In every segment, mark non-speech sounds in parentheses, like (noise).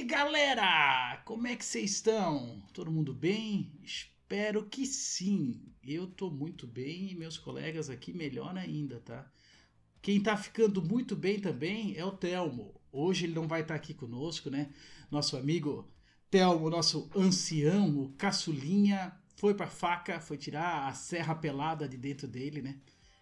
noite, galera! Como é que vocês estão? Todo mundo bem? Espero que sim. Eu tô muito bem e meus colegas aqui melhor ainda, tá? Quem tá ficando muito bem também é o Telmo. Hoje ele não vai estar tá aqui conosco, né? Nosso amigo Telmo, nosso ancião, o caçulinha, foi pra faca, foi tirar a serra pelada de dentro dele, né?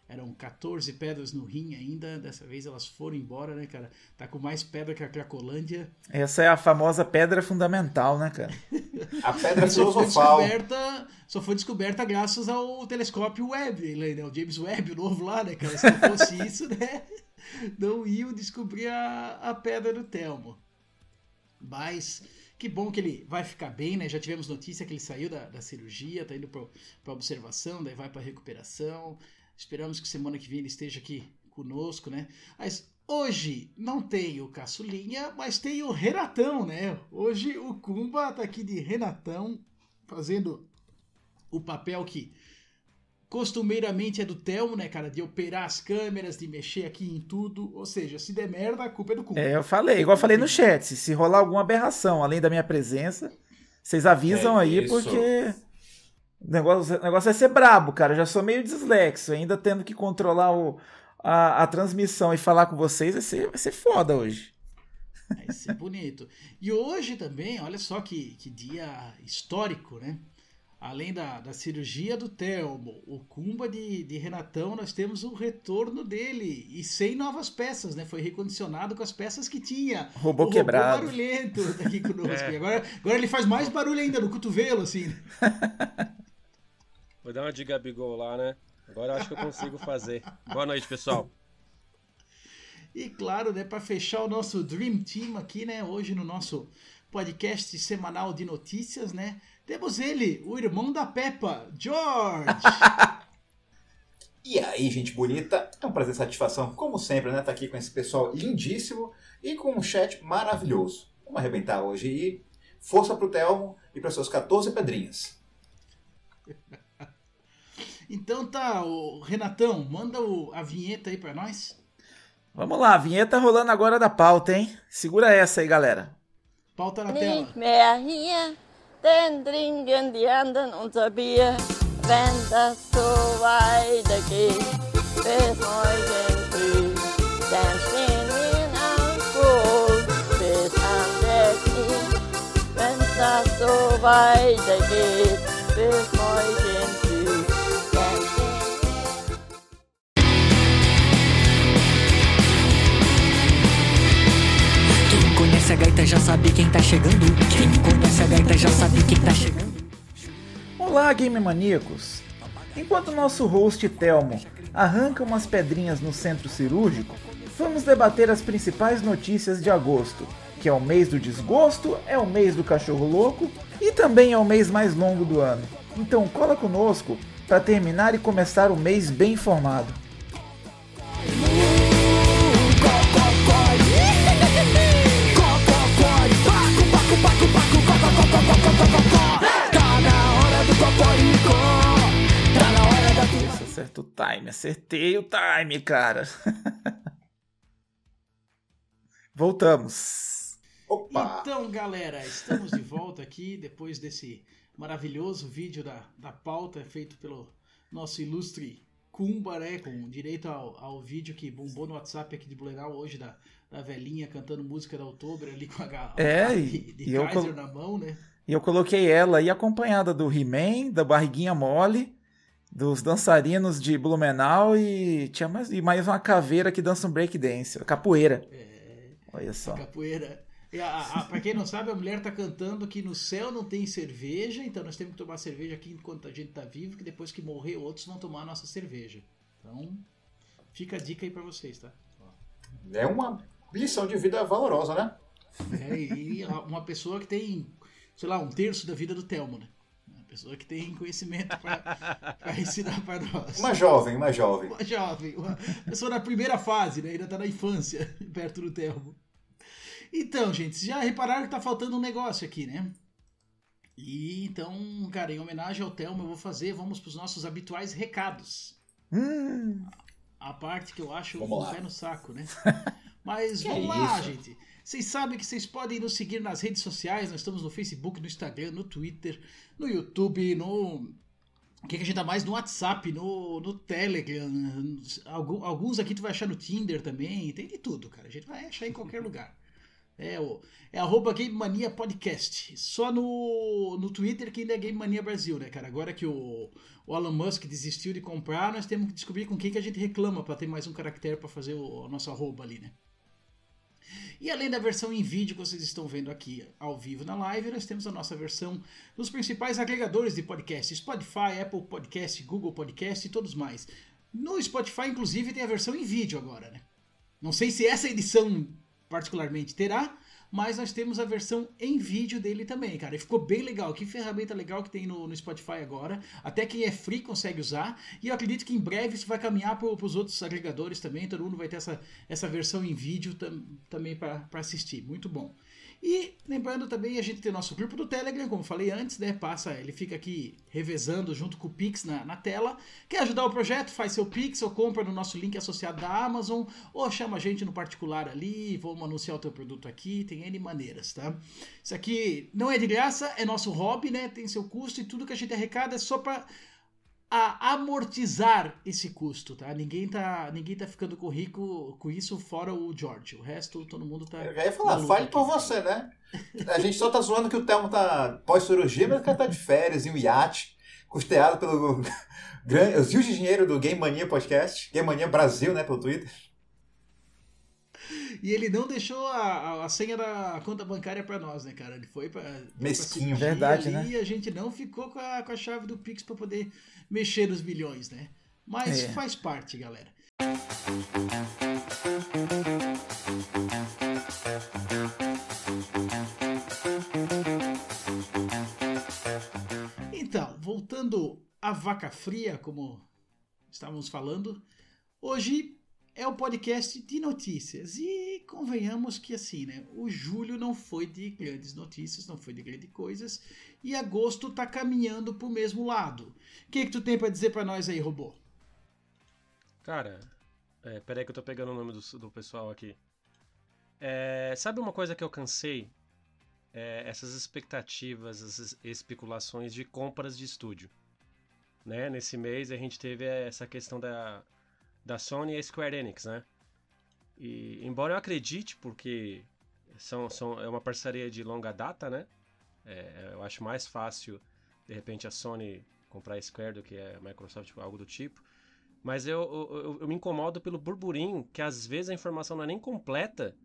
Eram 14 pedras no rim ainda. Dessa vez elas foram embora, né, cara? Tá com mais pedra que a Cracolândia. Essa é a famosa pedra fundamental, né, cara? (laughs) a pedra só foi descoberta, só foi descoberta graças ao telescópio Webb, né? O James Webb, o novo lá, né, cara? Se não fosse (laughs) isso, né? Não iam descobrir a, a pedra do Telmo. Mas que bom que ele vai ficar bem, né? Já tivemos notícia que ele saiu da, da cirurgia, tá indo para observação, daí vai para recuperação. Esperamos que semana que vem ele esteja aqui conosco, né? Mas hoje não tem o Caçulinha, mas tem o Renatão, né? Hoje o Kumba tá aqui de Renatão, fazendo o papel que costumeiramente é do Telmo, né, cara? De operar as câmeras, de mexer aqui em tudo. Ou seja, se der merda, a culpa é do Kumba. É, eu falei, igual eu falei no chat, se rolar alguma aberração além da minha presença, vocês avisam é aí, isso. porque o negócio, o negócio vai ser brabo, cara. Eu já sou meio dislexo, ainda tendo que controlar o, a, a transmissão e falar com vocês vai ser, vai ser foda hoje. Vai ser bonito. E hoje também, olha só que, que dia histórico, né? Além da, da cirurgia do Telmo, o Cumba de, de Renatão, nós temos o retorno dele. E sem novas peças, né? Foi recondicionado com as peças que tinha. Robô o quebrado. Robô barulhento aqui conosco. É. Agora, agora ele faz mais barulho ainda no cotovelo, assim. (laughs) Vou dar uma de Gabigol lá, né? Agora eu acho que eu consigo fazer. Boa noite, pessoal. E claro, né, para fechar o nosso Dream Team aqui, né, hoje no nosso podcast semanal de notícias, né, temos ele, o irmão da Peppa, George. (laughs) e aí, gente bonita, é um prazer e satisfação, como sempre, né, estar tá aqui com esse pessoal lindíssimo e com um chat maravilhoso. Vamos arrebentar hoje e força pro Telmo e para suas 14 pedrinhas. (laughs) Então tá, o Renatão, manda o, a vinheta aí para nós. Vamos lá, a vinheta rolando agora da pauta, hein? Segura essa aí, galera. Pauta na tela. den trinken die anderen unser Bier, wenn das so weitergeht, bis morgen früh. Dann stehen wir auf Alkohol bis an der Knie, wenn das so weitergeht, bis morgen conhece a gaita já sabe quem tá chegando. Quem conhece a gaita já sabe quem tá chegando. Olá, game maníacos! Enquanto nosso host Telmo arranca umas pedrinhas no centro cirúrgico, vamos debater as principais notícias de agosto, que é o mês do desgosto, é o mês do cachorro louco e também é o mês mais longo do ano. Então cola conosco para terminar e começar o mês bem informado. Cocoricó. Tá na hora da Acerta o time, acertei o time, cara. (laughs) Voltamos. Opa. Então, galera, estamos de volta aqui depois desse maravilhoso vídeo da, da pauta feito pelo nosso ilustre Kumba, né? Com direito ao, ao vídeo que bombou no WhatsApp aqui de Blumenau hoje da, da velhinha cantando música da Outubro ali com a, é, de, de e Kaiser na mão, né? E eu coloquei ela aí acompanhada do He-Man, da Barriguinha Mole, dos dançarinos de Blumenau e tinha mais, e mais uma caveira que dança um breakdance, capoeira. É, Olha só. Capoeira. E a, a, pra quem não sabe, a mulher tá cantando que no céu não tem cerveja, então nós temos que tomar cerveja aqui enquanto a gente tá vivo, que depois que morrer outros vão tomar a nossa cerveja. Então, fica a dica aí para vocês, tá? É uma lição de vida valorosa, né? É, e uma pessoa que tem, sei lá, um terço da vida do Telmo, né? Uma pessoa que tem conhecimento para ensinar para nós. Uma jovem, uma jovem. Uma jovem, uma pessoa na primeira fase, né? Ainda tá na infância, (laughs) perto do Telmo. Então, gente, já repararam que tá faltando um negócio aqui, né? E então, cara, em homenagem ao Telmo, eu vou fazer, vamos para os nossos habituais recados. Hum. A parte que eu acho o pé no saco, né? (laughs) Mas Que vamos lá, isso? gente. Vocês sabem que vocês podem nos seguir nas redes sociais. Nós estamos no Facebook, no Instagram, no Twitter, no YouTube, no. O que, que a gente dá mais? No WhatsApp, no, no Telegram. Alguns aqui tu vai achar no Tinder também. Tem de tudo, cara. A gente vai achar em qualquer lugar. É, o, é arroba Game Mania Podcast. Só no, no Twitter que ainda é Game Mania Brasil, né, cara? Agora que o, o Elon Musk desistiu de comprar, nós temos que descobrir com quem que a gente reclama pra ter mais um caractere pra fazer o, o nosso arroba ali, né? E além da versão em vídeo que vocês estão vendo aqui ao vivo na live, nós temos a nossa versão nos principais agregadores de podcast: Spotify, Apple Podcast, Google Podcast e todos mais. No Spotify, inclusive, tem a versão em vídeo agora, né? Não sei se essa edição particularmente terá, mas nós temos a versão em vídeo dele também, cara. E ficou bem legal. Que ferramenta legal que tem no, no Spotify agora. Até quem é free consegue usar. E eu acredito que em breve isso vai caminhar para os outros agregadores também. Todo mundo vai ter essa, essa versão em vídeo tam, também para assistir. Muito bom. E lembrando também, a gente tem nosso grupo do Telegram, como falei antes, né? Passa, ele fica aqui revezando junto com o Pix na, na tela. Quer ajudar o projeto? Faz seu Pix ou compra no nosso link associado da Amazon, ou chama a gente no particular ali, vamos anunciar o teu produto aqui, tem N maneiras, tá? Isso aqui não é de graça, é nosso hobby, né? Tem seu custo e tudo que a gente arrecada é só para a amortizar esse custo, tá? Ninguém tá, ninguém tá ficando com rico com isso fora o George. O resto todo mundo tá Eu já ia falar, fale aqui. por você, né? A gente só tá zoando que o Thelmo tá pós-cirurgia, mas o cara tá de férias em um iate, custeado pelo (laughs) grande, os rios de dinheiro do Game Mania Podcast, Game Mania Brasil, né, pelo Twitter. E ele não deixou a, a- senha da conta bancária pra nós, né, cara? Ele foi pra. pra Mesquinho. cirurgia Verdade, ali né? E a gente não ficou com a, com a chave do Pix pra poder mexer nos bilhões, né? Mas É. faz parte, galera. Então, voltando à vaca fria, como estávamos falando, hoje é o podcast de notícias. E convenhamos que assim, né? O julho não foi de grandes notícias, não foi de grandes coisas, e agosto tá caminhando pro mesmo lado. O que, que tu tem pra dizer pra nós aí, robô? Cara, é, peraí que eu tô pegando o nome do, do pessoal aqui. É, sabe uma coisa que eu cansei? É, essas expectativas, essas especulações de compras de estúdio. Né? Nesse mês a gente teve essa questão da, da Sony e a Square Enix, né? E embora eu acredite, porque são, são, é uma parceria de longa data, né? É, eu acho mais fácil, de repente, a Sony comprar a Square do que a Microsoft, algo do tipo. Mas eu, eu, eu- eu me incomodo pelo burburinho, que às vezes a informação não é nem completa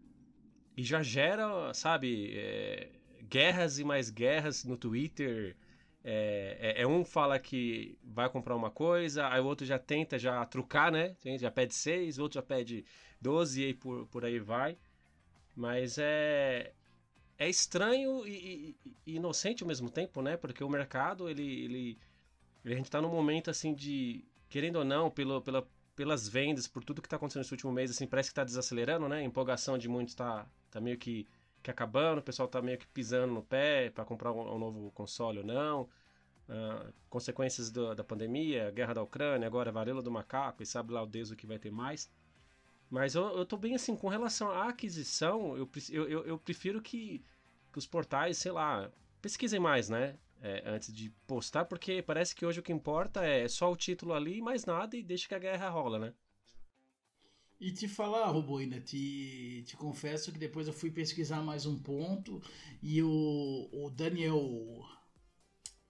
e já gera, sabe, é, guerras e mais guerras no Twitter. É, é- é um fala que vai comprar uma coisa, aí o outro já tenta já trucar, né? Já pede 6, o outro já pede 12 e aí por, por aí vai. Mas é, é estranho e, e- e inocente ao mesmo tempo, né? Porque o mercado, ele, ele, a gente tá num momento assim de, querendo ou não, pelo, pela, pelas vendas, por tudo que tá acontecendo nesse último mês, assim, parece que tá desacelerando, né? A empolgação de muitos tá, tá meio que, que acabando, o pessoal tá meio que pisando no pé para comprar um, um novo console ou não. Ah, consequências do- da pandemia, guerra da Ucrânia, agora a varíola do macaco, e sabe lá o Deus o que vai ter mais. Mas eu, eu tô bem assim, com relação à aquisição, eu, eu, eu prefiro que, que os portais, sei lá, pesquisem mais, né? É, antes de postar, porque parece que hoje o que importa é só o título ali e mais nada e deixa que a guerra rola, né? E te falar, Roboina, te, te confesso que depois eu fui pesquisar mais um ponto e o, o Daniel.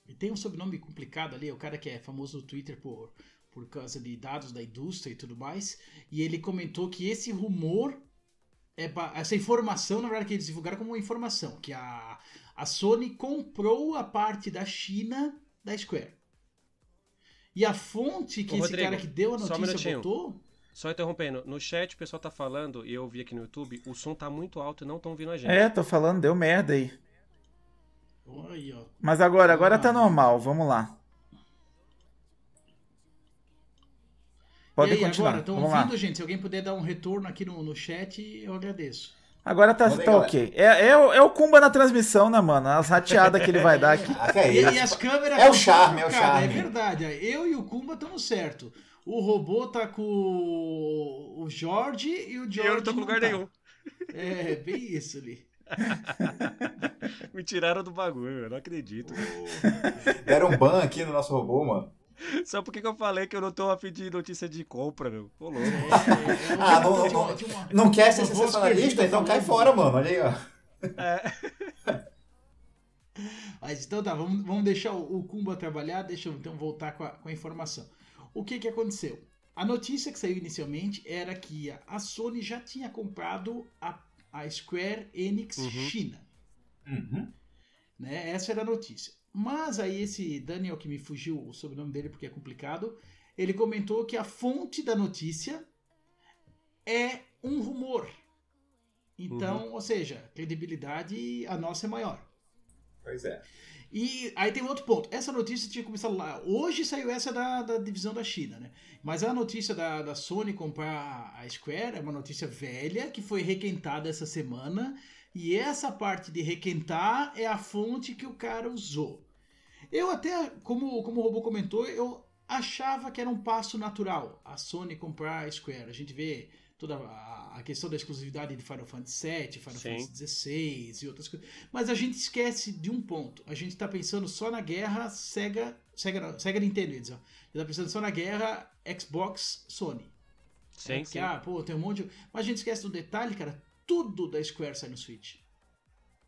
Ele tem um sobrenome complicado ali, é o cara que é famoso no Twitter por, por causa de dados da indústria e tudo mais. E ele comentou que esse rumor, é essa informação, na verdade, que eles divulgaram como uma informação, que a, a Sony comprou a parte da China da Square. E a fonte que Ô, esse Rodrigo, cara que deu a só um notícia minutinho. botou. Só interrompendo, no chat o pessoal tá falando, e eu vi aqui no YouTube, o som tá muito alto e não estão ouvindo a gente. É, tô falando, deu merda aí. Aí, ó. Mas agora, agora tá Ah. normal, vamos lá. Pode e continuar. agora, estão vamos lá. ouvindo, gente? Se alguém puder dar um retorno aqui no, no chat, eu agradeço. Agora tá, tá ok. É, é, o- é o Kumba na transmissão, né, mano? As rateadas que ele vai dar aqui. (laughs) Ah, é E, isso? e as câmeras... É o charme, é o charme. É verdade. Eu e o Kumba estamos certo. O robô tá com o Jorge e o E Jorge eu não tô com lugar tá. nenhum. É, bem isso ali. Me tiraram do bagulho, eu não acredito. Deram um ban aqui no nosso robô, mano. Só porque que eu falei que eu não tô afim de notícia de compra, meu. Ô, louco. É, é, Ah, não, não, uma- Não quer ser sensacionalista? Então cai fora, mano. Olha aí, ó. Mas então tá, vamos, vamos deixar o, o Kumba trabalhar, deixa eu então voltar com a, com a informação. O que que aconteceu? A notícia que saiu inicialmente era que a, a Sony já tinha comprado a, a Square Enix Uhum. China. Uhum. né? Essa era a notícia. Mas aí esse Daniel, que me fugiu o sobrenome dele porque é complicado, ele comentou que a fonte da notícia é um rumor. Então, ou seja, credibilidade a nossa é maior. Pois é. E aí tem outro ponto. Essa notícia tinha começado lá. Hoje saiu essa da, da divisão da China, né? Mas a notícia da, da Sony comprar a Square é uma notícia velha que foi requentada essa semana. E essa parte de requentar é a fonte que o cara usou. Eu até, como, como o robô comentou, eu achava que era um passo natural a Sony comprar a Square. A gente vê toda a, questão da exclusividade de Final Fantasy VII, Final Sim. Fantasy XVI e outras coisas. Mas a gente esquece de um ponto. A gente tá pensando só na guerra Sega. Sega, Sega Nintendo, ia dizer. A gente tá pensando só na guerra Xbox Sony. Sim, É, porque, sim. ah, pô, tem um monte de. Mas a gente esquece do detalhe, cara. Tudo da Square sai no Switch.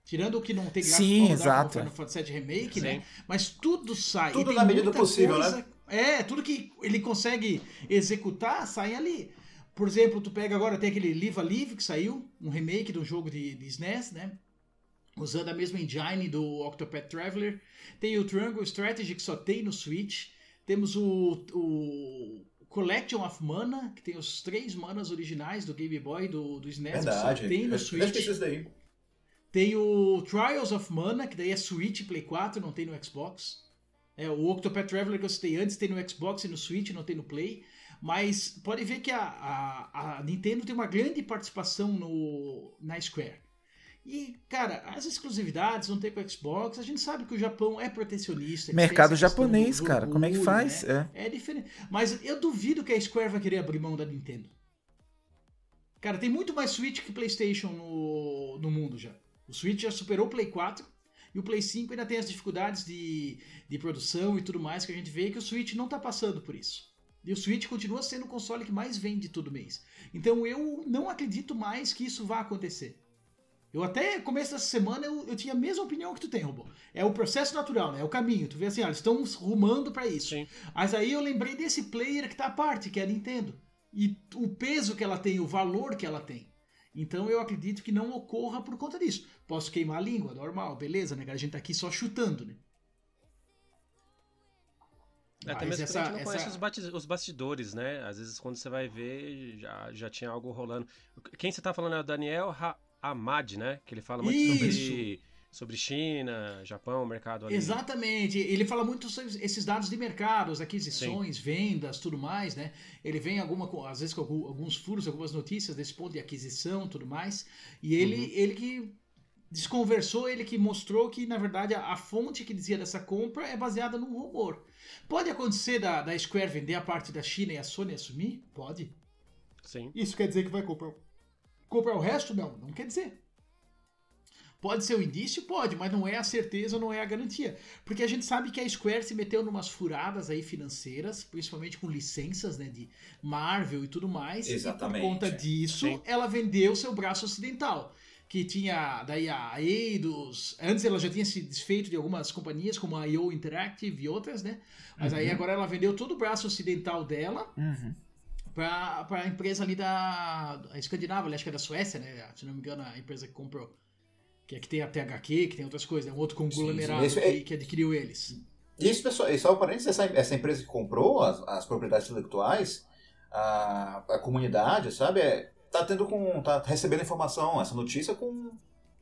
Tirando o que não tem gráfico Sim, exato. como Final Fantasy Remake, Sim. né? Mas tudo sai. Tudo na medida do possível, coisa- É, tudo que ele consegue executar sai ali. Por exemplo, tu pega agora, tem aquele Live a Live que saiu, um remake de um jogo de, de SNES, né? Usando a mesma engine do Octopath Traveler. Tem o Triangle Strategy que só tem no Switch. Temos o, o Collection of Mana, que tem os três manas originais do Game Boy do, do SNES, Verdade. que só tem no Eu- Switch. Eu daí. Tem o Trials of Mana, que daí é Switch Play 4, não tem no Xbox. É, o Octopath Traveler que eu citei antes tem no Xbox e no Switch, não tem no Play. Mas pode ver que a, a, a Nintendo tem uma grande participação no, na Square. E, cara, as exclusividades não tem com o Xbox. A gente sabe que o Japão é protecionista. Mercado japonês, do cara. Como é que orgulho, faz? né? É. É diferente. Mas eu duvido que a Square vai querer abrir mão da Nintendo. Cara, tem muito mais Switch que PlayStation no, no mundo já. O Switch já superou o Play 4 e o Play 5 ainda tem as dificuldades de, de produção e tudo mais que a gente vê que o Switch não tá passando por isso. E o Switch continua sendo o console que mais vende todo mês. Então eu não acredito mais que isso vá acontecer. Eu até começo dessa semana eu, eu tinha a mesma opinião que tu tem, Robô. É o processo natural, né? É o caminho. Tu vê assim, ó, eles estão rumando pra isso. Sim. Mas aí eu lembrei desse player que tá à parte, que é a Nintendo. E o peso que ela tem, o valor que ela tem. Então eu acredito que não ocorra por conta disso. Posso queimar a língua, normal, beleza, né? A gente tá aqui só chutando, né? É, Até Mas mesmo essa- a gente não essa- conhece os, os bastidores, né? Às vezes quando você vai ver, já, já tinha algo rolando. Quem você tá falando é o Daniel Ha- Hamad, né? Que ele fala muito sobre, Isso. sobre China, Japão, mercado ali. Exatamente. Ele fala muito sobre esses dados de mercado, as aquisições, vendas, tudo mais, né? Ele vem alguma, às vezes com alguns furos, algumas notícias desse ponto de aquisição, tudo mais. E ele, Uhum. ele que desconversou, ele que mostrou que na verdade a, a fonte que dizia dessa compra é baseada num rumor. Pode acontecer da, da Square vender a parte da China e a Sony assumir? Pode. Sim. Isso quer dizer que vai comprar, comprar o resto? Não, não quer dizer. Pode ser o indício? Pode, mas não é a certeza, não é a garantia. Porque a gente sabe que a Square se meteu numas furadas aí financeiras, principalmente com licenças né, de Marvel e tudo mais. Exatamente. E por conta disso, Sim. ela vendeu seu braço ocidental. Que tinha daí a Eidos. Antes ela já tinha se desfeito de algumas companhias, como a IO Interactive e outras, né? Mas aí agora ela vendeu todo o braço ocidental dela Uhum. para a empresa ali da a Escandinava, acho que é da Suécia, né? Se não me engano, a empresa que comprou. Que é que tem a THQ, que tem outras coisas, é um outro conglomerado Sim, sim. Esse é- que, que adquiriu eles. E isso, pessoal, e só um parênteses, essa, essa empresa que comprou as, as propriedades intelectuais, a, a comunidade, sabe, é, tá tendo com. tá recebendo informação, essa notícia com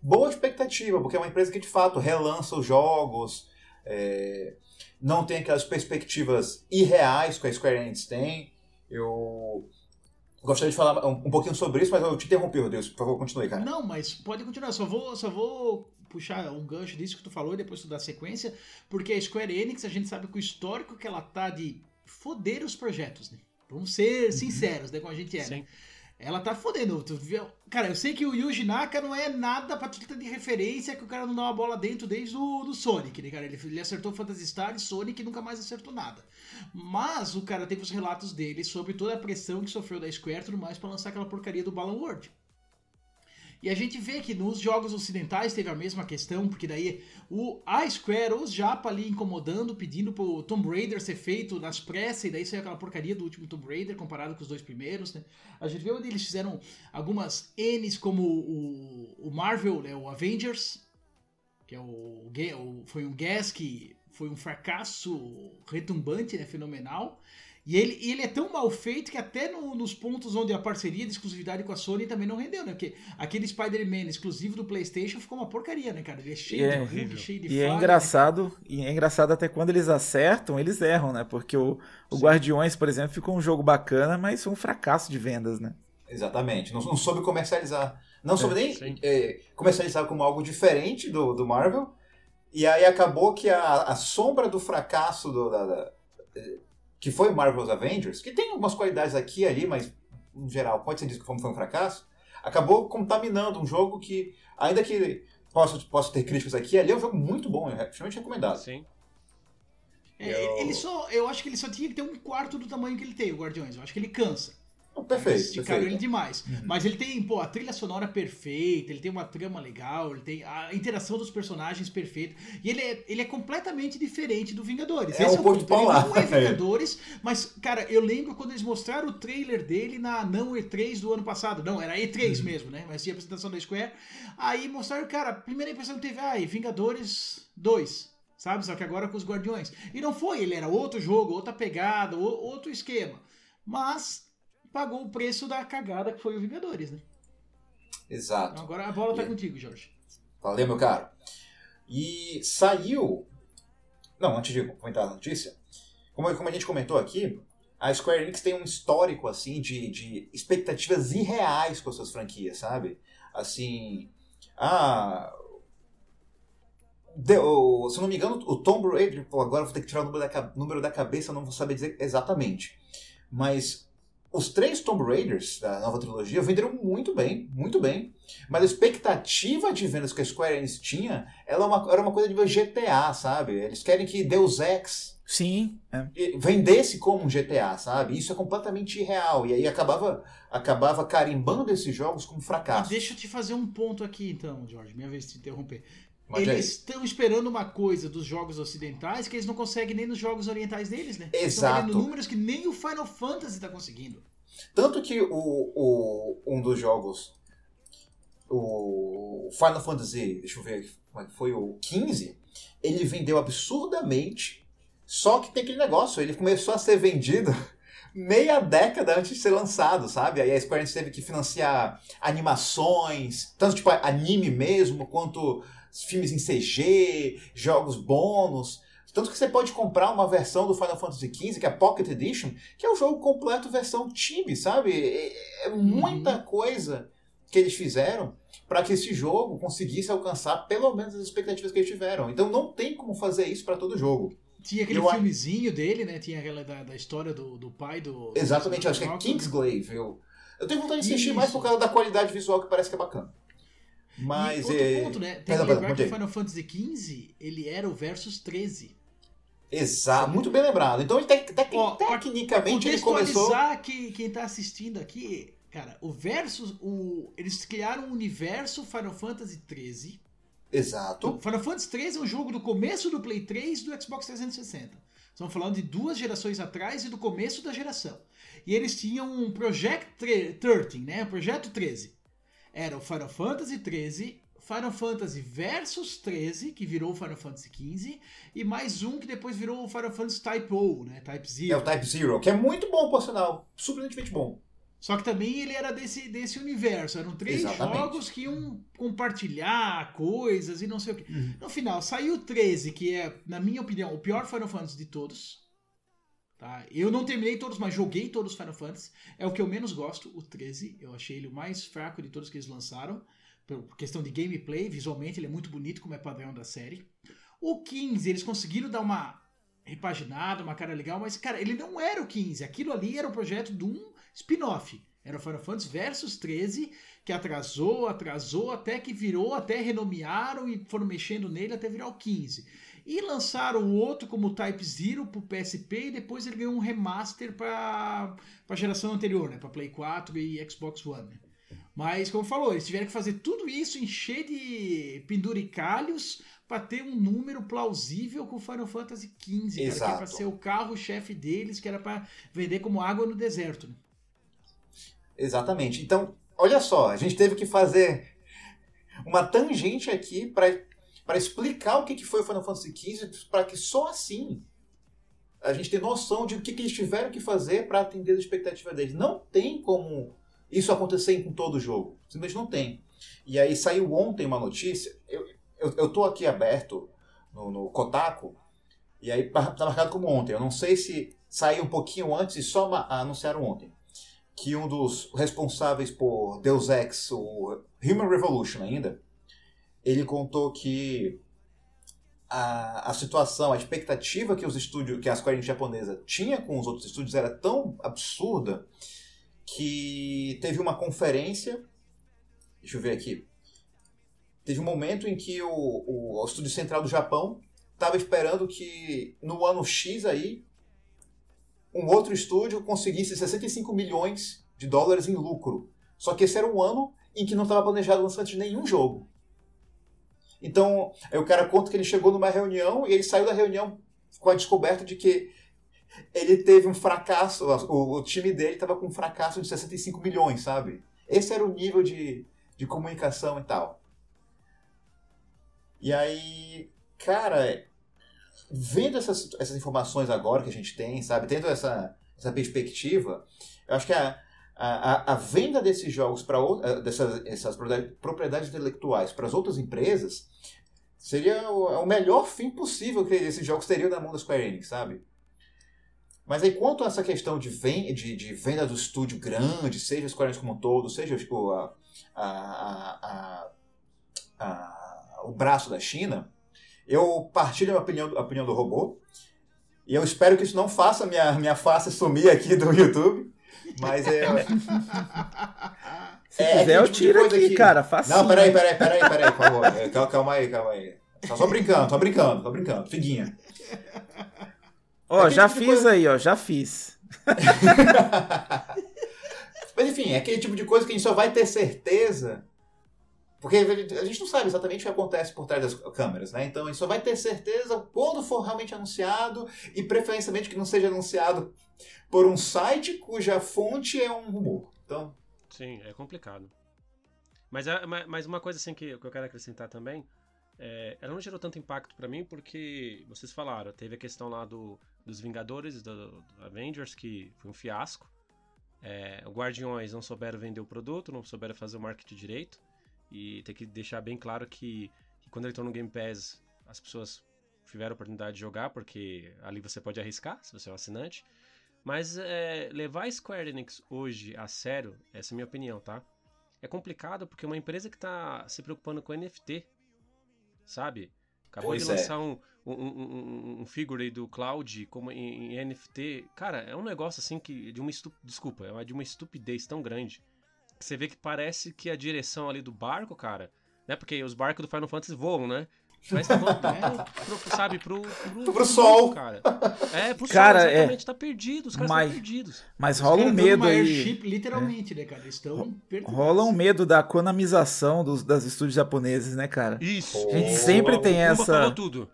boa expectativa, porque é uma empresa que de fato relança os jogos, é, não tem aquelas perspectivas irreais que a Square Enix tem. Eu gostaria de falar um, um pouquinho sobre isso, mas eu te interrompi, Deus, por favor, continue, cara. Não, mas pode continuar, só vou, só vou puxar um gancho disso que tu falou e depois tu dá sequência, porque a Square Enix, a gente sabe que o histórico que ela tá de foder os projetos, né? Vamos ser Uhum. sinceros, né, como a gente é, né? Ela tá fodendo. Cara, eu sei que o Yuji Naka não é nada título de referência que o cara não dá uma bola dentro desde o do Sonic, né, cara? Ele, ele acertou Phantasy Star e Sonic nunca mais acertou nada. Mas o cara teve os relatos dele sobre toda a pressão que sofreu da Square e tudo mais pra lançar aquela porcaria do Balan World. E a gente vê que nos jogos ocidentais teve a mesma questão, porque daí o, a Square, os Japa ali incomodando, pedindo pro Tomb Raider ser feito nas pressas, e daí saiu aquela porcaria do último Tomb Raider comparado com os dois primeiros, né? A gente vê onde eles fizeram algumas N's como o, o Marvel, né? O Avengers, que é o, o foi um gas que foi um fracasso retumbante, né? Fenomenal. E ele, ele é tão mal feito que até no- nos pontos onde a parceria de exclusividade com a Sony também não rendeu, né? Porque aquele Spider-Man exclusivo do PlayStation ficou uma porcaria, né, cara? Ele é cheio E é de bug, horrível. cheio de E é falha, né? engraçado, e é engraçado até quando eles acertam, eles erram, né? Porque o, o Guardiões, por exemplo, ficou um jogo bacana, mas foi um fracasso de vendas, né? Exatamente. Não, não soube comercializar. Não soube nem sim. é, comercializar como algo diferente do, do Marvel. E aí acabou que a, a sombra do fracasso do, da, da- que foi Marvel's Avengers, que tem algumas qualidades aqui e ali, mas em geral pode ser dito que foi um fracasso, acabou contaminando um jogo que, ainda que possa, possa ter críticas aqui ali, é um jogo muito bom, é extremamente recomendado. Sim. É, Eu- ele só, eu acho que ele só tinha que ter um quarto do tamanho que ele tem, o Guardiões. Eu acho que ele cansa. Oh, perfeito, Esticaram ele perfeito. demais. Uhum. Mas ele tem, pô, a trilha sonora perfeita, ele tem uma trama legal, ele tem a interação dos personagens perfeita. E ele é, ele é completamente diferente do Vingadores. É Esse o oposto ponto. Ele não (laughs) é Vingadores, mas, cara, eu lembro quando eles mostraram o trailer dele na não E3 do ano passado. Não, era E3 Uhum. mesmo, né? Mas tinha a apresentação da Square. Aí mostraram, cara, a primeira impressão que teve, ai, Vingadores 2. Sabe? Só que agora com os Guardiões. E não foi, ele era outro jogo, outra pegada, o- outro esquema. Mas pagou o preço da cagada que foi o Vingadores, né? Exato. Então agora a bola tá Yeah. contigo, Jorge. Valeu, meu caro. E saiu. Não, antes de comentar a notícia, como, como a gente comentou aqui, a Square Enix tem um histórico assim de, de expectativas irreais com as suas franquias, sabe? Assim. Ah. deu- se não me engano, o Tomb Raider. Pô, agora vou ter que tirar o número da, número da cabeça, eu não vou saber dizer exatamente. Mas os três Tomb Raiders da nova trilogia venderam muito bem, muito bem. Mas a expectativa de vendas que a Square Enix tinha ela é uma- era uma coisa de GTA, sabe? Eles querem que Deus Ex Sim, é. e- vendesse como um GTA, sabe? Isso é completamente irreal. E aí acabava, acabava carimbando esses jogos como E fracasso. deixa eu te fazer um ponto aqui, então, Jorge. Minha vez de te interromper. Mas é eles estão esperando uma coisa dos jogos ocidentais que eles não conseguem nem nos jogos orientais deles, né? Exato. Estão números que nem o Final Fantasy tá conseguindo. Tanto que o, o, um dos jogos, o Final Fantasy, deixa eu ver como é que foi, o 15, ele vendeu absurdamente, só que tem aquele negócio, ele começou a ser vendido (laughs) meia década antes de ser lançado, sabe? Aí a Square Enix teve que financiar animações, tanto tipo anime mesmo, quanto filmes em CG, jogos bônus. Tanto que você pode comprar uma versão do Final Fantasy XV, que é a Pocket Edition, que é o jogo completo versão Tibi, sabe? É, é muita coisa que eles fizeram para que esse jogo conseguisse alcançar pelo menos as expectativas que eles tiveram. Então não tem como fazer isso para todo jogo. Tinha aquele Eu filmezinho dele, né? Tinha aquela da, da história do, do pai do. Exatamente, do acho que é Rock. Kingsglaive. Eu, eu tenho vontade de assistir mais por causa da qualidade visual que parece que é bacana. E Mas outro é. ponto, né? Tem Perdão, que lembrar que o. Final Fantasy XV, ele era o Versus 13. Exato, muito bem lembrado. Então, ele tec- tec- Ó, tecnicamente, ele começou. Que, quem tá assistindo aqui, cara, o Versus, o, eles criaram o universo Final Fantasy 13. Exato. O Final Fantasy 13 é um jogo do começo do Play 3 e do Xbox 360. Estamos falando de duas gerações atrás e do começo da geração. E eles tinham um Project tre- 13, né? O Projeto 13. Era o Final Fantasy 13, Final Fantasy Versus 13, que virou o Final Fantasy 15, e mais um que depois virou o Final Fantasy Type O, né? Type É Zero. o Type Zero, que é muito bom, por sinal. Surpreendentemente bom. Só que também ele era desse, desse universo. Eram três Exatamente. jogos que iam compartilhar coisas e não sei o quê. Uhum. No final, saiu o 13, que é, na minha opinião, o pior Final Fantasy de todos. Tá? Eu não terminei todos, mas joguei todos os Final Fantasy. É o que eu menos gosto, o 13. Eu achei ele o mais fraco de todos que eles lançaram. Por questão de gameplay, visualmente ele é muito bonito, como é padrão da série. O 15, eles conseguiram dar uma repaginada, uma cara legal, mas, cara, ele não era o 15. Aquilo ali era o projeto de um spin-off. Era o Final Fantasy Versus 13, que atrasou, atrasou, até que virou, até renomearam e foram mexendo nele até virar o 15. E lançaram o outro como Type Zero pro PSP e depois ele ganhou um remaster para a geração anterior, né? Para Play 4 e Xbox One. né? Mas, como falou, eles tiveram que fazer tudo isso, encher de penduricalhos para ter um número plausível com Final Fantasy XV, cara, que é Exato. para ser o carro-chefe deles, que era para vender como água no deserto. né? Exatamente. Então, olha só, a gente teve que fazer uma tangente aqui para explicar o que, que foi o Final Fantasy XV, para que só assim a gente tenha noção de o que, que eles tiveram que fazer para atender as expectativas deles. Não tem como isso acontecer com todo jogo. Simplesmente não tem. E aí saiu ontem uma notícia. Eu, eu, eu aqui aberto no, no Kotaku, e aí tá marcado como ontem. Eu não sei se saiu um pouquinho antes e só ma- anunciaram ontem que um dos responsáveis por Deus Ex, o Human Revolution ainda, ele contou que a, a situação, a expectativa que os estúdios, que a Square Enix japonesa tinha com os outros estúdios era tão absurda que teve uma conferência, deixa eu ver aqui, teve um momento em que o, o, o estúdio central do Japão estava esperando que no ano X aí um outro estúdio conseguisse 65 milhões de dólares em lucro. Só que esse era um ano em que não estava planejado o lançamento de nenhum jogo. Então, aí o cara conta que ele chegou numa reunião e ele saiu da reunião com a descoberta de que ele teve um fracasso, o, o time dele estava com um fracasso de 65 milhões, sabe? Esse era o nível de, de comunicação e tal. E aí, cara, vendo essas, essas informações agora que a gente tem, sabe, tendo essa, essa perspectiva, eu acho que a, a, a venda desses jogos para dessas essas propriedades- intelectuais para as outras empresas seria o, é o melhor fim possível que esses jogos teriam na mão da Square Enix, sabe? Mas aí, quanto a essa questão de, ven de, de venda do estúdio grande, seja Square Enix como um todo, seja tipo, a, a- o braço da China, eu partilho a opinião, a opinião do robô. E eu espero que isso não faça minha, minha face sumir aqui do YouTube. Mas é. Se É, quiser, eu tipo tiro aqui, que- cara. Facinho. Não, peraí, peraí, peraí, peraí, por favor. É, Calma, calma aí, calma aí. Só, só brincando, só brincando, só brincando. Figuinha. Ó, aquele já tipo fiz coisa- aí, ó. Já fiz. (laughs) Mas enfim, é aquele tipo de coisa que a gente só vai ter certeza. Porque a gente não sabe exatamente o que acontece por trás das câmeras, né? Então a gente só vai ter certeza quando for realmente anunciado e preferencialmente que não seja anunciado por um site cuja fonte é um rumor. Então, Sim, é complicado. Mas, é- ma- mas uma coisa assim que, eu quero acrescentar também, é, ela não gerou tanto impacto pra mim porque vocês falaram, teve a questão lá do, dos Vingadores, do, do Avengers, que foi um fiasco. É, Guardiões não souberam vender o produto, não souberam fazer o marketing direito. E tem que deixar bem claro que, que quando ele entrou no Game Pass, as pessoas tiveram a oportunidade de jogar, porque ali você pode arriscar, se você é um assinante. Mas é, levar a Square Enix hoje a sério, essa é a minha opinião, tá? É complicado porque uma empresa que tá se preocupando com NFT, sabe? Acabou Pois de é. lançar um, um, um, um- um figure do Cloud como em, em NFT. Cara, é um negócio assim que. De uma estu... Desculpa, é de uma estupidez tão grande. Que você vê que parece que a direção ali do barco, cara. Né? Porque os barcos do Final Fantasy voam, né? Mas tá voltando, pro, pro- sabe, pro, pro, Pro sol. cara. É, pro Cara, sol, é. exatamente. Tá perdido, os caras Mas- estão perdidos. Mas rola um medo aí. airship, literalmente, né, cara? Eles estão perdidos. Rola um medo da konamização dos, das estúdios japoneses, né, cara? Isso. A gente Oh, sempre tem essa. tudo.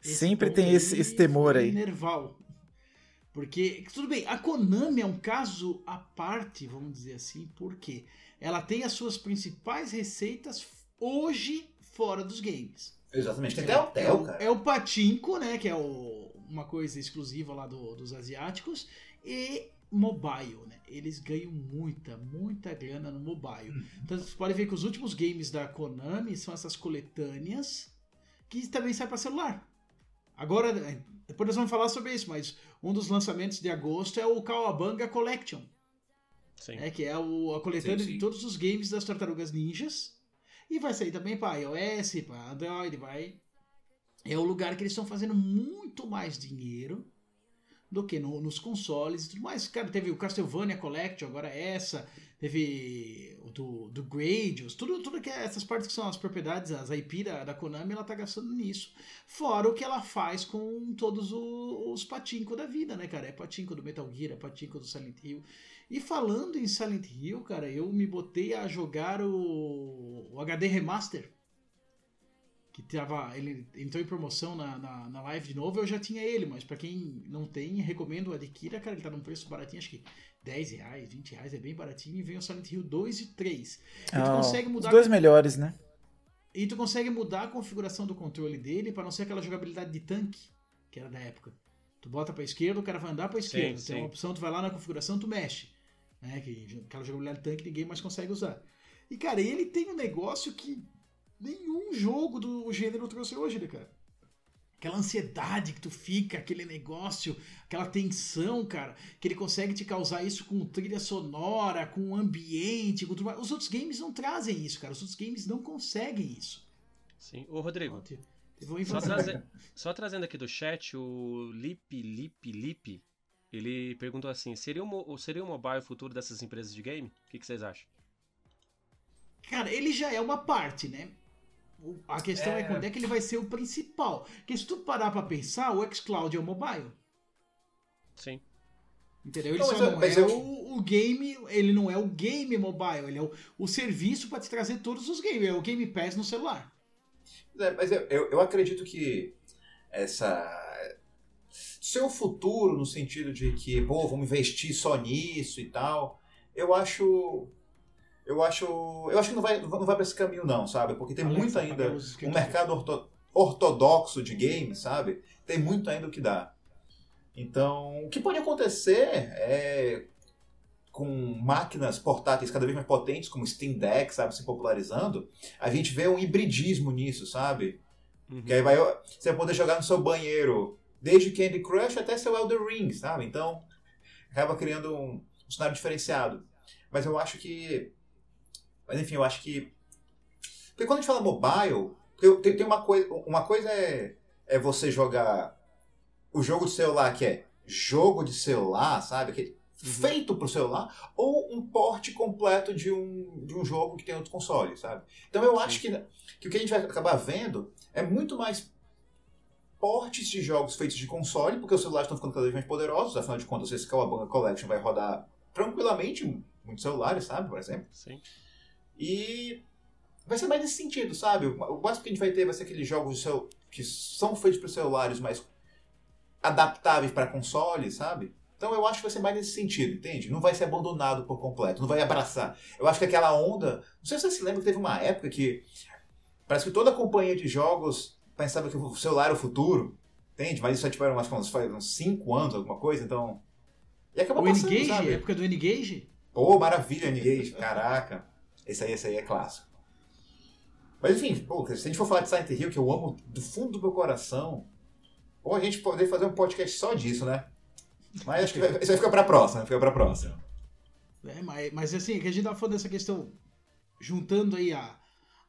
Sempre ponto tem esse, esse temor aí. Nerval. Porque, tudo bem, a Konami é um caso à parte, vamos dizer assim, porque ela tem as suas principais receitas hoje fora dos games. Exatamente. Tem até é, hotel, o, cara. é o Patinco, né? Que é o- uma coisa exclusiva lá do- dos asiáticos. E mobile, né? Eles ganham muita, muita grana no mobile. Então você pode ver que os últimos games da Konami são essas coletâneas que também saem para celular. Agora, é, depois nós vamos falar sobre isso, mas um dos lançamentos de agosto é o Kawabanga Collection, Sim. né, que é o, a coletânea Sim, sim. de todos os games das Tartarugas Ninjas. E vai sair também para iOS, para Android, vai. É o lugar que eles estão fazendo muito mais dinheiro do que no- nos consoles e tudo mais. Cara, teve o Castlevania Collection, agora essa. teve o do, do Gradius, tudo, tudo que é, essas partes que são as propriedades, as IP da, da Konami, ela tá gastando nisso. Fora o que ela faz com todos os, os patinco da vida, né, cara? É patinco do Metal Gear, é patinco do Silent Hill. E falando em Silent Hill, cara, eu me botei a jogar o, o HD Remaster que tava, ele entrou em promoção na, na, na, live de novo, eu já tinha ele, mas para quem não tem, recomendo Adquira, cara, ele tá num preço baratinho, acho que 10 reais, 20 reais, é bem baratinho, e vem o Silent Hill 2 e 3. E oh, tu consegue mudar... Os dois melhores, né? E tu consegue mudar a configuração do controle dele para não ser aquela jogabilidade de tanque, que era da época. Tu bota pra esquerda, o cara vai andar pra esquerda. Sim, tem sim. uma opção, tu vai lá na configuração, tu mexe. Né? Que, aquela jogabilidade de tanque ninguém mais consegue usar. E, cara, ele tem um negócio que nenhum jogo do gênero trouxe hoje, né, cara? Aquela ansiedade que tu fica, aquele negócio, aquela tensão, cara, que ele consegue te causar isso com trilha sonora, com ambiente, com tudo mais. Os outros games não trazem isso, cara. Os outros games não conseguem isso. Sim. Ô, Rodrigo. Só, traze... Só, trazendo aqui do chat, o Lip, Lip, Lip, ele perguntou assim: seria o, seria o mobile o futuro dessas empresas de game? O que, que vocês acham? Cara, ele já é uma parte, né? A questão é... é... quando é que ele vai ser o principal. Porque se tu parar pra pensar, o xCloud é o mobile. Sim. Entendeu? Ele não, só não é eu... o, o, game, ele não é o game mobile, ele é o, o serviço para te trazer todos os games, é o Game Pass no celular. É, mas eu, eu, eu, acredito que essa. Seu futuro, no sentido de que, pô, vamos investir só nisso e tal, eu acho eu acho, eu acho que não vai, não vai para esse caminho não, sabe? Porque tem muito ainda um mercado orto, ortodoxo de games, sabe? Tem muito ainda o que dá. Então, o que pode acontecer é com máquinas portáteis cada vez mais potentes, como Steam Deck, sabe, se popularizando, a gente vê um hibridismo nisso, sabe? Uhum. Que aí vai, você vai poder jogar no seu banheiro, desde Candy Crush até seu Elder Ring, sabe? Então, acaba criando um, um cenário diferenciado. Mas eu acho que mas enfim, eu acho que. Porque quando a gente fala mobile, tem, tem uma coisa. Uma coisa é, é você jogar o jogo de celular que é jogo de celular, sabe? Que, uhum. Feito pro celular, ou um porte completo de um, de um jogo que tem outro console, sabe? Então eu acho que, que o que a gente vai acabar vendo é muito mais portes de jogos feitos de console, porque os celulares estão ficando cada vez mais poderosos, afinal de contas, esse Cowabunga Collection vai rodar tranquilamente muitos celulares, sabe, por exemplo. Sim. E vai ser mais nesse sentido, sabe? O máximo que a gente vai ter vai ser aqueles jogos que são feitos para celulares, mas adaptáveis para consoles, sabe? Então eu acho que vai ser mais nesse sentido, entende? Não vai ser abandonado por completo, não vai abraçar. Eu acho que aquela onda. Não sei se você se lembra que teve uma época que parece que toda a companhia de jogos pensava que o celular era o futuro, entende? Mas isso tiveram tipo, uns, uns 5 anos, alguma coisa, então. E acabou o passando, N-Gage? Sabe? época do N-Gage? Pô, maravilha, N-Gage, caraca. Esse aí, esse aí é clássico. Mas enfim, pô, se a gente for falar de Silent Hill, que eu amo do fundo do meu coração, ou a gente poder fazer um podcast só disso, né? Mas acho que vai, isso vai ficar pra próxima, fica pra próxima. É, mas, mas assim, que a gente tava falando dessa questão, juntando aí a,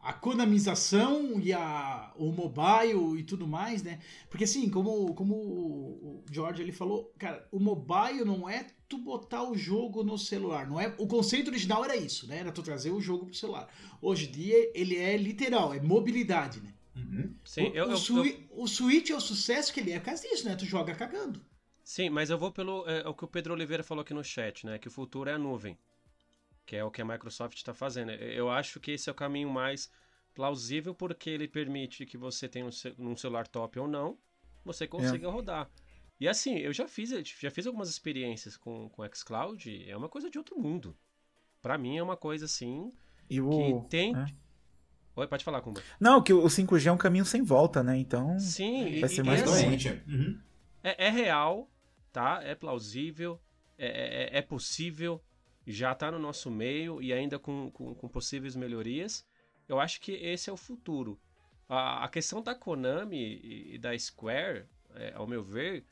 a konamização e a, o mobile e tudo mais, né? Porque assim, como, como o George ele falou, cara, o mobile não é tu botar o jogo no celular, não é? O conceito original era isso, né? Era tu trazer o jogo pro celular. Hoje em dia ele é literal, é mobilidade, né? Uhum. Sim, o, eu, o, eu, eu... o Switch é o sucesso que ele é por causa disso, né? Tu joga cagando. Sim, mas eu vou pelo é, o que o Pedro Oliveira falou aqui no chat, né? Que o futuro é a nuvem que é o que a Microsoft está fazendo. Eu acho que esse é o caminho mais plausível porque ele permite que você tenha um, celular top ou não, você consiga é. rodar. E assim, eu já fiz, já fiz algumas experiências com com xCloud, é uma coisa de outro mundo. Para mim é uma coisa assim e o... que tem é. Oi, pode falar, Kumba. Não, que o 5G é um caminho sem volta, né? Então Sim, vai ser mais doente. Assim, uhum. é, é, real, tá? É plausível, é, é, é possível, já está no nosso meio e ainda com, com, com, possíveis melhorias. Eu acho que esse é o futuro. A, a questão da Konami e, e da Square, é, ao meu ver,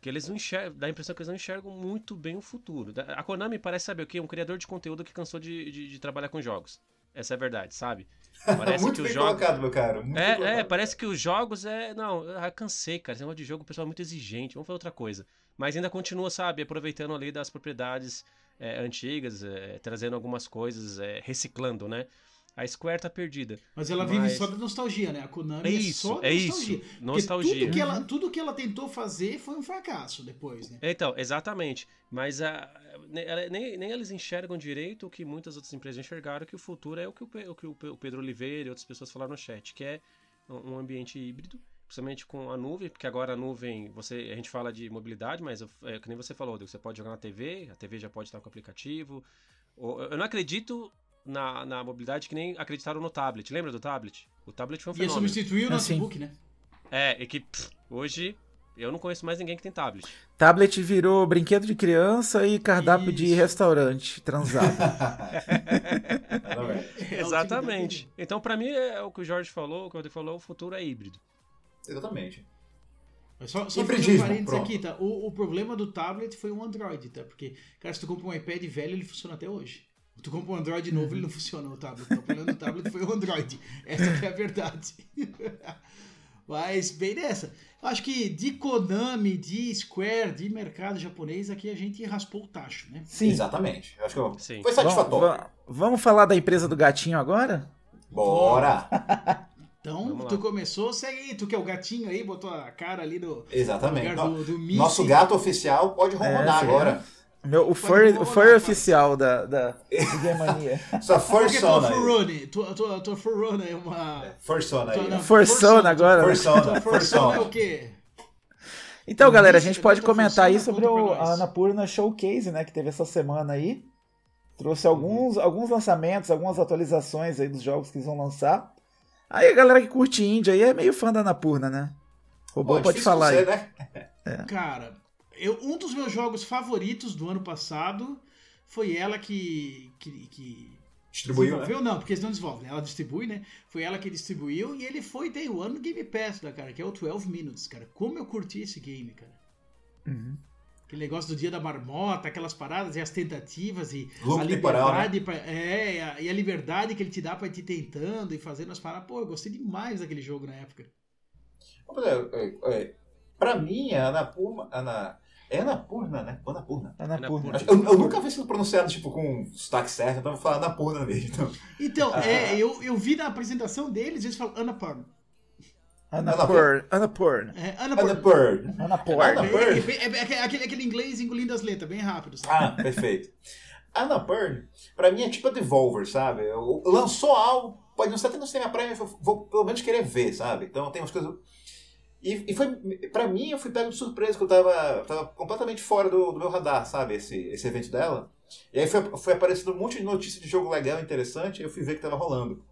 que eles não enxergam, dá a impressão que eles não enxergam muito bem o futuro. A Konami parece saber o que? Um criador de conteúdo que cansou de, de, de trabalhar com jogos. Essa é a verdade, sabe? (laughs) Parece muito que os jogos... colocado, meu cara. Muito é, é, parece que os jogos é. Não, eu cansei, cara. Esse negócio de jogo, o pessoal é muito exigente. Vamos fazer outra coisa. Mas ainda continua, sabe, aproveitando ali das propriedades é, antigas, é, trazendo algumas coisas, é, reciclando, né? A Square tá perdida. Mas ela vive Mas- só da nostalgia, né? A Konami É é, isso, só é nostalgia. isso, nostalgia. Tudo que, ela, tudo que ela tentou fazer foi um fracasso depois, né? Então, exatamente. Mas a, nem, nem eles enxergam direito o que muitas outras empresas enxergaram, que o futuro é o que o, o que o Pe- o Pedro Oliveira e outras pessoas falaram no chat, que é um ambiente híbrido, principalmente com a nuvem, porque agora a nuvem, você, a gente fala de mobilidade, mas é, que nem você falou, você pode jogar na TV, a TV já pode estar com o aplicativo. Ou- Eu não acredito na, na mobilidade que nem acreditaram no tablet. Lembra do tablet? O tablet foi um fenômeno. substituir o Ah, notebook, né? É, e que pff, hoje eu não conheço mais ninguém que tem tablet. Tablet virou brinquedo de criança e cardápio de Isso. restaurante transado. (laughs) (laughs) Exatamente. Então, pra mim, é o que o Jorge falou, o que o Rodrigo falou, o futuro é híbrido. Exatamente. Só, só fazer um parênteses aqui, tá? O, o problema do tablet foi o Android, tá? Porque, cara, se tu compra um iPad velho, ele funciona até hoje. Tu compra um Android novo, ele não funciona o tablet. Então, o problema do tablet foi o Android. Essa que é a verdade. (laughs) Mas, bem nessa. Eu acho que de Konami, de Square, de mercado japonês, aqui a gente raspou o tacho, né? Sim. Exatamente. Eu acho que eu- Sim. foi Vamos, satisfatório. va- vamos falar da empresa do gatinho agora? Bora! (laughs) Então, Vamos lá. tu começou, segue aí. Tu que é o gatinho aí, botou a cara ali no Exatamente. lugar do, do Mickey. Nosso gato oficial pode ronronar sim. agora. Meu, o rolar, o rapaz. oficial da, da (laughs) do Game Mania. Sua Qual que é a tua aí. Furrone? Tua, tua, tua Furrone é uma... Forsona aí. Tua- ó. não, Forsona agora. né? Forsona. Tua Fursona é o quê? Então, galera, a gente de pode comentar aí sobre o, a. Anapurna Showcase, né, que teve essa semana aí. Trouxe alguns, alguns lançamentos, algumas atualizações aí dos jogos que eles vão lançar. Aí a galera que curte indie aí é meio fã da Anapurna, né? O Robô Pô, é pode falar você, aí. né? Cara, eu, um dos meus jogos favoritos do ano passado foi ela que... que, que Distribuiu, né? desenvolveu, não, porque eles não desenvolvem, né? Ela distribui, né? Foi ela que distribuiu e ele foi Day One no Game Pass, né, cara? Que é o 12 Minutes, cara. Como eu curti esse game, cara. Uhum. Aquele negócio do dia da marmota, aquelas paradas e as tentativas e a temporal, liberdade pra, é, e a- e a liberdade que ele te dá pra ir te tentando e fazendo as paradas. Pô, eu gostei demais daquele jogo na época. Ver, é, é, Pra mim, a Anapurna. Ana, é Anapurna, né? Anapurna. Anapurna. Eu, eu nunca vi sido pronunciado tipo, com sotaque certo, então eu vou falar Anapurna mesmo. Então. Então, Ah. (laughs) é, eu, eu vi na apresentação deles, eles falam Anapurna. Anapurna. Anapurna. É. Anapurna. Anapurna. É, é, é, é aquele, aquele inglês engolindo as letras, bem rápido. sabe? Ah, perfeito. Annapurna, pra mim, é tipo a Devolver, sabe? Eu- Lançou algo, pode não ser até não ser minha praia, mas eu vou pelo menos querer ver, sabe? Então tem umas coisas. E, e foi, pra mim, eu fui pego de surpresa, que eu tava, tava completamente fora do, do meu radar, sabe? Esse, esse evento dela. E aí foi, foi aparecendo um monte de notícia de jogo legal, interessante, e eu fui ver que tava rolando.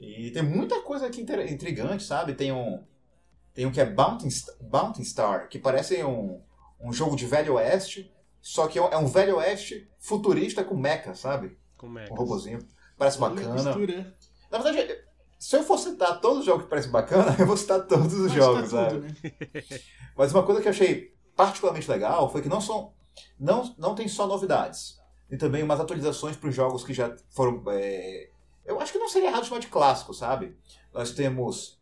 E tem muita coisa aqui intrigante, sabe? Tem um. Tem um que é Bounty, St- Bounty Star, que parece um, um jogo de Velho Oeste, só que é um- é Velho Oeste futurista com mecha, sabe? Como é? Um robozinho. Parece Olha a bacana. mistura. Na verdade, se eu for citar todos os jogos que parecem bacana, (laughs) eu vou citar todos os Mas jogos, tá sabe? tudo, né? (laughs) Mas uma coisa que eu achei particularmente legal foi que não são. Não, não tem só novidades. Tem também umas atualizações para os jogos que já foram. é, eu acho que não seria errado chamar de clássico, sabe? Nós temos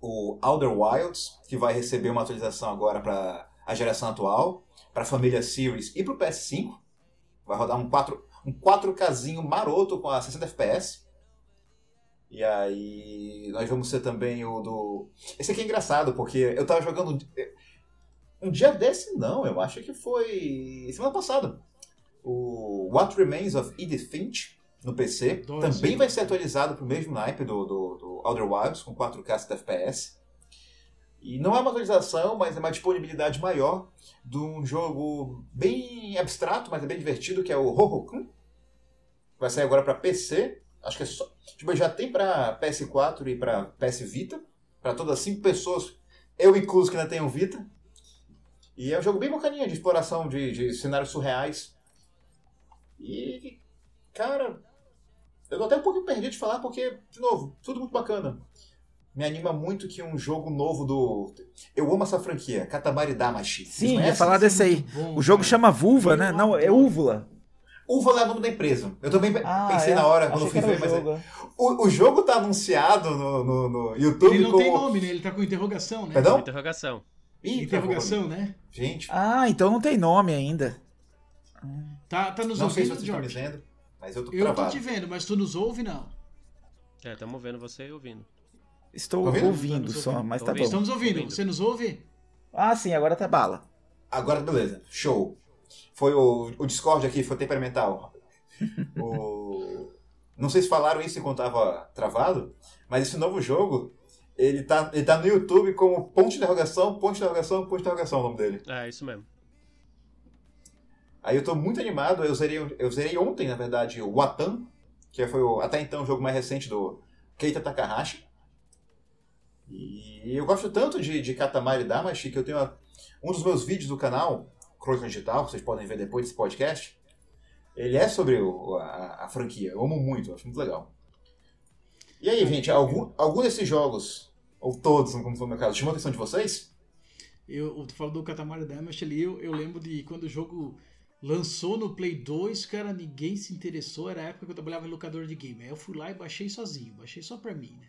o Outer Wilds, que vai receber uma atualização agora para a geração atual, para a família Series e para o PS5. Vai rodar um, 4, um 4Kzinho maroto com a 60 FPS. E aí nós vamos ter também o do. Esse aqui é engraçado, porque eu tava jogando. Um dia desse não, eu acho que foi. semana passada. O What Remains of Edith Finch no PC Nossa. também vai ser atualizado pro mesmo naipe do, do, do Outer Wilds, com 4K 60 FPS. E não é uma atualização, mas é uma disponibilidade maior de um jogo bem abstrato, mas é bem divertido, que é o Hohokun. Vai sair agora para PC. Acho que é só. Tipo, já tem para PS4 e para PS Vita. Para todas as 5 pessoas, eu incluso que ainda tenho Vita. E é um jogo bem bacaninha de exploração de, de cenários surreais. E, cara, eu tô até um pouquinho perdido de falar porque, de novo, tudo muito bacana. Me anima muito que um jogo novo do. Eu amo essa franquia, Katamari Damacy. Vocês Sim, ia conhecem? falar desse aí. Bom, O jogo cara. chama Vulva, né? Não, é. Úvula. Uva é o nome da empresa. Eu também Ah, pensei é? na hora Achei quando que fui ver, o mas. é- jogo. é. O, o jogo tá anunciado no, no, no YouTube Ele não como. tem nome, né? Ele tá com interrogação, né? Perdão? Interrogação. Ih, Interrogação, né? Gente, Ah, então não tem nome ainda. Tá, tá nos Não sei se vocês estão vendo, mas eu tô Eu tô travado. te vendo, mas tu nos ouve não? É, estamos vendo você e ouvindo. Estou Tá ouvindo? ouvindo só, ouvindo? mas Tá tá ouvindo? bom. Estamos ouvindo. ouvindo. Você nos ouve? Ah, sim, agora tá bala. Agora, beleza. Show. Foi o, o Discord aqui, foi temperamental. (laughs) o... Não sei se falaram isso enquanto tava travado, mas esse novo jogo, ele tá, ele tá no YouTube como ponto de interrogação, ponto de interrogação, ponto de interrogação o nome dele. É, isso mesmo. Aí eu tô muito animado, eu zerei, eu zerei ontem, na verdade, o Watan, que foi o, até então o jogo mais recente do Keita Takahashi. E eu gosto tanto de, de Katamari Damacy que eu tenho um dos meus vídeos do canal, Crônica Digital, que vocês podem ver depois desse podcast. Ele é sobre o- a, a franquia, eu amo muito, acho muito legal. E aí, gente, algum, algum desses jogos, ou todos, como foi o meu caso, chamou a atenção de vocês? Eu, tu falou do Katamari Damacy ali, eu, eu lembro de quando o jogo lançou no Play 2, cara, ninguém se interessou, era a época que eu trabalhava em locador de game. Aí eu fui lá e baixei sozinho, baixei só pra mim, né?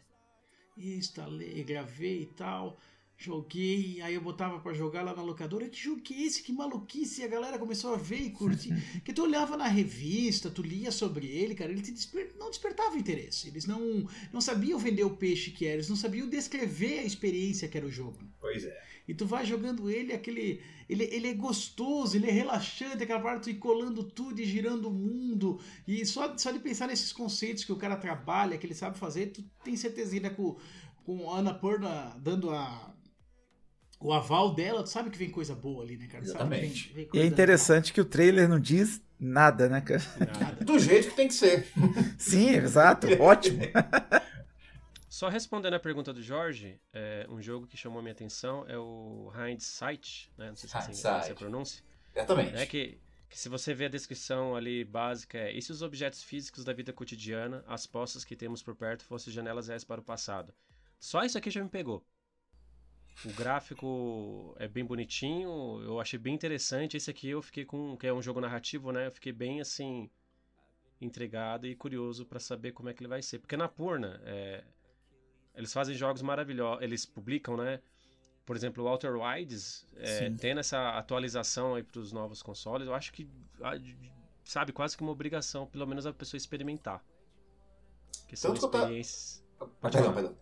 E instalei, gravei e tal, joguei, aí eu botava pra jogar lá na locadora, que jogo que é esse? Que maluquice! E a galera começou a ver e curtir. (laughs) que tu olhava na revista, tu lia sobre ele, cara, ele te desper- não despertava interesse. Eles não, não sabiam vender o peixe que era, eles não sabiam descrever a experiência que era o jogo. Pois é. E tu vai jogando ele, aquele. Ele, ele é gostoso, ele é relaxante, aquela parte de tu ir colando tudo e girando o mundo. E só, só de pensar nesses conceitos que o cara trabalha, que ele sabe fazer, tu tem certeza ainda com, com a Ana Purna dando a. O aval dela, tu sabe que vem coisa boa ali, né, cara? Que vem- Exatamente. vem E é interessante que o trailer não diz nada, né, cara? Nada. Do jeito que tem que ser. Sim, exato, ótimo. (laughs) Só respondendo a pergunta do Jorge, é, um jogo que chamou minha atenção é o Hindsight, né? Não sei se é assim Hindsight. essa é a pronúncia. Exatamente. É que, que se você vê a descrição ali básica, é e se os objetos físicos da vida cotidiana, as postas que temos por perto, fossem janelas reais para o passado. Só isso aqui já me pegou. O gráfico é bem bonitinho, eu achei bem interessante. Esse aqui eu fiquei com, que é um jogo narrativo, né? Eu fiquei bem assim intrigado e curioso para saber como é que ele vai ser, porque na Purna é, eles fazem jogos maravilhosos, eles publicam, né? Por exemplo, o Outer Wilds, é, tendo essa atualização aí para os novos consoles, eu acho que, sabe, quase que uma obrigação, pelo menos a pessoa experimentar. Que são Tanto que eu ta- experiências. Perdão, perdão.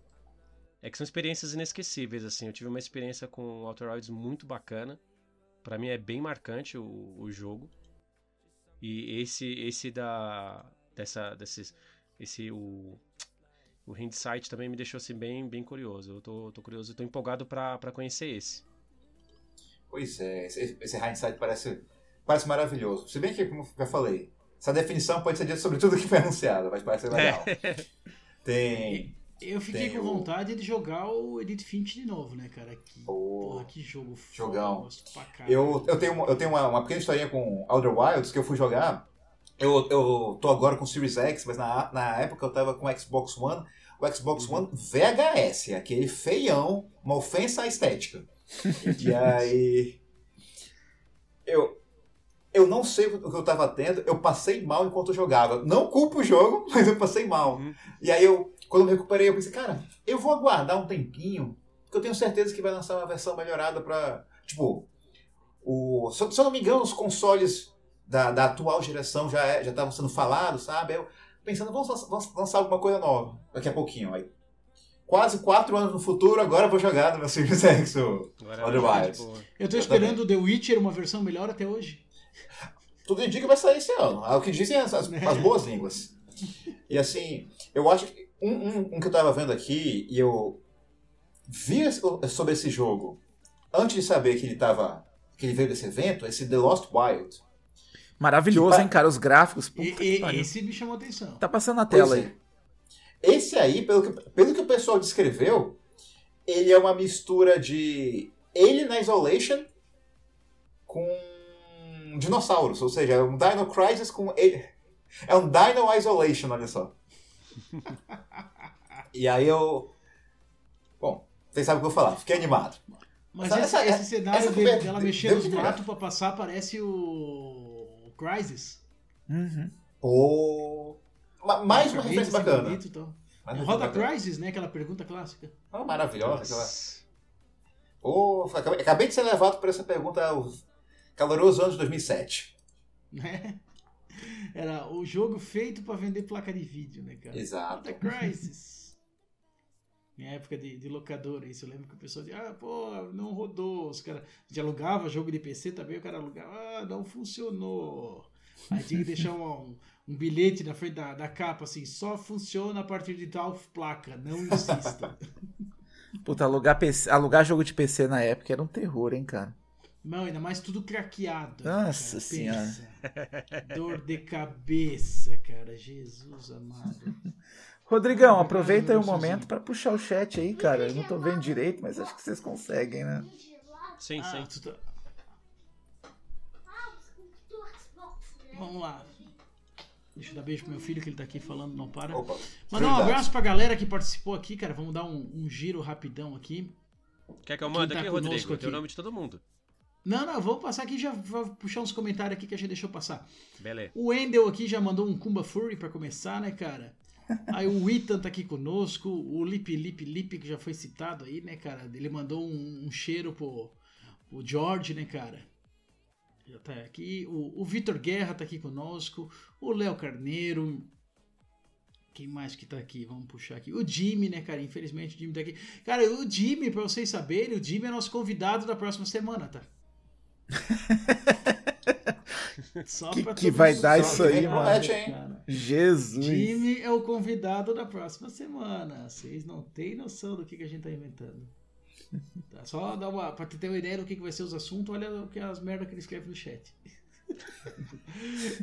É que são experiências inesquecíveis, assim. Eu tive uma experiência com o Outer Wilds muito bacana. Pra mim é bem marcante o, o jogo. E esse esse da dessa desses esse o o Hindsight também me deixou assim bem bem curioso. Eu tô, tô curioso, eu tô empolgado pra, pra conhecer esse. Pois é, esse, esse hindsight parece, parece maravilhoso. Se bem que, como eu já falei, essa definição pode ser dita sobre tudo que foi anunciado, mas parece legal. (laughs) Tem. Eu fiquei Tem com o- vontade de jogar o Edith Finch de novo, né, cara? Que, o- porra, que jogo foda, Jogão. gosto pra caralho. Eu, eu tenho, uma- eu tenho uma, uma pequena historinha com Outer Wilds que eu fui jogar. Eu, eu tô agora com o Series X, mas na, na época eu tava com o Xbox One. O Xbox One VHS, aquele feião, uma ofensa à estética. e aí. Eu. Eu não sei o que eu tava tendo, eu passei mal enquanto eu jogava. Não culpo o jogo, (laughs) mas eu passei mal. Uhum. E aí eu, quando eu me recuperei, eu pensei, cara, eu vou aguardar um tempinho, porque eu tenho certeza que vai lançar uma versão melhorada pra. Tipo, o, se, eu- se eu não me engano, os consoles da, da atual geração já é- já estavam sendo falados, sabe? Eu pensando, vamos, lançar- vamos lançar alguma coisa nova daqui a pouquinho. Aí, quase quatro anos no futuro, agora eu vou jogar no meu Series X. o- é de boa. Eu tô esperando o The Witcher, uma versão melhor até hoje. Tudo indica que vai sair esse ano. É o que dizem as, as- as boas línguas. E assim, eu acho que um, um, um que eu tava vendo aqui e eu vi sobre esse jogo antes de saber que ele tava. que ele veio desse evento, esse The Lost Wild. Maravilhoso, hein, cara? Os gráficos. Puta E, e- esse me chamou a atenção. Tá passando na Pois tela é. aí. Esse aí, pelo que, pelo que o pessoal descreveu, ele é uma mistura de Alien Isolation com dinossauros. Ou seja, é um Dino Crisis com. É um Dino Isolation, olha só. (laughs) E aí eu. Bom, vocês sabem o que eu vou falar, fiquei animado. Mas Essa- esse, essa- esse cenário essa dele- dela de- mexer nos matos pra passar parece o, o Crysis. Uhum. Ma- Mais uma referência ser bacana. bonito, então. Uma Roda bacana. Crysis, né? Aquela pergunta clássica. Ah, maravilhosa. Aquela... Pô, acabei, acabei de ser levado por essa pergunta ao caloroso ano de 2007. Né? (laughs) Era o jogo feito pra vender placa de vídeo, né, cara? Exato. The Crisis. Minha época de, de locadora, isso eu lembro que o pessoal dizia, ah, pô, não rodou. Os caras alugava jogo de PC também, o cara alugava, ah, não funcionou. Aí tinha que deixar um, um bilhete na frente da, da capa, assim, só funciona a partir de tal placa, não insista. (laughs) Puta, alugar, PC, alugar jogo de PC na época era um terror, hein, cara. Não, ainda mais tudo craqueado. Nossa cara, senhora. pensa. Dor de cabeça, cara. Jesus amado. (laughs) Rodrigão, aproveita aí o Nossa, momento pra puxar o chat aí, cara. Eu não tô vendo direito, mas acho que vocês conseguem, né? Sim, sim. Ah, tá- Vamos lá. Deixa eu dar beijo pro meu filho que ele tá aqui falando, não para. Opa. Mandar um abraço pra galera que participou aqui, cara. Vamos dar um, um giro rapidão aqui. Quer que eu Quem mande tá aqui, Rodrigo? Tem o aqui? nome de todo mundo. Não, não, vamos passar aqui e já vou puxar uns comentários aqui que a gente deixou passar. Beleza. O Wendel aqui já mandou um Kumba Fury pra começar, né, cara? Aí o Ethan tá aqui conosco, o Lip Lip Lip que já foi citado aí, né, cara? Ele mandou um, um cheiro pro, pro George, né, cara? Já tá aqui. O, o Vitor Guerra tá aqui conosco, o Léo Carneiro. Quem mais que tá aqui? Vamos puxar aqui. O Jimmy, né, cara? Infelizmente o Jimmy tá aqui. Cara, o Jimmy, pra vocês saberem, o Jimmy é nosso convidado da próxima semana, tá? (laughs) Só Que- pra que vai dar isso aí, cara, mano? hein? Jesus. Jimmy é o convidado da próxima semana. Vocês não têm noção do que, que a gente tá inventando. Tá, só dá uma, pra ter uma ideia do que, que vai ser os assuntos, olha o que as merdas que ele escreve no chat. (laughs)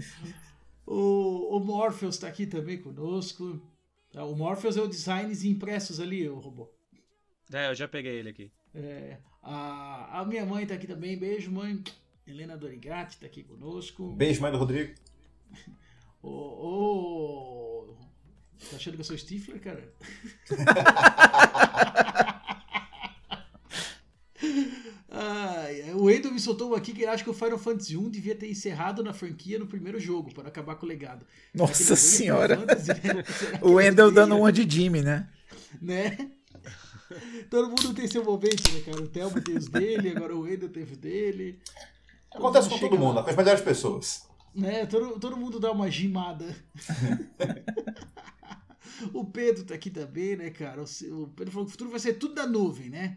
o, o Morpheus tá aqui também conosco. Tá, O Morpheus é o designs impressos ali, o robô. É, eu já peguei ele aqui. É, a, a minha mãe tá aqui também. Beijo, mãe. Helena Dorigatti tá aqui conosco. Beijo, mãe do Rodrigo. Ô, ô, Tá achando que eu sou Stifler, cara? (laughs) Ai, o Endo me soltou aqui que ele acha que o Final Fantasy 1 devia ter encerrado na franquia no primeiro jogo, para acabar com o legado. Nossa ele senhora. Fantasy, né? (laughs) O veio, dando uma de Jimmy, né? Né? Todo mundo tem seu momento, né, cara? O Thelmo tem os dele, agora o Wendel teve o dele. Acontece com todo mundo, lá. com as melhores pessoas. né? Todo, todo mundo dá uma gimada. (laughs) o Pedro tá aqui também, né, cara? O, o Pedro falou que o futuro vai ser tudo da nuvem, né?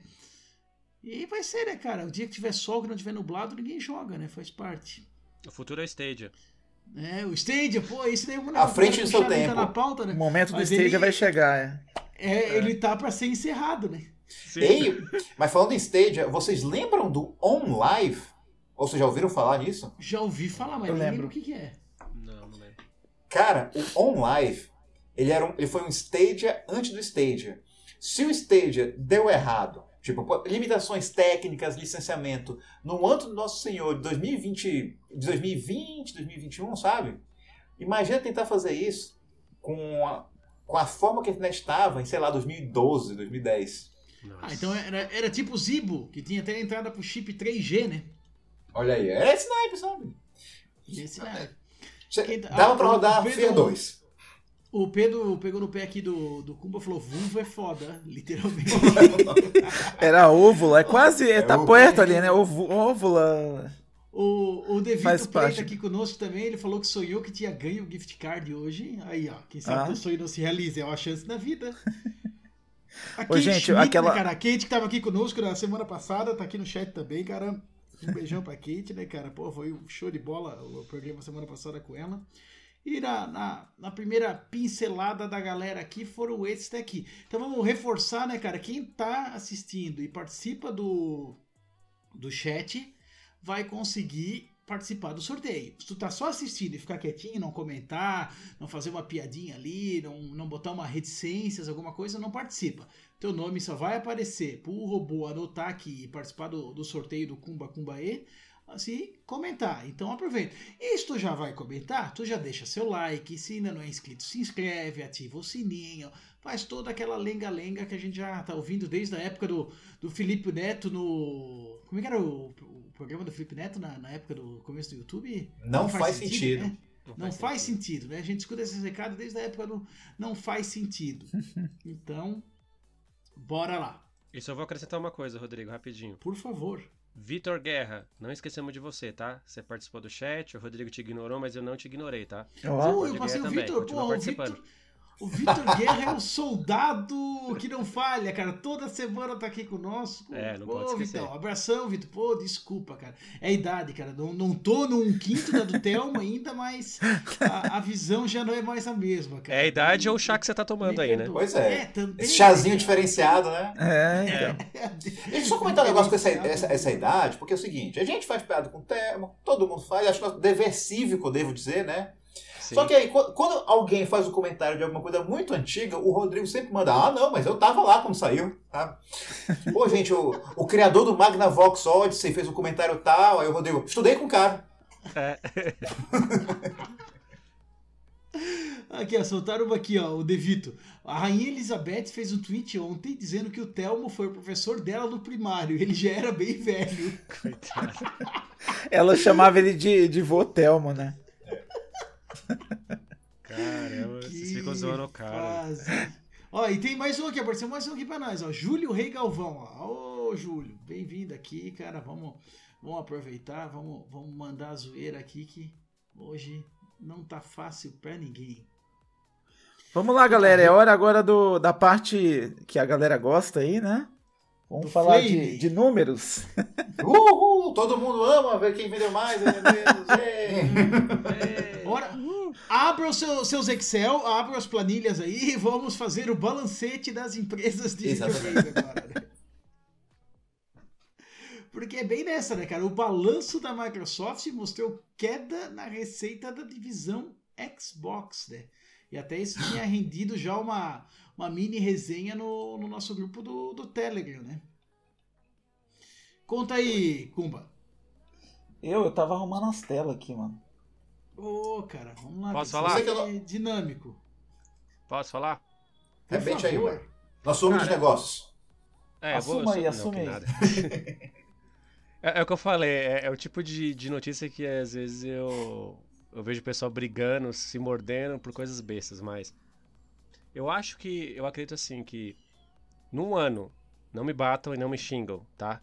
E vai ser, né, cara? O dia que tiver sol, que não tiver nublado, ninguém joga, né? Faz parte. O futuro é Stadia. É, o Stadia, pô, isso daí é uma À frente do seu nem tempo. Tá na pauta, O né? momento do Mas Stadia ele- vai chegar, é. É, ele tá pra ser encerrado, né? Sim. Ei, mas falando em Stadia, vocês lembram do On Live? Ou vocês já ouviram falar nisso? Já ouvi falar, mas Eu lembro. o que, que é. Não, não lembro. Cara, o On Live, ele, era um, ele foi um Stadia antes do Stadia. Se o Stadia deu errado, tipo, limitações técnicas, licenciamento, no ano do Nosso Senhor de 2020, de 2020, 2021, sabe? Imagina tentar fazer isso com a, com a forma que a internet estava em, sei lá, 2012, 2010. Nossa. Ah, então era, era tipo o Zibo, que tinha até entrada pro chip 3G, né? Olha aí, é esse naipe, sabe? Esse, né? Cê- Quem- Dava ah, pra rodar Pedro- Fear 2. O Pedro pegou no pé aqui do, do Kumba e falou: Vulvo é foda, (laughs) literalmente. Era óvula, é quase. É, É tá perto ali, né? Ovo, óvula. o, o Devito tá aqui conosco também. Ele falou que sonhou que tinha ganho o gift card hoje. Aí, ó, quem sabe Ah. teu sonho não se realiza. É uma chance na vida. A Ô, Kate gente, Schmidt, aquela- né, cara? A Kate que tava aqui conosco na semana passada, tá aqui no chat também, cara. Um beijão pra Kate, né, cara? Pô, foi um show de bola o programa semana passada com ela. E na, na, na primeira pincelada da galera aqui foram esses daqui. Então vamos reforçar, né, cara? Quem tá assistindo e participa do, do chat vai conseguir participar do sorteio. Se tu tá só assistindo e ficar quietinho, não comentar, não fazer uma piadinha ali, não, não botar uma reticências, alguma coisa, não participa. Teu nome só vai aparecer pro robô anotar aqui e participar do, do sorteio do Kumba Kumba E assim, comentar. Então aproveita. E se tu já vai comentar, tu já deixa seu like, se ainda não é inscrito, se inscreve, ativa o sininho, faz toda aquela lenga-lenga que a gente já tá ouvindo desde a época do, do Felipe Neto no... Como é que era o, o programa do Felipe Neto na, na época do começo do YouTube? Não faz sentido. né? Não faz sentido, né? A gente escuta esses recados desde a época do não faz sentido. (laughs) Então, bora lá, E só vou acrescentar uma coisa, Rodrigo, rapidinho. por favor. Vitor Guerra, não esquecemos de você, tá? Você participou do chat, o Rodrigo te ignorou, mas eu não te ignorei, tá? Pode eu passei o Vitor, pô, o participando. Vitor. O Vitor Guerra é um soldado que não falha, cara. Toda semana tá aqui conosco. É, não Pô, pode esquecer. Vitão, abração, Vitor. Pô, desculpa, cara. É a idade, cara. Não, não tô num quinto da do Thelma ainda, mas a, a visão já não é mais a mesma, cara. É a idade ou o chá que você tá tomando aí, né? Pois é. também. Esse chazinho diferenciado, né? É, então. (laughs) Deixa eu só comentar um negócio com essa, essa, essa idade, porque é o seguinte, a gente faz piada com o tema, todo mundo faz, acho que é dever cívico, devo dizer, né? Sim. Só que aí, quando, alguém faz um comentário de alguma coisa muito antiga, o Rodrigo sempre manda, ah, não, mas eu tava lá quando saiu, tá? (laughs) Pô, gente, o, o criador do Magnavox Odyssey fez um comentário tal, aí o Rodrigo, estudei com o cara. É. (laughs) Aqui, ó, soltaram uma aqui, ó, o Devito. A Rainha Elizabeth fez um tweet ontem dizendo que o Telmo foi o professor dela no primário. Ele já era bem velho. Coitado. (laughs) Ela chamava ele de, de vô Telmo, né? (laughs) Caramba, vocês ficam zoando o cara. Ó, e tem mais um aqui, apareceu mais um aqui pra nós, ó. Júlio Rei Galvão, ó. Ô, Júlio, bem-vindo aqui, cara. Vamos, vamos aproveitar, vamos, vamos mandar a zoeira aqui que hoje não tá fácil pra ninguém. Vamos lá, galera. É hora agora do, da parte que a galera gosta aí, né? Vamos Do falar de, de números. Uhul, todo mundo ama ver quem vendeu mais, vendeu menos, (laughs) ei. Ora, abra os seus, seus Excel, abra as planilhas aí e vamos fazer o balancete das empresas de videogame agora, né? Porque é bem nessa, né, cara? O balanço da Microsoft mostrou queda na receita da divisão Xbox, né? E até isso tinha (laughs) rendido já uma, uma mini resenha no, no nosso grupo do, do Telegram, né? Conta aí, Kumba. Eu, eu tava arrumando as telas aqui, mano. Ô, cara, vamos lá. Posso falar? que ser dinâmico. Posso falar? Por Repete aí, favor. mano. Nosso homem dos Cara, negócios. É, eu vou- Assuma aí, não, assume aí. nada. É, é o que eu falei, é, é o tipo de, de notícia que às vezes eu, eu vejo o pessoal brigando, se mordendo por coisas bestas, mas eu acho que, eu acredito assim, que num ano, não me batam e não me xingam, tá?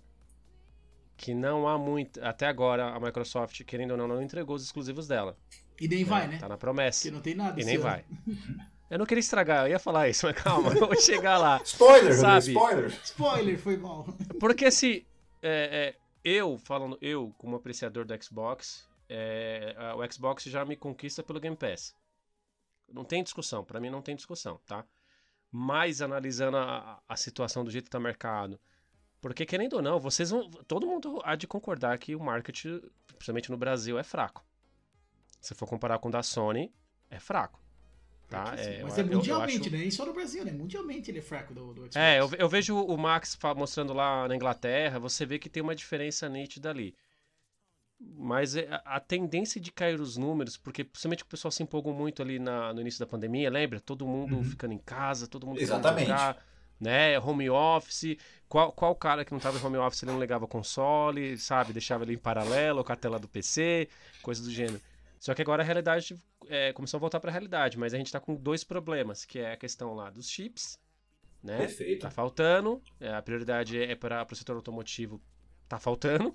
Que não há muito, até agora a Microsoft, querendo ou não, não entregou os exclusivos dela. E nem vai, né? Tá na promessa. Porque não tem nada E nem ano. vai. (laughs) Eu não queria estragar, eu ia falar isso, mas calma, (laughs) eu vou chegar lá. Spoiler, Sabe? Spoiler. Spoiler, foi mal. (laughs) Porque se é, é, eu, falando eu, como apreciador do Xbox, é, o Xbox já me conquista pelo Game Pass. Não tem discussão, pra mim não tem discussão, tá? Mas analisando a, a situação do jeito que tá mercado, porque querendo ou não, vocês vão, todo mundo há de concordar que o market, principalmente no Brasil, é fraco. Se for comparar com o da Sony, é fraco. Tá? Sim, Mas eu- é mundialmente, acho- né? Nem só no Brasil, né? Mundialmente ele é fraco do, do Xbox. é, eu, eu vejo o Max mostrando lá na Inglaterra, você vê que tem uma diferença nítida ali. Mas é- a, tendência de cair os números, porque principalmente o pessoal se empolgou muito ali na- no início da pandemia, lembra? Todo mundo ficando em casa, todo mundo Exatamente. jogar, né? Home office. Qual, qual cara que não tava em home office, ele não ligava console, sabe? Deixava ele em paralelo com a tela do PC, coisa do gênero. Só que agora a realidade é, começou a voltar para a realidade, mas a gente tá com dois problemas, que é a questão lá dos chips, né? Perfeito. Tá faltando. é, a prioridade é para o setor automotivo. Tá faltando.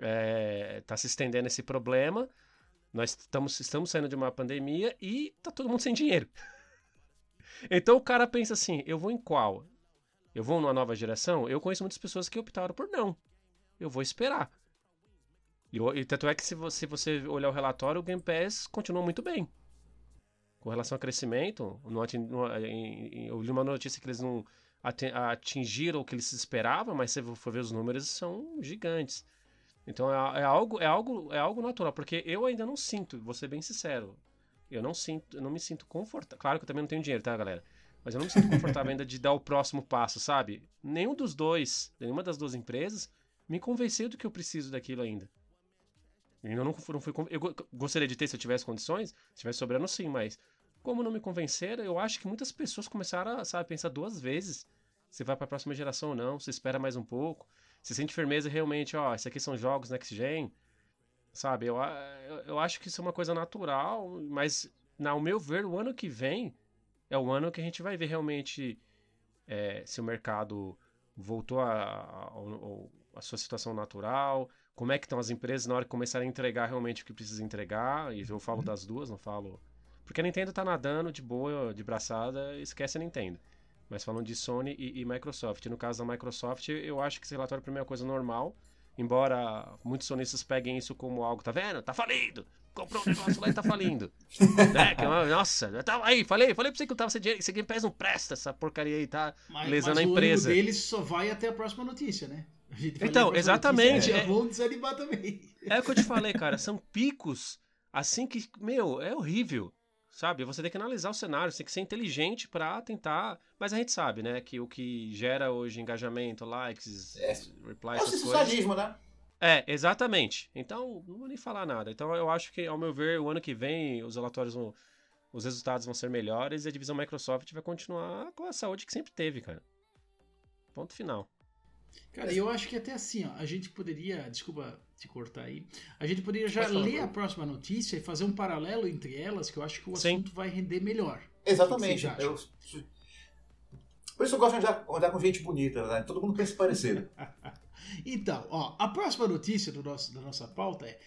É, tá se estendendo esse problema. Nós estamos, estamos saindo de uma pandemia e tá todo mundo sem dinheiro. Então o cara pensa assim: eu vou em qual? Eu vou numa nova geração? Eu conheço muitas pessoas que optaram por não. Eu vou esperar. E, e tanto é que se você, você olhar o relatório, o Game Pass continua muito bem. Com relação ao crescimento, não atin- não- em- em- eu li uma notícia que eles não ati- atingiram o que eles esperavam, mas se você for ver os números, são gigantes. Então é, é algo, é, algo, é algo natural, porque eu ainda não sinto, vou ser bem sincero, eu não sinto, eu não me sinto confortável. Claro que eu também não tenho dinheiro, tá, galera? Mas eu não me sinto confortável ainda de dar o próximo passo, sabe? Nenhum dos dois, nenhuma das duas empresas me convenceu do que eu preciso daquilo ainda. Eu não, não fui, eu go- gostaria de ter se eu tivesse condições, se tivesse sobrando sim, mas como não me convenceram, eu acho que muitas pessoas começaram a, sabe, pensar duas vezes se vai para a próxima geração ou não, se espera mais um pouco, se sente firmeza realmente, ó, isso aqui são jogos next gen, sabe? Eu, eu, acho que isso é uma coisa natural, mas, ao meu ver, o ano que vem é o ano que a gente vai ver realmente é, se o mercado voltou a, a- a sua situação natural, como é que estão as empresas na hora que começarem a entregar realmente o que precisa entregar, e eu falo das duas, não falo... Porque a Nintendo tá nadando de boa, de braçada, esquece a Nintendo. Mas falando de Sony e, e Microsoft. No caso da Microsoft, eu acho que esse relatório para mim é uma coisa normal, embora muitos sonistas peguem isso como algo, tá vendo? Tá falido! Comprou um negócio lá e tá falindo. (laughs) né? que é nossa, eu tava aí, falei, falei pra você que eu tava sem dinheiro, esse Game Pass não presta, essa porcaria aí, tá Mas, lesando mas a o empresa. ânimo deles só vai até a próxima notícia, né? A gente vai Então, exatamente, notícia, é- Já vão desanimar também. É o que eu te falei, cara, são picos assim que, meu, é horrível. Sabe? Você tem que analisar o cenário, você tem que ser inteligente pra tentar. Mas a gente sabe, né, que o que gera hoje engajamento, likes, É. replies, É o sensacionalismo, né? É, exatamente. Então, não vou nem falar nada. Então, eu acho que, ao meu ver, o ano que vem os relatórios vão. Os resultados vão ser melhores e a divisão Microsoft vai continuar com a saúde que sempre teve, cara. Ponto final. Cara, eu acho que até assim, ó, a gente poderia, desculpa te cortar aí, a gente poderia já falar, ler a próxima notícia e fazer um paralelo entre elas, que eu acho que o Sim. assunto vai render melhor. Exatamente. Eu- Por isso eu gosto de andar, andar com gente bonita, né? Todo mundo pensa parecido. (laughs) Então, ó, a próxima notícia do nosso, da nossa pauta é.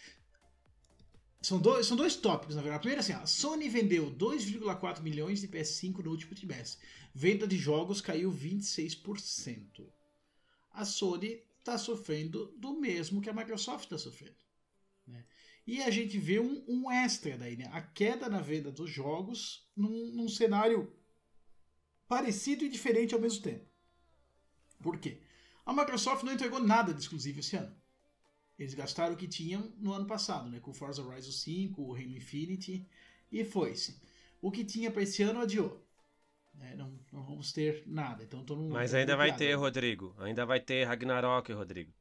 São dois, são dois tópicos, na verdade. Primeiro, assim, a Sony vendeu 2,4 milhões de PS5 no último trimestre. Venda de jogos caiu 26%. A Sony está sofrendo do mesmo que a Microsoft está sofrendo. né? E a gente vê um, um extra daí, né? A queda na venda dos jogos num, num cenário parecido e diferente ao mesmo tempo. Por quê? A Microsoft não entregou nada de exclusivo esse ano. Eles gastaram o que tinham no ano passado, né? Com Forza Horizon 5, o Halo Infinity, e foi-se. O que tinha para esse ano adiou. Né? Não, não vamos ter nada. Então todo mundo Mas ainda vai ter, Rodrigo. Ainda vai ter Ragnarok, Rodrigo.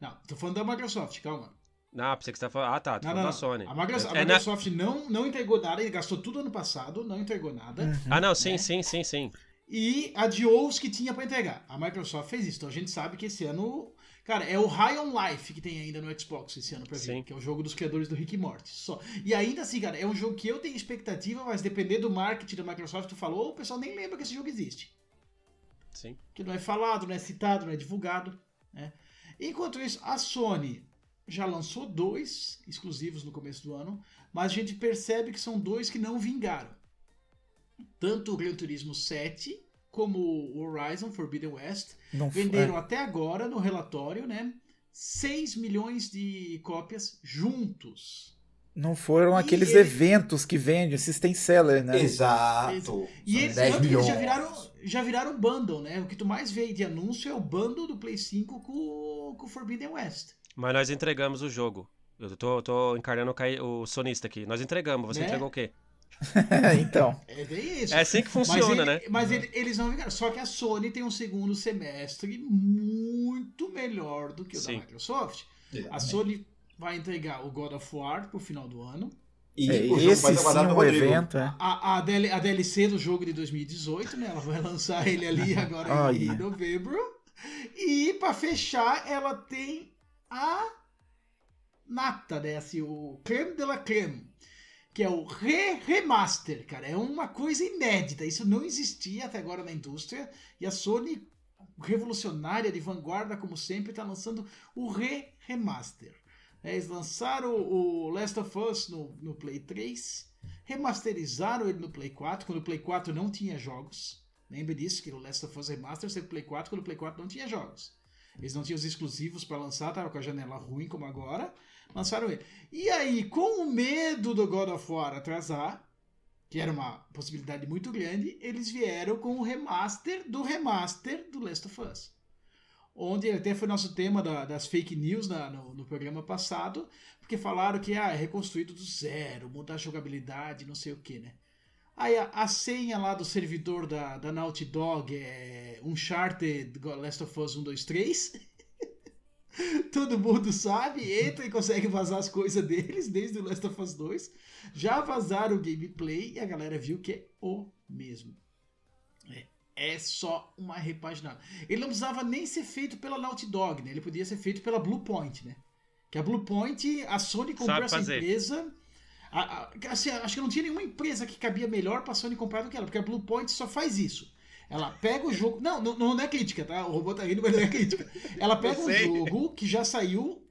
Não, tô falando da Microsoft, calma. Ah, pensei que você tá falando. Ah, tá. Tô Não, falando não, da Sony. A, Microsoft, a É, na- Microsoft não, não entregou nada, ele gastou tudo ano passado, não entregou nada. Ah, não, sim, né? sim, sim, sim. e adiou os que tinha para entregar. A Microsoft fez isso. Então a gente sabe que esse ano, cara, é o High on Life que tem ainda no Xbox esse ano para vir, Sim. que é o jogo dos criadores do Rick e Morty. Só. E ainda assim, cara, é um jogo que eu tenho expectativa, mas depender do marketing da Microsoft, tu falou, o pessoal nem lembra que esse jogo existe. Sim. Que não é falado, não é citado, não é divulgado, né? Enquanto isso, a Sony já lançou dois exclusivos no começo do ano, mas a gente percebe que são dois que não vingaram. Tanto o Gran Turismo 7 como o Horizon Forbidden West Não venderam é. até agora no relatório, né? 6 milhões de cópias juntos. Não foram E aqueles ele- eventos que vendem, system seller, né? Exato. E eles, 10 tanto que eles milhões. já viraram, já viraram bundle, né? O que tu mais vê de anúncio é o bundle do Play 5 com, com o Forbidden West. Mas nós entregamos o jogo. Eu tô, tô encarnando o sonista aqui. Nós entregamos. Você Né? entregou o quê? (laughs) então. É bem isso. É assim que Mas funciona, ele- né? Mas ele- eles não vingaram. Só que a Sony tem um segundo semestre muito melhor do que o Sim. da Microsoft. A Exatamente. Sony vai entregar o God of War pro final do ano. E É, o jogo esse sim é um Rodrigo. evento, é. A, a, DL a DLC do jogo de 2018, né? Ela vai lançar ele ali (laughs) agora em Olha. novembro. E pra fechar, ela tem a nata, né? Assim, o creme de la creme. Que é o re remaster, cara. É uma coisa inédita. Isso não existia até agora na indústria. E a Sony, revolucionária, de vanguarda, como sempre, está lançando o re remaster. É, Eles lançaram o Last of Us no, no Play 3, remasterizaram ele no Play 4, quando o Play 4 não tinha jogos. Lembre disso, que o Last of Us Remaster saiu Play 4 quando o Play 4 não tinha jogos. Eles não tinham os exclusivos para lançar, tava com a janela ruim como agora, lançaram ele. E aí, com o medo do God of War atrasar, que era uma possibilidade muito grande, eles vieram com o remaster do remaster do Last of Us onde até foi nosso tema da- das fake news na- no, no programa passado, porque falaram que ah, é reconstruído do zero, mudar a jogabilidade, não sei o que, né? Aí a, a senha lá do servidor da, da Naughty Dog é Uncharted Last of Us 1, 2, 3. (laughs) Todo mundo sabe, entra e consegue vazar as coisas deles desde o Last of Us 2. Já vazaram o gameplay e a galera viu que é o mesmo. É, é só uma repaginada. Ele não precisava nem ser feito pela Naughty Dog, né? Ele podia ser feito pela Bluepoint, né? Que a Bluepoint, a Sony comprou Sabe essa fazer. empresa. a- a- assim, acho que não tinha nenhuma empresa que cabia melhor pra Sony comprar do que ela, porque a Bluepoint só faz isso. Ela pega o jogo. Não, não, não é crítica, tá? O robô tá rindo, mas não é crítica. Ela pega um jogo que já saiu,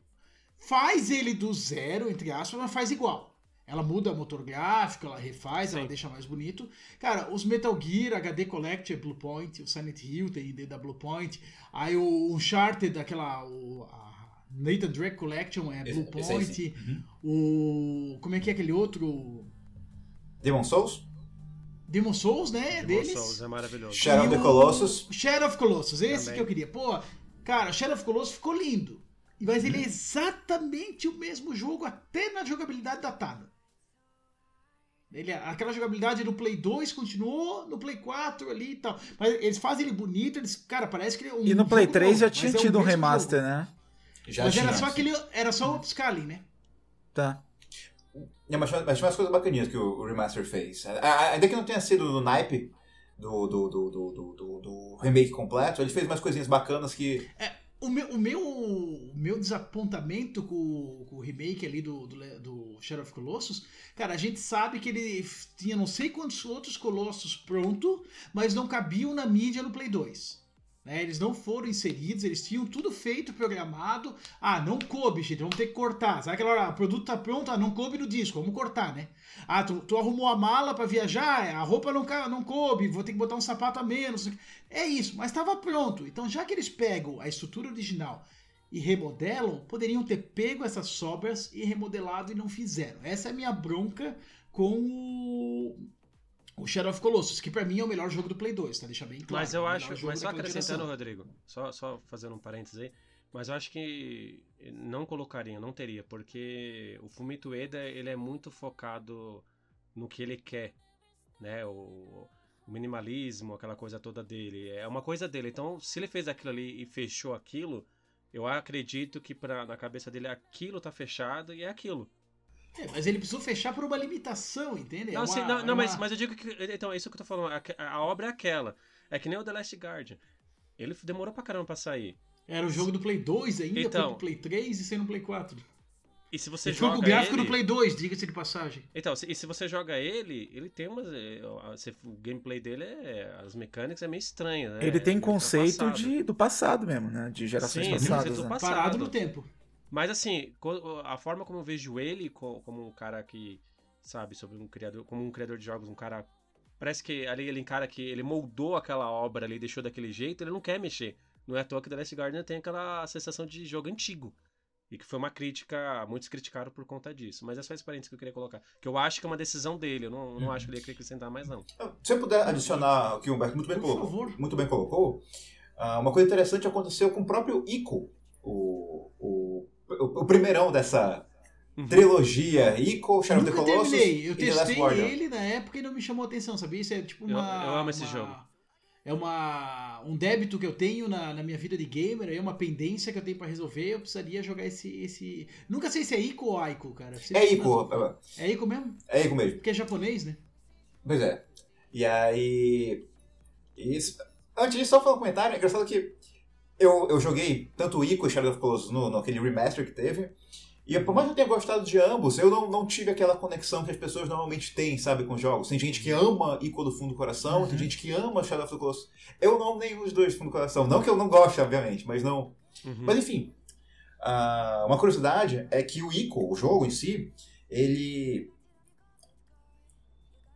faz ele do zero, entre aspas, mas faz igual. Ela muda motor gráfico, ela refaz, ela Sim. deixa mais bonito. Cara, os Metal Gear, HD Collector é Bluepoint, o Silent Hill tem ID da Bluepoint, aí o Uncharted, aquela. O, a Nathan Drake Collection é Esse- esse Bluepoint. sim. Uhum. O. Como é que é aquele outro? Demon Souls? Demon Souls, né? Demon deles. Souls é maravilhoso. Shadow of the Colossus. Shadow of Colossus, esse Também. que eu queria. Pô, cara, Shadow of Colossus ficou lindo. Mas ele é exatamente o mesmo jogo, até na jogabilidade datada. Ele, aquela jogabilidade do Play 2 continuou no Play 4 ali e tal. Mas eles fazem ele bonito, eles, cara, parece que ele é um E no Play jogo 3 já novo, tinha mas é o tido um mesmo remaster, jogo. né? Já Mas tinha. era só aquele. Era só o upscaling, né? Tá. É, mas, tinha umas coisas bacaninhas que o, o Remaster fez. Ainda que não tenha sido no naipe do, do, do, do, do, do- remake completo, ele fez umas coisinhas bacanas que. O meu, o meu, meu desapontamento com, com o remake ali do, do, do Shadow of Colossus, cara, a gente sabe que ele tinha não sei quantos outros Colossus pronto, mas não cabiam na mídia no Play 2. Né? Eles não foram inseridos, eles tinham tudo feito, programado. Ah, não coube, gente, vamos ter que cortar. Sabe aquela hora, o produto tá pronto, ah, não coube no disco, vamos cortar, né? Ah, tu, tu arrumou a mala pra viajar, a roupa não, não coube, vou ter que botar um sapato a menos. É isso, mas estava pronto. Então, já que eles pegam a estrutura original e remodelam, poderiam ter pego essas sobras e remodelado e não fizeram. Essa é a minha bronca com o, o Shadow of Colossus, que pra mim é o melhor jogo do Play 2, tá? Deixar bem claro. Mas eu acho, mas só acrescentando, geração. Rodrigo, só, só fazendo um parênteses aí, mas eu acho que não colocariam, não teria, porque o Fumito Ueda, ele é muito focado no que ele quer, né, o, o minimalismo, aquela coisa toda dele, é uma coisa dele, então se ele fez aquilo ali e fechou aquilo, eu acredito que pra, na cabeça dele aquilo tá fechado e é aquilo. É, mas ele precisou fechar por uma limitação, entende? É Não, uma- sim, não, é não, mas, uma- mas eu digo que. Então, é isso que eu tô falando. A, a obra é aquela. É que nem o The Last Guardian. Ele demorou pra caramba pra sair. Era o jogo do Play 2 ainda, Então. foi pro Play 3 e saiu no Play 4. E se você foi joga com o gráfico ele... do Play 2, diga-se de passagem. Então, se, e se você joga ele, ele tem umas. é, O gameplay dele é. As mecânicas é meio estranha, né? Ele tem tá conceito passado. de, do passado mesmo, né? De gerações Sim, ele tem passadas. conceito do né? passado. Parado no tempo. Mas assim, a forma como eu vejo ele co- como um cara que, sabe, sobre um criador, como um criador de jogos, um cara. Parece que ali ele encara que ele moldou aquela obra ali, deixou daquele jeito, ele não quer mexer. Não é à toa que The Last Guardian tem aquela sensação de jogo antigo. E que foi uma crítica, muitos criticaram por conta disso. Mas é só esse parênteses que eu queria colocar. Que eu acho que é uma decisão dele, eu não, não acho que ele ia querer acrescentar mais, não. Se eu puder adicionar o que o Humberto muito bem Por colocou, favor. muito bem colocou ah, uma coisa interessante aconteceu com o próprio Ico, o, o, o, o primeirão dessa Uhum. trilogia Ico, Shadow of the Colossus terminei. Eu e The Last testei ele na época e não me chamou atenção, sabia? Isso é tipo Eu- uma. eu amo esse uma- jogo. É uma, um débito que eu tenho na, na minha vida de gamer, é uma pendência que eu tenho pra resolver. Eu precisaria jogar esse. esse... Nunca sei se é Ico ou Aiko, cara. É Ico, É Ico mesmo? é Ico mesmo. Porque é japonês, né? Pois é. E aí. Isso. Antes disso, só falar um comentário. É engraçado que eu, eu joguei tanto o Ico e Shadow of the Colossus no, no aquele remaster que teve. E por mais que eu tenha gostado de ambos, eu não, não tive aquela conexão que as pessoas normalmente têm, sabe, com jogos. Tem gente que ama Ico do fundo do coração, tem gente que ama Shadow of the Colossus. Eu não amo nenhum dos dois do fundo do coração. Não que eu não goste, obviamente, mas não. Uhum. Mas enfim, ah, uma curiosidade é que o Ico, o jogo em si, ele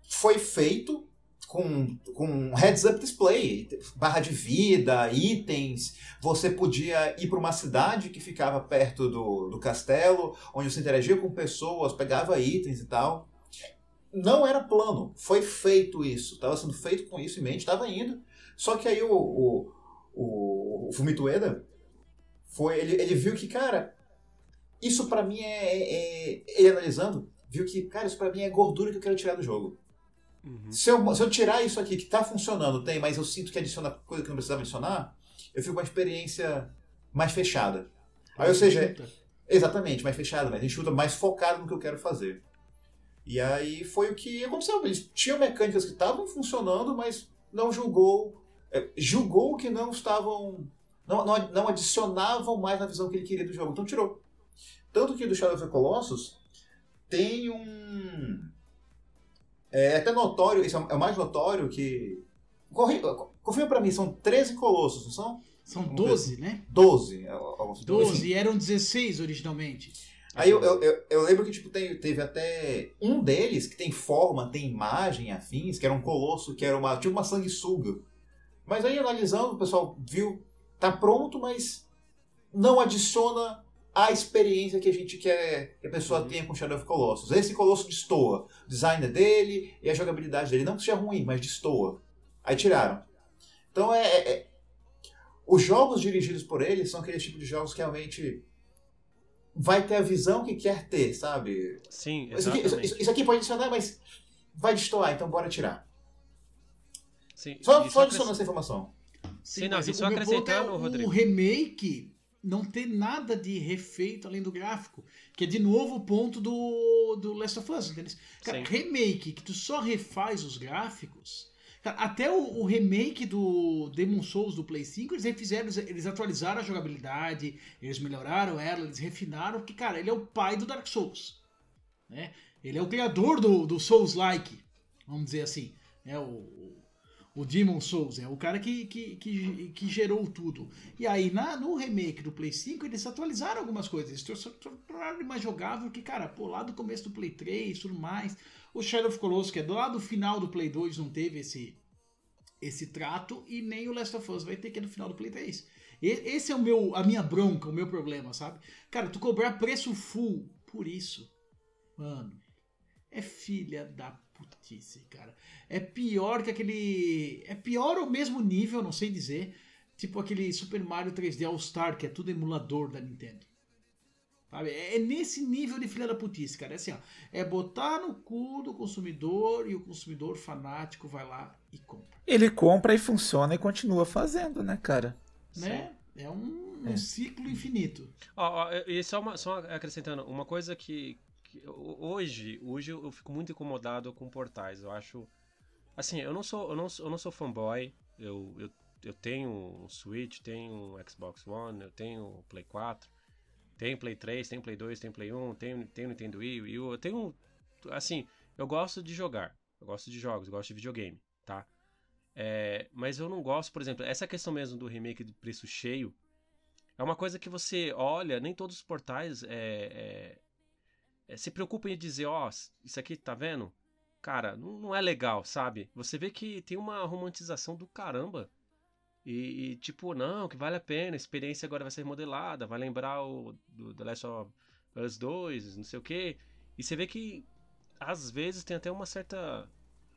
foi feito com, com heads-up display, barra de vida, itens. Você podia ir para uma cidade que ficava perto do, do castelo, onde você interagia com pessoas, pegava itens e tal. Não era plano, foi feito isso, estava sendo feito com isso em mente, estava indo. Só que aí o, o, o, o Fumito Ueda foi, ele, ele viu que, cara, isso pra mim é, é- é- Ele analisando, viu que, cara, isso pra mim é gordura que eu quero tirar do jogo. Uhum. Se eu, se eu tirar isso aqui que tá funcionando, tem, mas eu sinto que adiciona coisa que não precisava adicionar, eu fico com uma experiência mais fechada. Aí, ou seja. Exatamente, mais fechada, mais enxuta, mais focado no que eu quero fazer. E aí foi o que aconteceu. Eles tinham mecânicas que estavam funcionando, mas não julgou. é, julgou que não estavam. Não, não, não adicionavam mais na visão que ele queria do jogo. Então tirou. Tanto que do Shadow of the Colossus tem um. É até notório, isso é o mais notório que. Confirma pra mim, são 13 colossos, não são? São Vamos 12, né? 12. é, alguns- 12, e eram 16 originalmente. Aí eu, eu, eu, eu lembro que tipo, tem- teve até um deles que tem forma, tem imagem, afins, que era um colosso, que era uma, tipo uma sanguessuga. Mas aí analisando, o pessoal viu, tá pronto, mas não adiciona a experiência que a gente quer que a pessoa Uhum. tenha com Shadow of Colossus. Esse colosso destoa. O design é dele e a jogabilidade dele. Não que seja ruim, mas destoa. Aí tiraram. Então é, é- é- Os jogos dirigidos por ele são aqueles tipos de jogos que realmente vai ter a visão que quer ter, sabe? Sim, Isso aqui, exatamente. isso- isso aqui pode adicionar, mas vai destoar, então bora tirar. Sim, Só, só adicionando essa informação. Sim, não, mas e o só ponto é acrescentando, o Rodrigo. remake não ter nada de refeito além do gráfico. Que é de novo o ponto do, do Last of Us, entendeu? Cara, Sim. remake que tu só refaz os gráficos. Cara, até o, o remake do Demon Souls do Play 5, eles refizeram, eles, eles atualizaram a jogabilidade, eles melhoraram ela, eles refinaram, porque, cara, ele é o pai do Dark Souls. Né? Ele é o criador do, do Souls-like, vamos dizer assim. Né? O, o, Demon Souls, é o cara que, que, que, que gerou tudo. E aí, na, no remake do Play 5, eles atualizaram algumas coisas. Eles tor- tornaram mais jogável, que, cara, pô, lá do começo do Play 3 tudo mais. O Shadow of Colossus, que é do lado final do Play 2, não teve esse, esse trato. E nem o Last of Us vai ter, que é no final do Play 3. E- Esse é o meu, a minha bronca, o meu problema, sabe? Cara, tu cobrar preço full por isso, mano, é filha da putice, cara. É pior que aquele. É pior ou mesmo nível, não sei dizer. Tipo aquele Super Mario 3D All Star, que é tudo emulador da Nintendo. Sabe? É nesse nível de filha da putice, cara. É assim, ó. É botar no cu do consumidor e o consumidor fanático vai lá e compra. Ele compra e funciona e continua fazendo, né, cara? Né? É um, um É. ciclo infinito. Ó, ó, e só, uma- só acrescentando, uma coisa que, hoje, hoje eu fico muito incomodado com portais. Eu acho. Assim, eu não sou, eu não, eu não sou fanboy. Eu, eu, eu tenho um Switch, tenho um Xbox One, eu tenho um Play 4, tenho Play 3, tenho Play 2, tenho Play 1, tenho, tenho Nintendo Wii, Wii eu tenho. Assim, eu gosto de jogar. Eu gosto de jogos, eu gosto de videogame, tá? É, mas eu não gosto, por exemplo, essa questão mesmo do remake de preço cheio. É uma coisa que você olha, nem todos os portais é, é, é, se preocupam em dizer, ó, isso aqui tá vendo? Cara, não, não é legal, sabe? Você vê que tem uma romantização do caramba. E, e, tipo, não, que vale a pena, a experiência agora vai ser remodelada, vai lembrar o do The Last of Us 2, não sei o quê. E você vê que às vezes tem até uma certa.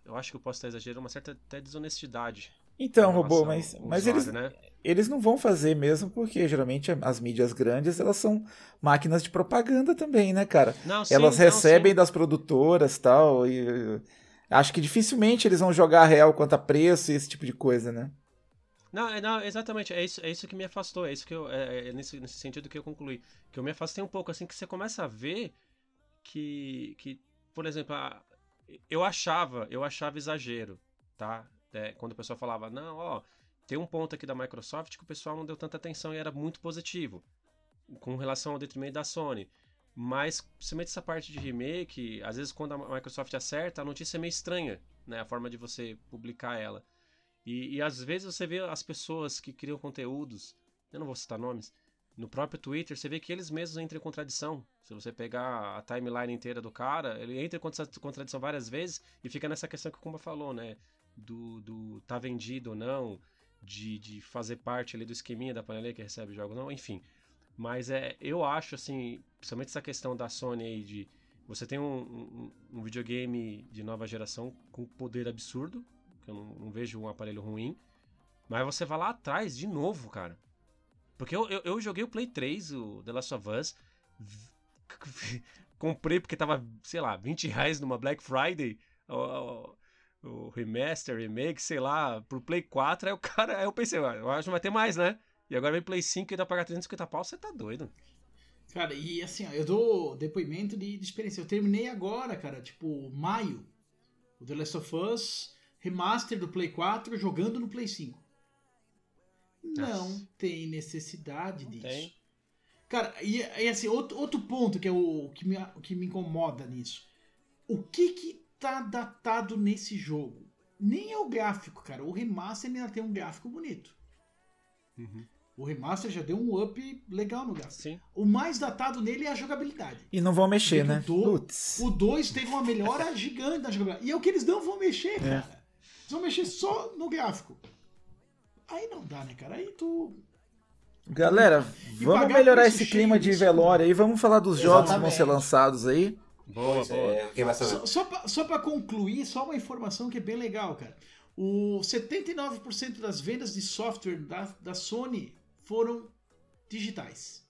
Eu acho que eu posso estar exagerando, uma certa até desonestidade. Então, robô, mas, mas eles, usuário, né? eles não vão fazer mesmo, porque geralmente as mídias grandes elas são máquinas de propaganda também, né, cara? Não, sim, elas não, recebem sim. das produtoras tal, e acho que dificilmente eles vão jogar real quanto a preço e esse tipo de coisa, né? Não, é- não, exatamente, é isso, é isso que me afastou, é isso que eu, é, é nesse, nesse sentido que eu concluí, que eu me afastei um pouco, assim, que você começa a ver que, que por exemplo, a- eu achava, eu achava exagero, tá? É, quando o pessoal falava, não, ó, tem um ponto aqui da Microsoft que o pessoal não deu tanta atenção e era muito positivo, com relação ao detrimento da Sony. Mas, principalmente essa parte de remake, às vezes quando a Microsoft acerta, a notícia é meio estranha, né? A forma de você publicar ela. E, e às vezes você vê as pessoas que criam conteúdos, eu não vou citar nomes, no próprio Twitter, você vê que eles mesmos entram em contradição. Se você pegar a timeline inteira do cara, ele entra em contra- contradição várias vezes e fica nessa questão que o Kumba falou, né? Do, do tá vendido ou não, de, de fazer parte ali do esqueminha da panela que recebe jogo não, enfim. Mas é, eu acho, assim, principalmente essa questão da Sony aí de você tem um, um, um videogame de nova geração com poder absurdo, que eu não, não vejo um aparelho ruim, mas você vai lá atrás de novo, cara. Porque eu, eu, eu joguei o Play 3, o The Last of Us, (laughs) comprei porque tava, sei lá, 20 reais numa Black Friday, o- o remaster, remake, sei lá, pro Play 4, aí o cara, aí eu pensei, "Ah, eu acho que não vai ter mais, né? E agora vem Play 5 e dá pra pagar 350 pau, você tá doido. Cara, e assim, ó, eu dou depoimento de, de experiência. Eu terminei agora, cara, tipo, maio, o The Last of Us Remaster do Play 4 jogando no Play 5. Não Nossa. tem necessidade Não disso. tem. Cara, e, e assim, outro, outro ponto que é o que me, que me incomoda nisso. O que que tá datado nesse jogo? nem é o gráfico, cara. O remaster ainda tem um gráfico bonito. Uhum. O remaster já deu um up legal no gráfico. Sim. O mais datado nele é a jogabilidade. E não vão mexer, Porque né? o do- Putz. O 2 teve uma melhora (laughs) gigante na jogabilidade. E é o que eles não vão mexer, cara. Eles vão mexer só no gráfico. Aí não dá, né, cara? Aí tu. Galera, E vamos melhorar esse clima de velório aí. Vamos falar dos jogos que vão ser Exatamente. lançados aí. Boa, Pois boa. é, quem vai saber? Só, só, pra, só pra concluir, só uma informação que é bem legal, cara. O 79% das vendas de software da, da Sony foram digitais.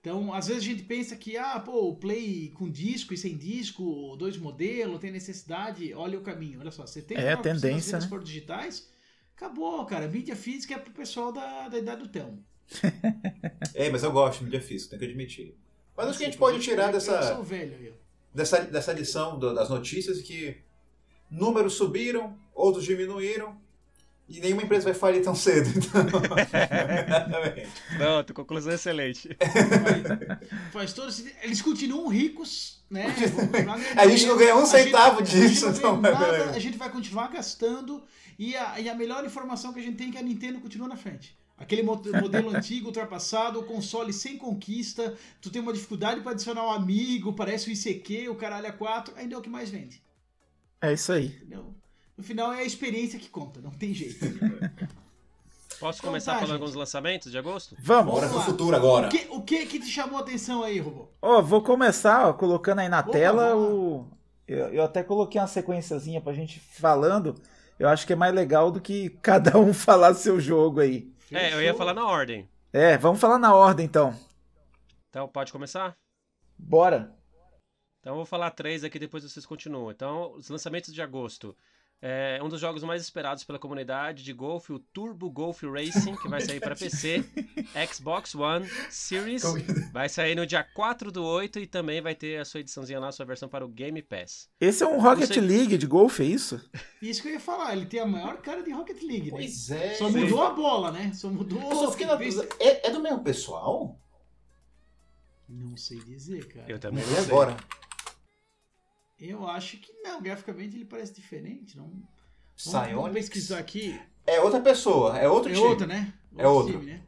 Então, às vezes a gente pensa que, ah, pô, o Play com disco e sem disco, dois modelos, tem necessidade. Olha o caminho, olha só. 79% É, das tendência, vendas né? foram digitais. Acabou, cara. Mídia física é pro pessoal da, da idade do Telmo. (laughs) É, mas eu gosto de mídia física, tenho que admitir. Mas acho que a gente pode tirar Eu sou dessa, velho aí, ó. Dessa, dessa lição do- das notícias que números subiram, outros diminuíram, e nenhuma empresa vai falir tão cedo. Então, (laughs) Não, tua conclusão é excelente. Faz, faz todo sentido. Eles continuam ricos, né? (laughs) A gente não ganha um centavo gente- a gente disso, não então, nada, beleza. a gente vai continuar gastando e a, e a melhor informação que a gente tem é que a Nintendo continua na frente. Aquele mo- modelo antigo, ultrapassado, o console sem conquista, tu tem uma dificuldade para adicionar um amigo, parece o ICQ, o caralho a 4, ainda é o que mais vende. É isso aí. Entendeu? No final é a experiência que conta, não tem jeito. (laughs) Posso Então começar tá, falando gente. alguns lançamentos de agosto? Vamos. Bora Vamos pro futuro agora. O que, o que que te chamou a atenção aí, Robô? Ó, vou começar ó, colocando aí na Opa, tela o. Eu, eu até coloquei uma sequenciazinha pra gente falando. Eu acho que é mais legal do que (laughs) cada um falar seu jogo aí. É, eu ia falar na ordem. É, vamos falar na ordem então. Então, pode começar? Bora. Então eu vou falar três aqui, depois vocês continuam. Então, os lançamentos de agosto. É um dos jogos mais esperados pela comunidade de golfe, o Turbo Golf Racing, que vai sair para (laughs) PC, Xbox One, Series, vai sair no dia 4 do 8 e também vai ter a sua ediçãozinha lá, a sua versão para o Game Pass. Esse é um Rocket Você- League de golfe, é isso? Isso que eu ia falar, ele tem a maior cara de Rocket League, né? Pois é. Só mudou a bola, né? Só mudou. Eu só fiquei na dúvida. É, é do mesmo pessoal? Não sei dizer, cara. Eu também não sei. agora? Eu acho que não, graficamente ele parece diferente. Não... Vamos, vamos Psyonix? pesquisar aqui. É outra pessoa, é outro É time. outra, né? É outro. time, né?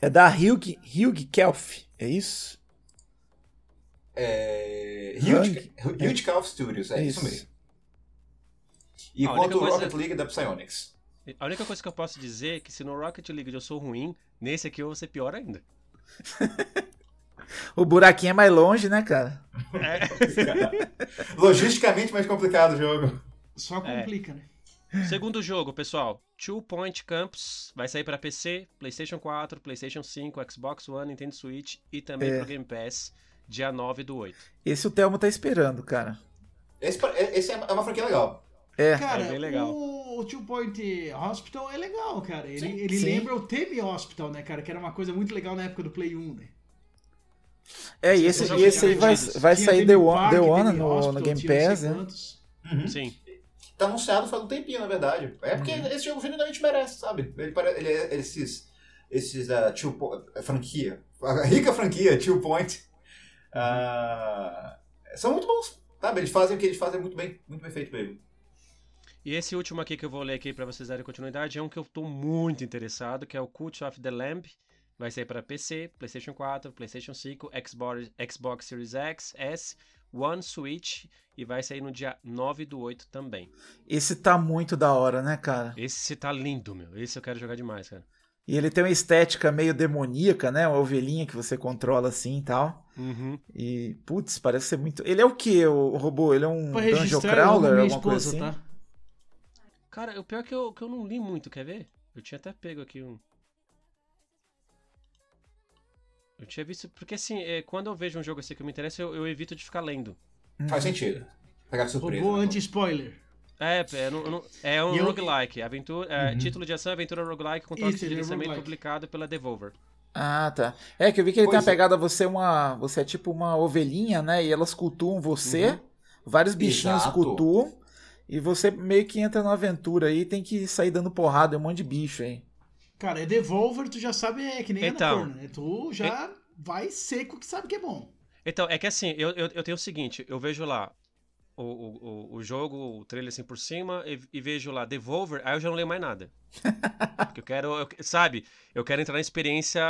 É da Hugh, Hugh Kelf, é isso? É... Huge Calf Studios, é isso, Isso. mesmo. E quanto única o coisa- Rocket League é da Psyonix. A única coisa que eu posso dizer é que se no Rocket League eu sou ruim, nesse aqui eu vou ser pior ainda. (laughs) O buraquinho é mais longe, né, cara? (laughs) Logisticamente mais complicado o jogo. Só complica, né? Segundo jogo, pessoal, Two Point Campus vai sair para PC, PlayStation 4, PlayStation 5, Xbox One, Nintendo Switch e também É. pro Game Pass, dia 9 do 8. Esse o Telmo tá esperando, cara. Esse, esse é uma franquia legal. É. Cara, bem legal. o Two Point Hospital é legal, cara. Ele, Sim, ele sim. lembra o Theme Hospital, né, cara? Que era uma coisa muito legal na época do Play 1, né? É, e esse, e esse aí vai, vai sair The One, The One no, Hospital, no Game Pass, né? quantos. Sim. Tá anunciado faz um tempinho, na verdade. É porque Uhum. esse jogo genuinamente merece, sabe? Ele, pare- ele é esses, esses da Two Po- é, franquia, a rica franquia Two Point, ah, são muito bons, sabe? Eles fazem o que eles fazem muito bem, muito bem feito mesmo. E esse último aqui que eu vou ler aqui para vocês darem continuidade é um que eu tô muito interessado, que é o Cult of the Lamb. Vai sair para PC, PlayStation 4, PlayStation 5, Xbox, Xbox Series X, S, One Switch e vai sair no dia 9 do 8 também. Esse tá muito da hora, né, cara? Esse tá lindo, meu. Esse eu quero jogar demais, cara. E ele tem uma estética meio demoníaca, né? Uma ovelhinha que você controla assim e tal. Uhum. E, putz, parece ser muito. Ele é o que, o robô? Ele é um Pra Dungeon Crawler, minha alguma coisa esposa, assim? tá? Cara, o pior é que eu, que eu não li muito, quer ver? Eu tinha até pego aqui um. Eu tinha visto. Porque assim, é, quando eu vejo um jogo assim que me interessa, eu, eu evito de ficar lendo. Faz sentido. Pegar surpresa. Robô né? anti-spoiler. É, é, não- não- é um E eu- roguelike. Aventura, é, Título de ação Aventura Roguelike com toques Isso, de é licenciamento roguelike. publicado pela Devolver. Ah, tá. É que eu vi que ele tem Pois uma é. pegada, você é uma. Você é tipo uma ovelhinha, né? E elas cultuam você. Uhum. Vários bichinhos Exato. cultuam. E você meio que entra na aventura aí tem que sair dando porrada em um monte de bicho aí. Cara, é Devolver, tu já sabe, é que nem Então. Annapurna, né? Tu já vai seco que sabe que é bom. Então, é que assim, eu, eu, eu tenho o seguinte, eu vejo lá. o, o, o jogo, o trailer assim por cima e, e vejo lá Devolver, aí eu já não leio mais nada. (laughs) Porque eu quero, eu- sabe, eu quero entrar na experiência,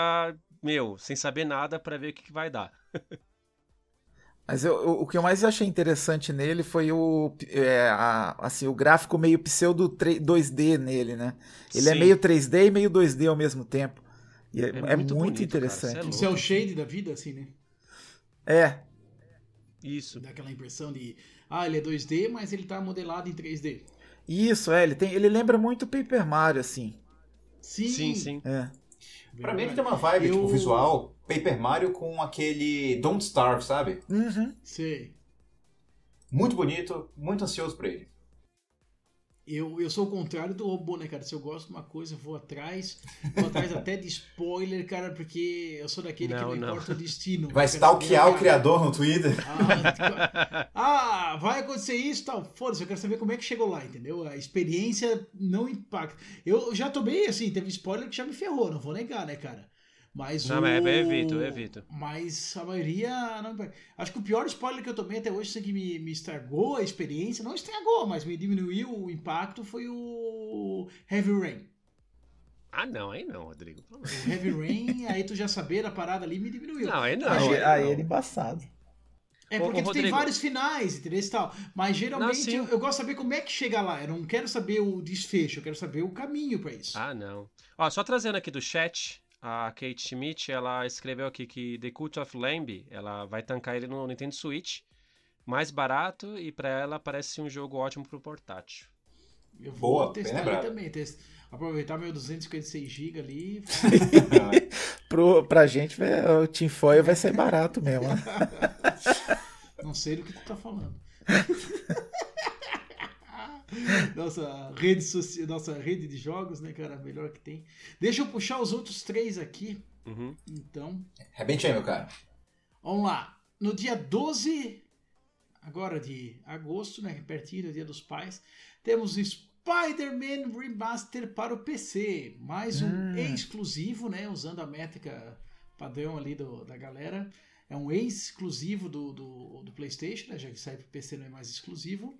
meu, sem saber nada pra ver o que, que vai dar. Mas eu- eu- o que eu mais achei interessante nele foi o, é, a- assim, o gráfico meio pseudo 3 2D nele, né? Ele é Sim. meio 3D e meio 2D ao mesmo tempo. E é, É é muito muito, bonito, cara, interessante. é Isso é o shade da vida, assim, né? É, Isso. Dá aquela impressão de, ah, ele é 2D, mas ele tá modelado em 3D. isso, é. Ele, tem, ele lembra muito Paper Mario, assim. Sim, Sim, sim. É. Pra mim ele tem uma vibe, Eu- tipo, visual, Paper Mario com aquele Don't Starve, sabe? Uhum. Sei. Muito bonito, muito ansioso pra ele. Eu, eu sou o contrário do robô, né, cara? Se eu gosto de uma coisa, eu vou atrás. Vou atrás até de spoiler, cara, porque eu sou daquele que Não, não não. importa o destino. Vai stalkear o criador no Twitter. Ah, tipo, ah, vai acontecer isso e tal. Foda-se, eu quero saber como é que chegou lá, entendeu? A experiência não impacta. Eu já tô bem, assim, teve spoiler que já me ferrou, não vou negar, né, cara? Mas Não, o... mas eu evito, eu evito. Mas a maioria não. Acho que o pior spoiler que eu tomei até hoje, assim, que me, me estragou a experiência, não estragou, mas me diminuiu o impacto, foi o Heavy Rain. Ah, não, aí não, Rodrigo. O Heavy Rain, aí tu já saber a parada ali me diminuiu. Não, aí não. Aí, aí aí não. ele embaçado. É porque ô, tu tem Rodrigo. vários finais, entendeu? E tal. Mas geralmente sim. eu, eu gosto de saber como é que chega lá. Eu não quero saber o desfecho, eu quero saber o caminho pra isso. Ah, não. Ó, só trazendo aqui do chat, a Kate Schmidt, ela escreveu aqui que The Cult of Lamb, ela vai tancar ele no Nintendo Switch, mais barato e pra ela parece um jogo ótimo pro portátil. Eu vou Boa, testar lembrado. também. test- Aproveitar meu 256 GB ali. (laughs) Pro, pra gente, o Team Foil vai ser barato mesmo. né? (laughs) não sei do que tu tá falando. (laughs) (laughs) nossa, rede soci... nossa rede de jogos, né, cara? A melhor que tem. Deixa eu puxar os outros três aqui. Uhum. Então, Rebente aí, meu cara. Vamos lá. No dia 12, agora de agosto, né? Pertinho do Dia dos Pais, temos o Spider-Man Remaster para o PC. Mais um Hum. exclusivo, né? Usando a métrica padrão ali do, da galera. É um exclusivo do, do, do PlayStation, né? Já que sai para o PC não é mais exclusivo.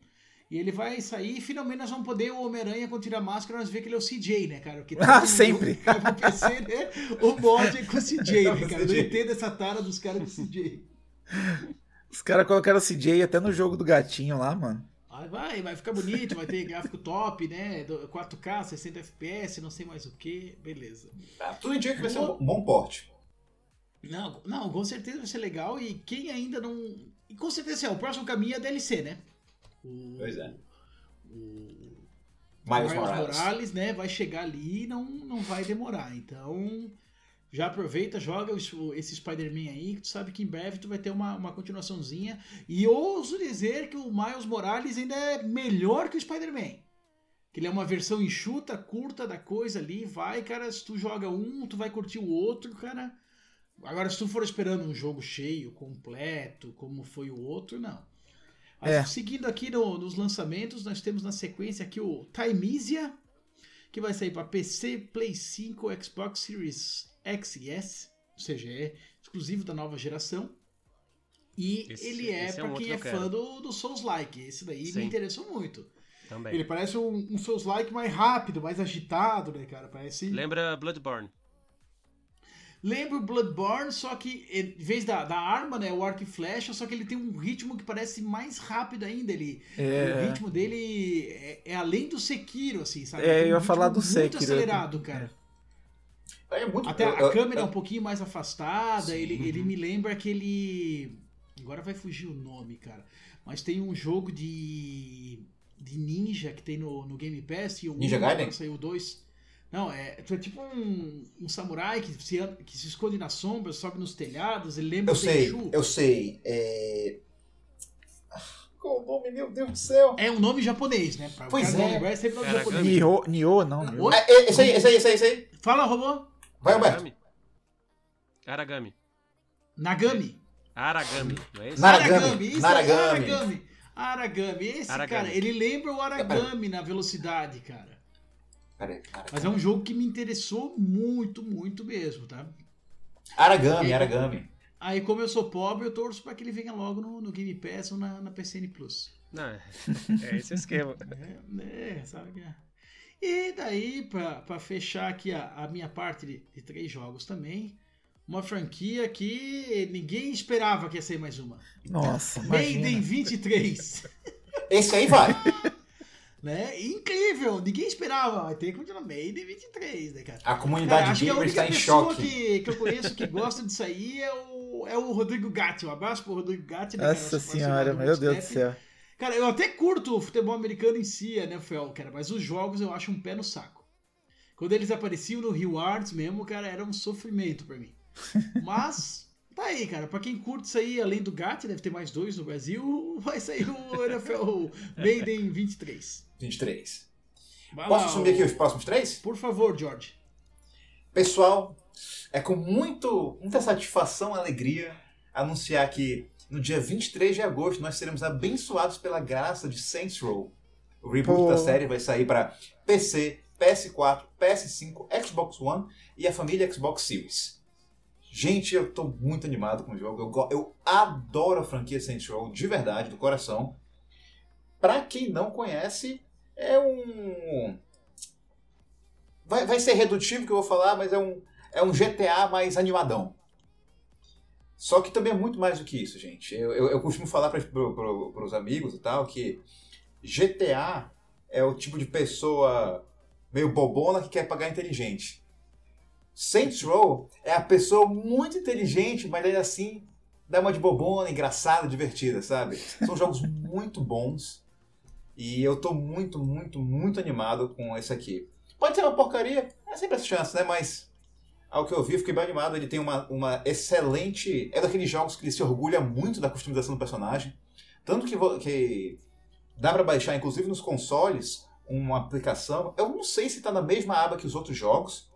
E ele vai sair e finalmente nós vamos poder o Homem-Aranha quando tirar a máscara, nós ver que ele é o CJ, né, cara? Porque (laughs) Ah, todo sempre. que cai pro PC, né? O mod é com o CJ, (laughs) né, cara? Eu não entendo essa tara dos caras com CJ. Os caras colocaram o CJ até no jogo do gatinho lá, mano. Aí vai, vai ficar bonito, vai ter gráfico top, né? do- 4K, 60 FPS, não sei mais o que, beleza. Tá, tudo indica que vai ser um bom porte. Não, não, com certeza vai ser legal e quem ainda não. E com certeza é, o próximo caminho é DLC, né? O, Pois é. O Miles Morales. Morales, né? Vai chegar ali e não, não vai demorar. Então, já aproveita, joga esse Spider-Man aí, que tu sabe que em breve tu vai ter uma, uma continuaçãozinha. E ouso dizer que o Miles Morales ainda é melhor que o Spider-Man. Que ele é uma versão enxuta, curta da coisa ali. Vai, cara, se tu joga um, tu vai curtir o outro, cara. Agora, se tu for esperando um jogo cheio, completo, como foi o outro, não. Mas É. seguindo aqui no- nos lançamentos, nós temos na sequência aqui o Timeisia, que vai sair para PC, Play 5, Xbox Series X e S, ou seja, é exclusivo da nova geração. E Esse- ele é, esse é um para quem é que fã do, do Souls-like. Esse daí Sim. me interessou muito. Também. Ele parece um, um Souls-like mais rápido, mais agitado, né, cara? Parece. Lembra Bloodborne? Lembra o Bloodborne, só que em vez da, da arma, né, o arco e flecha, só que ele tem um ritmo que parece mais rápido ainda. Ele, É. O ritmo dele é, é além do Sekiro, assim, sabe? É, um eu ia falar do Muito Sekiro. acelerado, cara. É muito Até a câmera é um pouquinho mais afastada, Sim. ele, ele me lembra aquele. Agora vai fugir o nome, cara. Mas tem um jogo de. de ninja que tem no, no Game Pass e o Ninja um, Gaiden? Saiu dois. Não, é, tu é tipo um, um samurai que se, que se esconde na sombra, sobe nos telhados, ele lembra Eu o sei, Tenchu. eu sei. É... Qual o nome, meu Deus do céu? É um nome japonês, né? Pra, Pois é. lembrar, é sempre nome japonês. Nioh, Nioh não. Nioh. Ah, é- esse aí, esse aí, esse aí, esse aí. Fala, robô. Vai, Roberto. Aragami. Aragami. Nagami. Aragami, não é esse? Naragami. Aragami, isso Naragami. aí, Aragami. Aragami, esse Aragami. cara, ele lembra o Aragami na velocidade, cara. Peraí, cara. Mas é um jogo que me interessou muito, muito mesmo, tá? Aragami, Aragami. Aí, como eu sou pobre, eu torço pra que ele venha logo no, no Game Pass ou na, na PCN Plus. Não, é, é esse o esquema. (laughs) É, é, sabe que é. E daí, pra, pra fechar aqui a, a minha parte de, de três jogos também, uma franquia que ninguém esperava que ia ser mais uma. Nossa, Maiden imagina. 23. Esse aí vai. (laughs) né? Incrível, ninguém esperava. Vai ter que continuar Maiden 23, né, cara? A comunidade a gamer está em pessoa choque. que, que eu conheço que gosta disso aí é o, é o Rodrigo Gatti. Um abraço pro Rodrigo Gatti. né, cara? Nossa senhora, meu Deus do céu. Cara, eu até curto o futebol americano em si, a NFL, cara, mas os jogos eu acho um pé no saco. Quando eles apareciam no Rio Arts mesmo, cara, era um sofrimento pra mim. (laughs) Mas, tá aí, cara. Pra quem curte isso aí, além do GAT, deve ter mais dois no Brasil, (laughs) vai sair o NFL Maiden 23. 23. Vai Posso lá, assumir o- aqui os próximos três? Por favor, George. Pessoal, é com muito, muita satisfação e alegria anunciar que no dia 23 de agosto nós seremos abençoados pela graça de Saints Row. O reboot Pô. da série vai sair para PC, PS4, PS5, Xbox One e a família Xbox Series. Gente, eu tô muito animado com o jogo. Eu, eu adoro a franquia Saints Row, de verdade, do coração. Pra quem não conhece, é um. Vai, vai ser redutivo que eu vou falar, mas é um, é um GTA mais animadão. Só que também é muito mais do que isso, gente. Eu, eu, eu costumo falar para pro, os amigos e tal que GTA é o tipo de pessoa meio bobona que quer pagar inteligente. Saints Row é a pessoa muito inteligente, mas ainda assim dá uma de bobona, engraçada, divertida, sabe? São jogos (laughs) muito bons e eu tô muito, muito, muito animado com esse aqui. Pode ser uma porcaria, é sempre essa chance, né? Mas ao que eu vi, fiquei bem animado. Ele tem uma, uma excelente. É daqueles jogos que ele se orgulha muito da customização do personagem. Tanto que, que dá pra baixar, inclusive nos consoles, uma aplicação. Eu não sei se tá na mesma aba que os outros jogos,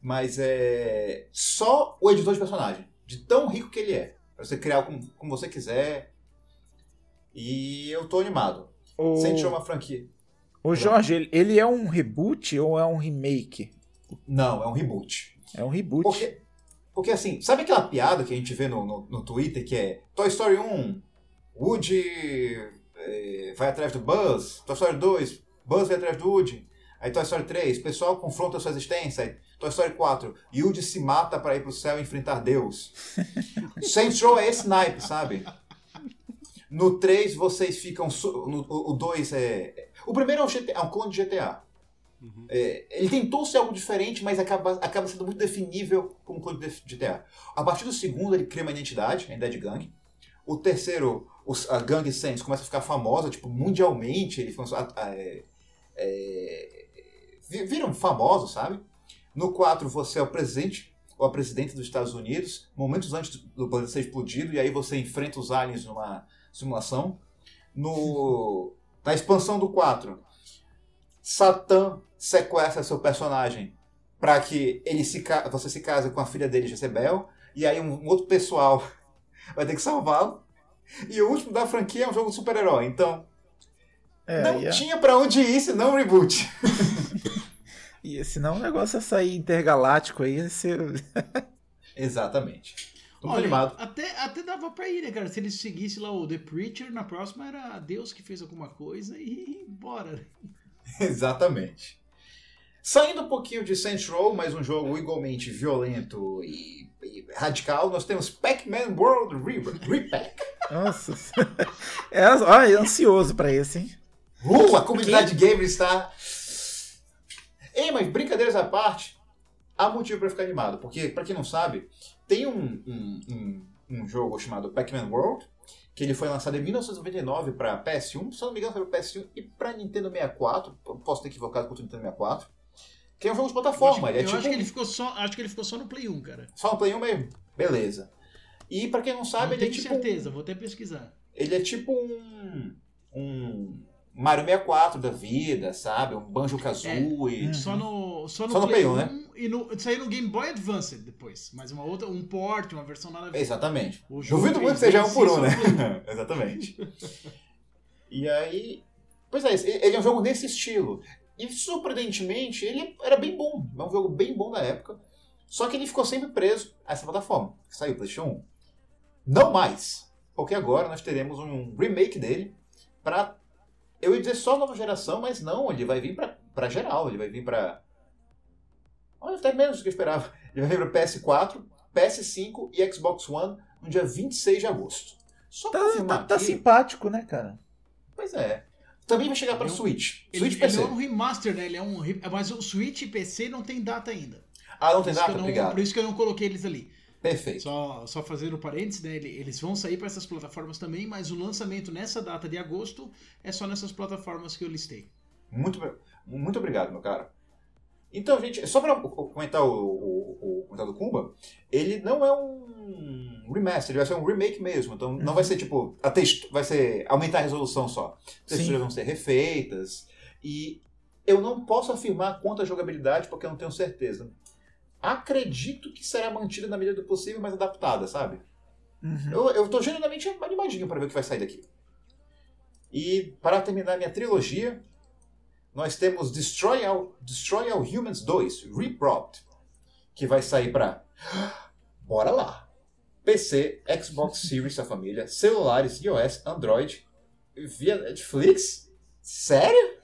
mas é só o editor de personagem. De tão rico que ele é. Pra você criar como, como você quiser. E eu tô animado. O, é uma franquia. o Jorge, ele, ele é um reboot ou é um remake? Não, é um reboot. É um reboot. Porque, porque assim, sabe aquela piada que a gente vê no, no, no Twitter que é Toy Story 1, Woody eh, vai atrás do Buzz, Toy Story 2, Buzz vai atrás do Woody, aí Toy Story 3, pessoal confronta sua existência, aí Toy Story 4, Woody se mata para ir pro céu e enfrentar Deus. (laughs) Saints Row é esse naipe, sabe? No 3 vocês ficam. No, o 2 é. O primeiro é um, GTA, é um clone de GTA. É, ele tentou ser algo diferente, mas acaba, acaba sendo muito definível como clone de GTA. A partir do segundo, ele cria uma identidade, a identidade de gangue. O terceiro, os- a Gang Saints começa a ficar famosa, tipo, mundialmente. Ah, é, é, vi- viram famosos, sabe? No 4, você é o presidente ou a presidente dos Estados Unidos, momentos antes do planeta ser explodido, e aí você enfrenta os aliens numa simulação. No, na expansão do 4, Satã sequestra seu personagem para que ele se, você se case com a filha dele, Jezebel, e aí um, um outro pessoal (laughs) vai ter que salvá-lo. E o último da franquia é um jogo de super-herói, então É, não a- tinha pra onde ir senão um reboot. (laughs) (laughs) e senão o negócio é sair intergaláctico aí. ia ser- Exatamente. Tô muito Olha, animado. Até, até dava pra ir, né, cara? Se eles seguissem lá o The Preacher, na próxima era Deus que fez alguma coisa e (laughs) bora. né? (laughs) Exatamente. Saindo um pouquinho de Saints Row, mais um jogo igualmente violento e, e radical, nós temos Pac-Man World Re- Repack. (laughs) Nossa. é, olha, ansioso pra esse, hein? Uh, a comunidade gamer está. Ei, mas brincadeiras à parte, há motivo para ficar animado, porque, para quem não sabe, tem um, um, um, um jogo chamado Pac-Man World, que ele foi lançado em 1999 para PS1, se eu não me engano foi para PS1 e para Nintendo 64, eu posso ter equivocado com o Nintendo 64, que é um jogo de Eu plataforma, acho, é eu tipo acho que ele ficou só, acho que ele ficou só no Play 1, cara. só no Play 1 mesmo, beleza. E para quem não sabe, Não ele é tenho tipo certeza, vou até pesquisar. ele é tipo um um Mario 64 da vida, sabe? Um Banjo Kazooie. Só no, só no, Só no Play Play 1, 1 né? e no, saiu no Game Boy Advance depois. Mas uma outra, um port, uma versão nada a ver. Exatamente. O Duvido muito que 3D seja um por um, né? (laughs) Exatamente. E aí. Pois é, ele é um jogo nesse estilo. E surpreendentemente, ele era bem bom. É um jogo bem bom da época. Só que ele ficou sempre preso a essa plataforma. Que saiu PlayStation 1. Não mais. Porque agora nós teremos um remake dele pra. Eu ia dizer só nova geração, mas não, ele vai vir pra, pra geral, ele vai vir pra. Olha, até menos do que eu esperava. (laughs) Ele vai vir pra PS4, PS5 e Xbox One no dia 26 de agosto. Só pra Tá, tá- tá aqui- simpático, né, cara? Pois é. Também vai chegar para Ele é Switch. Ele, Switch ele PC. é um remaster, né? Ele é um. re- Mas o Switch e PC não tem data ainda. Ah, não Por tem data? não, Obrigado. por isso que eu não coloquei eles ali. Perfeito. Só, só fazendo parênteses, né? ele- Eles vão sair para essas plataformas também, mas o lançamento nessa data de agosto é só nessas plataformas que eu listei. Muito, muito obrigado, meu cara. Então, gente, só para comentar o, o, o comentário do Kumba, ele não é um remaster, ele vai ser um remake mesmo. Então não vai ser tipo. A text, vai ser aumentar a resolução só. As Sim. texturas vão ser refeitas. E eu não posso afirmar quanto à jogabilidade porque eu não tenho certeza. Acredito que será mantida na medida do possível, mas adaptada, sabe? Uhum. Eu, eu tô genuinamente animadinho para ver o que vai sair daqui. E para terminar minha trilogia, nós temos Destroy All, Destroy All Humans 2, Repropped, que vai sair para. (gasps) Bora lá! PC, Xbox (laughs) Series da família, celulares, iOS, Android, via Netflix? Sério?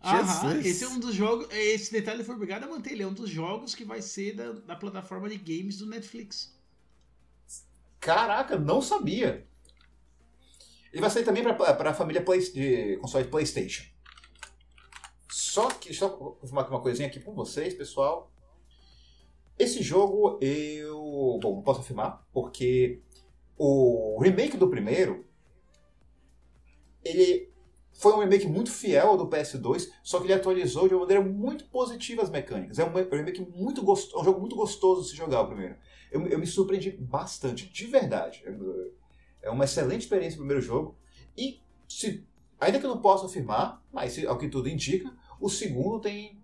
Aham, esse é um dos jogos. Esse detalhe foi obrigado a manter. Ele é um dos jogos que vai ser da, da plataforma de games do Netflix. Caraca, não sabia. Ele vai sair também para a família Play, de console de PlayStation. Só que, só confirmar aqui uma coisinha aqui com vocês, pessoal. Esse jogo eu. Bom, não posso afirmar, porque o remake do primeiro. Ele foi um remake muito fiel ao do PS2, só que ele atualizou de uma maneira muito positiva as mecânicas. É um remake muito gostoso, um jogo muito gostoso de se jogar o primeiro. Eu, eu me surpreendi bastante, de verdade. É uma excelente experiência o primeiro jogo. E se, ainda que eu não possa afirmar, mas ao que tudo indica, o segundo tem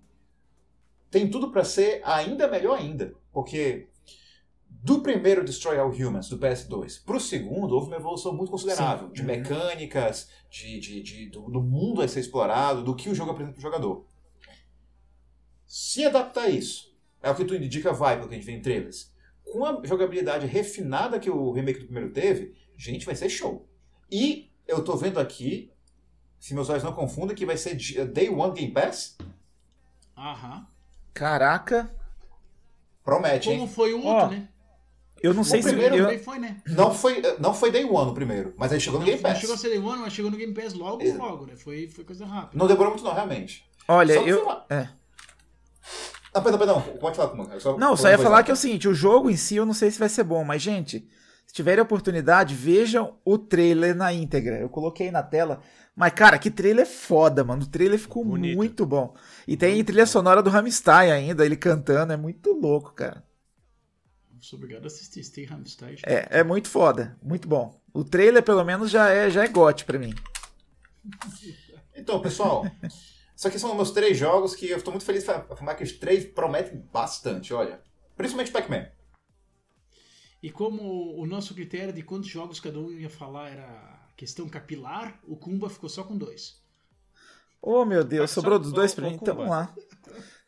tem tudo para ser ainda melhor ainda, porque do primeiro Destroy All Humans do PS2 pro segundo houve uma evolução muito considerável Sim. de Uhum. mecânicas, de, de, de- do, do mundo a ser explorado, do que o jogo apresenta pro jogador. Se adaptar isso, é o que tudo indica, vai, pelo que a gente vê em trailers. Com a jogabilidade refinada que o remake do primeiro teve, gente, vai ser show. E eu tô vendo aqui, se meus olhos não confundem, que vai ser di- Day One Game Pass. Aham. Caraca, Promete, Como hein? foi o outro, Ó, né? Eu não sei se. primeiro eu- Também foi, né? Não foi, não foi Day One o primeiro, mas ele chegou no Não, Game não Pass. chegou a ser Day One, mas chegou no Game Pass logo, Exato. logo, né? Foi, foi coisa rápida. Não demorou muito não, realmente. Olha, Só eu. É. Ah, perdão, perdão, pode falar comigo. Só, Não, só ia falar que é o seguinte, o jogo em si eu não sei se vai ser bom, mas gente, se tiverem oportunidade, vejam o trailer na íntegra. Eu coloquei na tela, mas cara, que trailer foda, mano. O trailer ficou Bonito. muito bom. E tem trilha sonora do Rammstein ainda, ele cantando, é muito louco, cara. Sou obrigado a assistir. Stay Hamstein. É, é muito foda, muito bom. O trailer pelo menos já é, já é gote pra mim. Então, pessoal, isso aqui são meus três jogos que eu estou muito feliz para afirmar que os três prometem bastante, olha. Principalmente Pac-Man. E como o nosso critério de quantos jogos cada um ia falar era questão capilar, o Kumba ficou só com dois. Oh, meu Deus, sobrou dos dois pra mim, então vamos lá.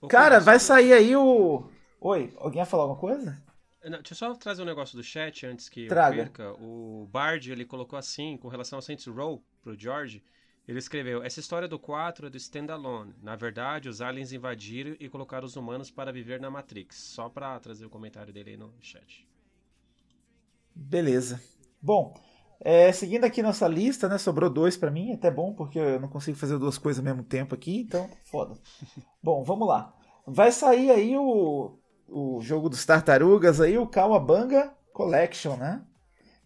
Cara, vai sair aí o... Oi, alguém ia falar alguma coisa? Não, deixa eu só trazer um negócio do chat antes que Traga. eu perca. O Bard, ele colocou assim, com relação ao Saints Row, pro George, ele escreveu, essa história do 4 é do standalone. Na verdade, os aliens invadiram e colocaram os humanos para viver na Matrix. Só pra trazer o comentário dele aí no chat. Beleza. Bom, é, seguindo aqui nossa lista, né? Sobrou dois pra mim, até bom, porque eu não consigo fazer duas coisas ao mesmo tempo aqui, então foda. (laughs) bom, vamos lá. Vai sair aí o, o jogo dos tartarugas aí, o Kawabanga Collection, né?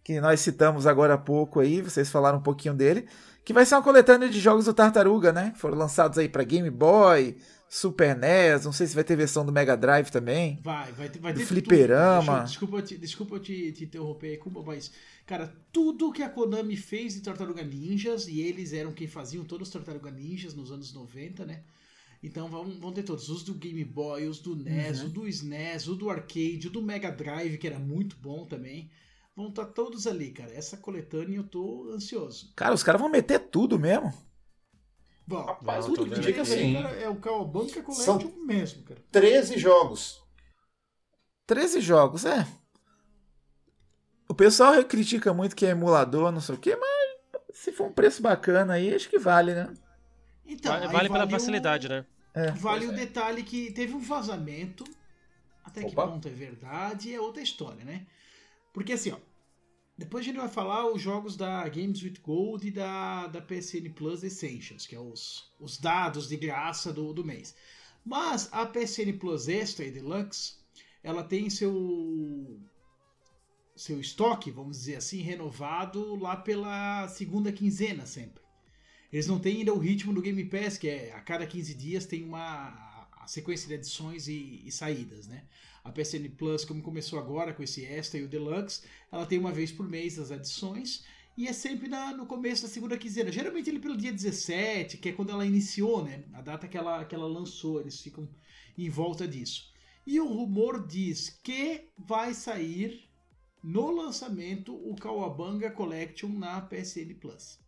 Que nós citamos agora há pouco aí, vocês falaram um pouquinho dele. Que vai ser uma coletânea de jogos do Tartaruga, né? Foram lançados aí pra Game Boy, Super NES, não sei se vai ter versão do Mega Drive também. Vai, vai ter, vai Do ter fliperama. eu- desculpa te, desculpa te, te interromper aí, Kumba, mas, cara, tudo que a Konami fez de Tartaruga Ninjas, e eles eram quem faziam todos os Tartaruga Ninjas nos anos 90, né? Então vão, vão ter todos. Os do Game Boy, os do NES, Uhum. o do SNES, o do Arcade, o do Mega Drive, que era muito bom também. Vão estar todos ali, cara. Essa coletânea eu tô ansioso. Cara, os caras vão meter tudo mesmo. Bom, Rapaz, tudo tô que cara, é o Cowabunga Collection mesmo, cara. 13 jogos. 13 jogos, é. O pessoal critica muito que é emulador, não sei o quê, mas Se for um preço bacana aí, acho que vale, né? Então, vale vale pela vale o- facilidade, né? Vale o é. detalhe que teve um vazamento. Até que Opa. ponto é verdade é outra história, né? Porque assim, ó. Depois a gente vai falar os jogos da Games with Gold e da, da PSN Plus Essentials, que é os, os dados de graça do, do mês. Mas a PSN Plus Extra e Deluxe, ela tem seu seu estoque, vamos dizer assim, renovado lá pela segunda quinzena sempre. Eles não têm ainda o ritmo do Game Pass, que é a cada 15 dias tem uma a sequência de adições e, e saídas, né? A PSN Plus, como começou agora com esse Extra e o Deluxe, ela tem uma vez por mês as adições e é sempre na- no começo da segunda quinzena. Geralmente ele pelo dia 17, que é quando ela iniciou, né? A data que ela, que ela lançou, eles ficam em volta disso. E o rumor diz que vai sair no lançamento o Kawabanga Collection na PSN Plus.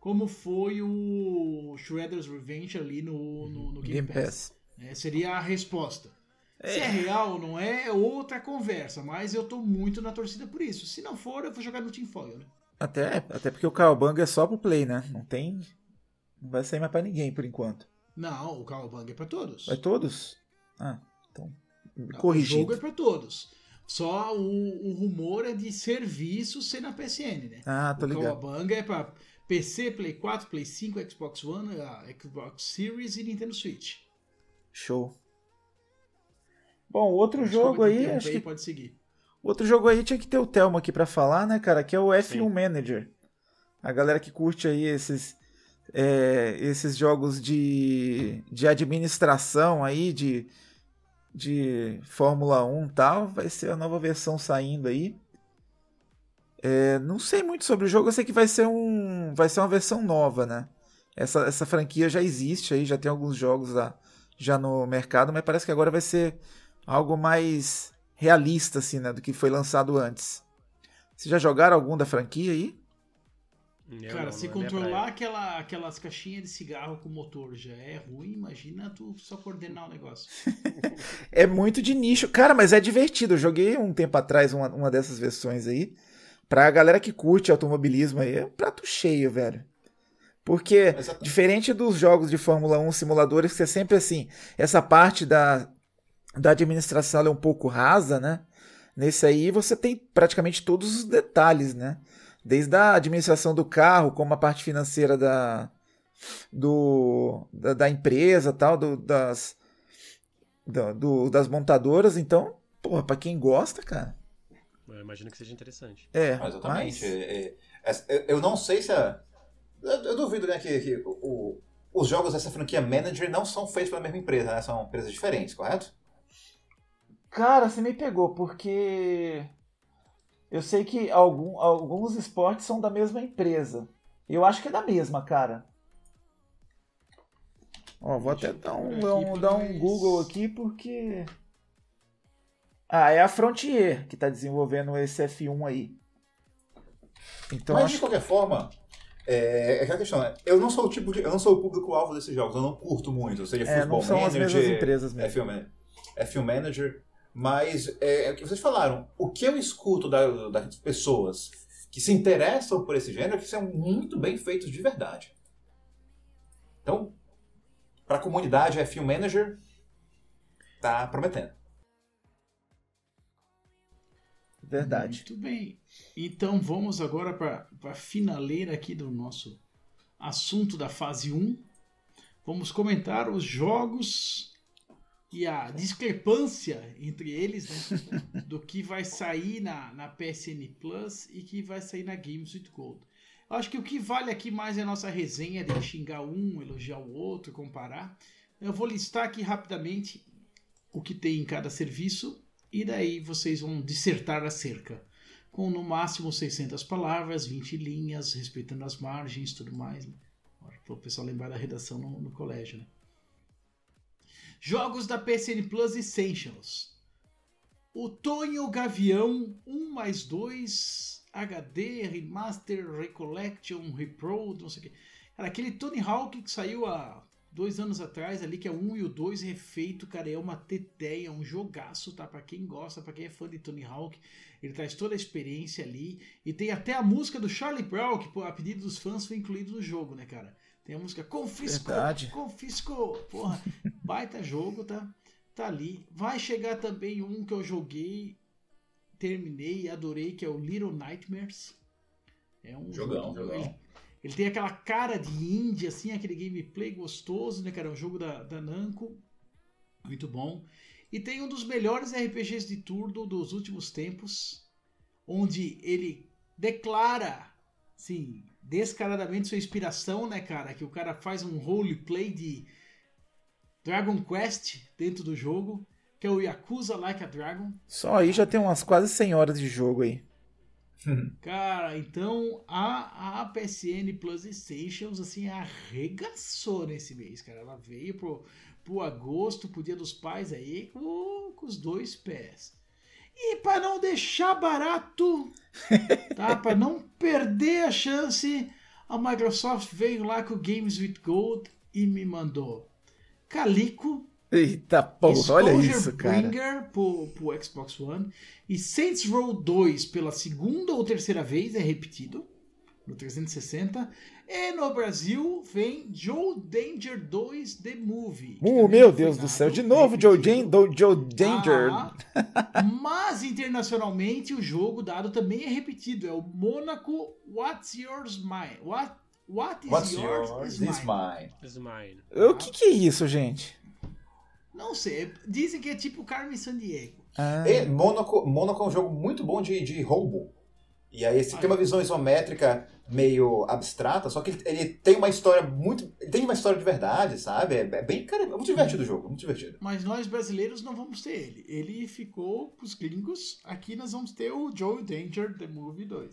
Como foi o Shredder's Revenge ali no, no, no Game, Game Pass. Pass. É, seria a resposta. Se é real ou não é, é outra conversa, mas eu tô muito na torcida por isso. Se não for, eu vou jogar no Tinfoil, né? Até, até porque o Cowabunga é só pro Play, né? Não tem. Não vai sair mais pra ninguém por enquanto. Não, o Kawabanga é pra todos. Vai todos? Ah, então. Não, O jogo é pra todos. Só o, o rumor é de serviço ser na PSN, né? Ah, tô o ligado. Kawabanga é pra PC, Play 4, Play 5, Xbox One, Xbox Series e Nintendo Switch. Show. Bom, outro Desculpa jogo aí, acho que pode seguir. Outro jogo aí tinha que ter o Telmo aqui pra falar, né, cara? Que é o F1 Manager. A galera que curte aí esses, é, esses jogos de, de administração aí, de, de Fórmula 1 e tal, vai ser a nova versão saindo aí. É, não sei muito sobre o jogo, eu sei que vai ser, um, vai ser uma versão nova, né? Essa, essa franquia já existe aí, já tem alguns jogos lá, já no mercado, mas parece que agora vai ser algo mais realista, assim, né? Do que foi lançado antes. Vocês já jogaram algum da franquia aí? Eu Cara, não, se não é controlar aquela, aquelas caixinhas de cigarro com motor já é ruim, imagina tu só coordenar o negócio. (laughs) É muito de nicho. Cara, mas é divertido. Eu joguei um tempo atrás uma, uma dessas versões aí. Pra galera que curte automobilismo aí, é um prato cheio, velho. Porque, diferente dos jogos de Fórmula 1 simuladores, que é sempre assim, essa parte da, da administração é um pouco rasa, né? Nesse aí você tem praticamente todos os detalhes, né? Desde a administração do carro, como a parte financeira da, do, da, da empresa, tal, do, das, da- do- das montadoras. Então, porra, pra quem gosta, cara, Eu imagino que seja interessante. é. Exatamente. mas- É, é, essa- eu- não sei se a. Eu, eu duvido né, que, que o- os jogos dessa franquia Manager não são feitos pela mesma empresa, né? São empresas diferentes, correto? Cara, você me pegou, porque eu sei que algum- alguns esportes são da mesma empresa. Eu acho que é da mesma, cara. Ó, vou até dar um, dar um- dar um. Google aqui, porque. Ah, é a Frontier que tá desenvolvendo esse F1 aí. Então Mas acho de qualquer forma, é, é aquela questão, né? Eu não sou o tipo de. Eu não sou o público-alvo desses jogos, eu não curto muito. Seja É, Futebol não são as Manager, mesmas empresas mesmo. F1, Man- F1 Manager. Mas é, é o que vocês falaram. O que eu escuto da- das pessoas que se interessam por esse gênero é que são muito bem feitos de verdade. Então, para a comunidade F1 Manager, tá prometendo. Verdade. Muito bem. Então vamos agora para a finaleira aqui do nosso assunto da fase 1. Vamos comentar os jogos e a discrepância entre eles, né? (laughs) do que vai sair na, na PSN Plus e que vai sair na Games with Gold. Eu acho que o que vale aqui mais é a nossa resenha de xingar um, elogiar o outro, comparar. Eu vou listar aqui rapidamente o que tem em cada serviço e daí vocês vão dissertar acerca. Com no máximo 600 palavras, 20 linhas, respeitando as margens tudo mais. Para o pessoal lembrar da redação no, no colégio. Né? Jogos da PSN Plus Essentials. O Tonho Gavião 1 mais 2 HD, Remaster, Recollection, Repro, não sei o que. Cara, aquele Tony Hawk que saiu há dois anos atrás ali, que é o 1 e o 2 refeito, cara, é uma teteia, é um jogaço, tá? Pra quem gosta, pra quem é fã de Tony Hawk, ele traz toda a experiência ali. E tem até a música do Charlie Brown, que pô, a pedido dos fãs foi incluído no jogo, né, cara? Tem a música Confisco, Verdade. Confisco, porra, baita (laughs) jogo, tá? Tá ali. Vai chegar também um que eu joguei, terminei e adorei, que é o Little Nightmares. É um Jogão, jogo- jogão. Ele, ele tem aquela cara de indie, assim, aquele gameplay gostoso, né, cara? É um jogo da, da Namco. Muito bom. E tem um dos melhores RPGs de turno dos últimos tempos, onde ele declara, sim, descaradamente sua inspiração, né, cara? Que o cara faz um roleplay de Dragon Quest dentro do jogo, que é o Yakuza Like a Dragon. Só aí já tem umas quase 100 horas de jogo aí. Cara, então a, a PSN Plus Stations assim arregaçou nesse mês, cara. Ela veio pro, pro agosto, pro Dia dos Pais aí, com, com os dois pés. E para não deixar barato, (laughs) tá? Para não perder a chance, a Microsoft veio lá com o Games with Gold e me mandou Calico, Eita porra, olha Exposure isso, cara. Bringer pro, pro Xbox One e Saints Row 2 pela segunda ou terceira vez, é repetido, no 360. E no Brasil vem Joe Danger 2 The Movie. Uh, meu Deus do céu, de novo Joe. Jan, do, Joe Danger. Ah, (laughs) mas internacionalmente o jogo dado também é repetido. É o Monaco What's Yours Mine. What, what is What's yours, yours is is mine. mine. Is mine. O que que é isso, gente? Não sei. Dizem que é tipo Carmen Sandiego. Ah, E Monaco, Monaco é um jogo muito bom de, de roubo. E aí você tem uma visão isométrica meio abstrata, só que ele, ele tem uma história muito. Ele tem uma história de verdade, sabe? É, é bem. Cara, é muito divertido o jogo, muito divertido. Mas nós brasileiros não vamos ter ele. Ele ficou pros gringos. Aqui nós vamos ter o Joe Danger The Movie 2.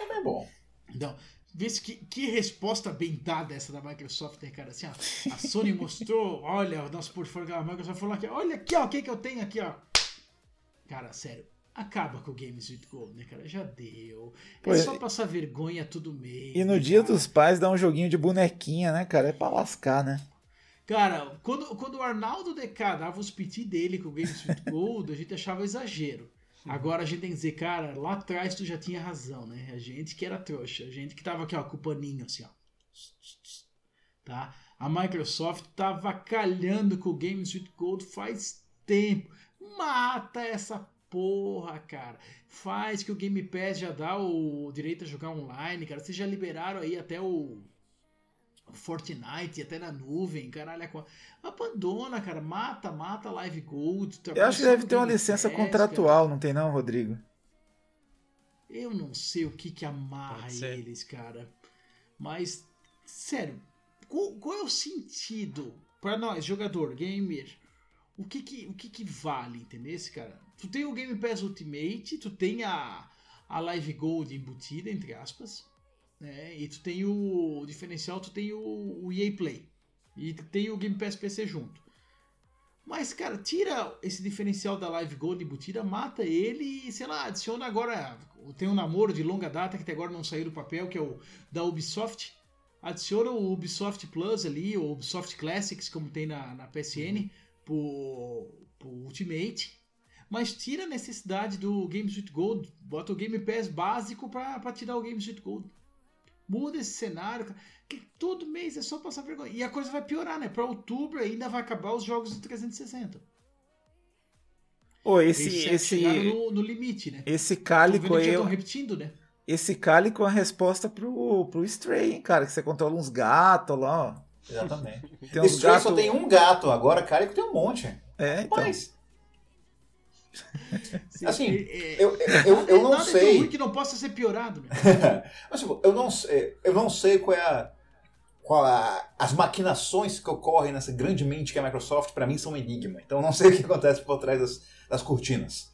É bem bom. Então, vê se que, que resposta bem dada essa da Microsoft, né, cara? Assim, ó, a Sony mostrou, (laughs) olha, o nosso portfólio da Microsoft falou aqui, olha aqui, ó, o que, que eu tenho aqui, ó. Cara, sério, acaba com o Games with Gold, né, cara? Já deu. É só passar vergonha todo mês. E no né, dia cara? dos pais dá um joguinho de bonequinha, né, cara? É pra lascar, né? Cara, quando, quando o Arnaldo DK dava os piti dele com o Games with Gold, a gente achava exagero. Agora a gente tem que dizer, cara, lá atrás tu já tinha razão, né? A gente que era trouxa, a gente que tava aqui, ó, com o paninho assim, ó. Tá? A Microsoft tá avacalhando com o Games with Gold faz tempo. Mata essa porra, cara. Faz que o Game Pass já dá o direito a jogar online, cara. Vocês já liberaram aí até o Fortnite, até na nuvem, caralho. é Abandona, cara. Mata, mata a Live Gold. Eu acho que deve ter uma licença Pass, contratual, não tem não, Rodrigo? Eu não sei o que que amarra eles, cara. Mas, sério, qual, qual é o sentido pra nós, jogador, gamer? O que que, o que que vale, entendeu, esse cara? Tu tem o Game Pass Ultimate, tu tem a, a Live Gold embutida, entre aspas, né? E tu tem o, diferencial, tu tem o, o EA Play. E tem o Game Pass PC junto. Mas, cara, tira esse diferencial da Live Gold embutida, mata ele e, sei lá, adiciona agora. Tem um namoro de longa data que até agora não saiu do papel, que é o da Ubisoft. Adiciona o Ubisoft Plus ali, o Ubisoft Classics, como tem na, na PSN, pro, pro Ultimate. Mas tira a necessidade do Games with Gold, bota o Game Pass básico pra, pra te dar o Games with Gold. Muda esse cenário, cara, que todo mês é só passar vergonha. E a coisa vai piorar, né? Pra outubro ainda vai acabar os jogos de 360. Ô, Eles esse, esse, no, no limite, né? esse cálico aí, estão repetindo, né? esse cálico é uma resposta pro, pro Stray, hein, cara? Que você controla uns gatos lá, ó. Exatamente. Tem uns Stray gatos... só tem um gato, agora Calico tem um monte. É, então. Mas, (laughs) Sim, Assim, é- é- eu, eu, eu não nada é tão sei. ruim que não possa ser piorado? (laughs) Mas, tipo, eu não sei, eu não sei qual é a, qual a- as maquinações que ocorrem nessa grande mente que é a Microsoft, pra mim são um enigma. Então eu não sei o que acontece por trás das, das cortinas.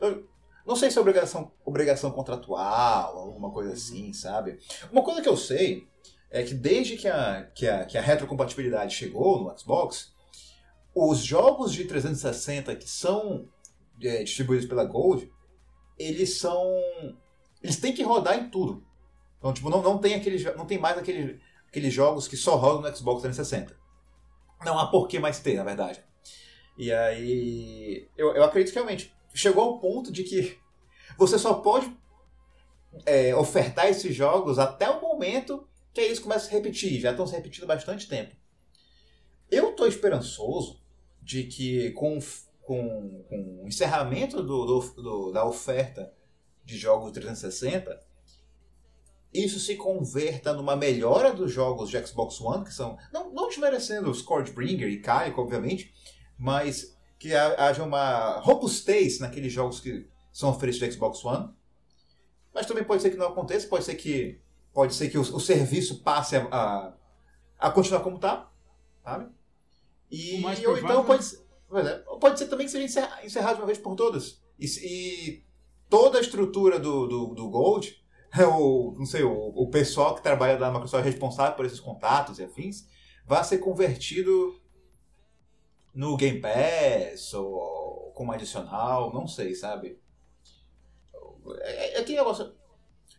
Eu não sei se é obrigação, obrigação contratual, alguma coisa assim, sabe? Uma coisa que eu sei é que desde que a, que a, que a retrocompatibilidade chegou no Xbox, os jogos de 360 que são é, distribuídos pela Gold, eles são eles têm que rodar em tudo. Então, tipo, não, não tem aquele, jo- não tem mais aquele, aqueles jogos que só rodam no Xbox 360. Não há por que mais ter, na verdade. E aí. Eu, eu acredito que realmente chegou ao ponto de que você só pode é, ofertar esses jogos até o momento que eles começam a se repetir. Já estão se repetindo bastante tempo. Eu estou esperançoso de que com, com, com o encerramento do, do, do, da oferta de jogos 360, isso se converta numa melhora dos jogos de Xbox One, que são. Não, não desmerecendo o Scourgebringer e Kaiko, obviamente, mas que haja uma robustez naqueles jogos que são oferecidos de Xbox One. Mas também pode ser que não aconteça, pode ser que pode ser que o, o serviço passe a, a, a, continuar como está, sabe? E, ou então pode, é, pode ser também que seja encerrado de uma vez por todas. E, e toda a estrutura do, do, do Gold, (laughs) o, não sei, o, o pessoal que trabalha da Microsoft é responsável por esses contatos e afins, vai ser convertido no Game Pass ou como adicional, não sei, sabe? É, é que negócio.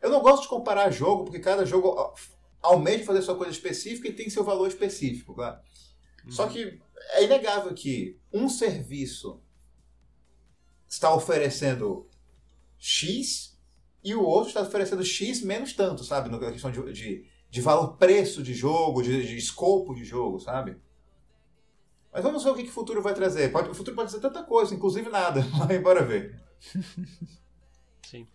Eu não gosto de comparar jogo, porque cada jogo almeja fazer sua coisa específica e tem seu valor específico, claro. Uhum. Só que é inegável que um serviço está oferecendo X e o outro está oferecendo X menos tanto, sabe? Na questão de, de, de valor preço de jogo, de, de escopo de jogo, sabe? Mas vamos ver o que, que o futuro vai trazer. Pode, o futuro pode ser tanta coisa, inclusive nada. (laughs) Mas bora ver. Sim.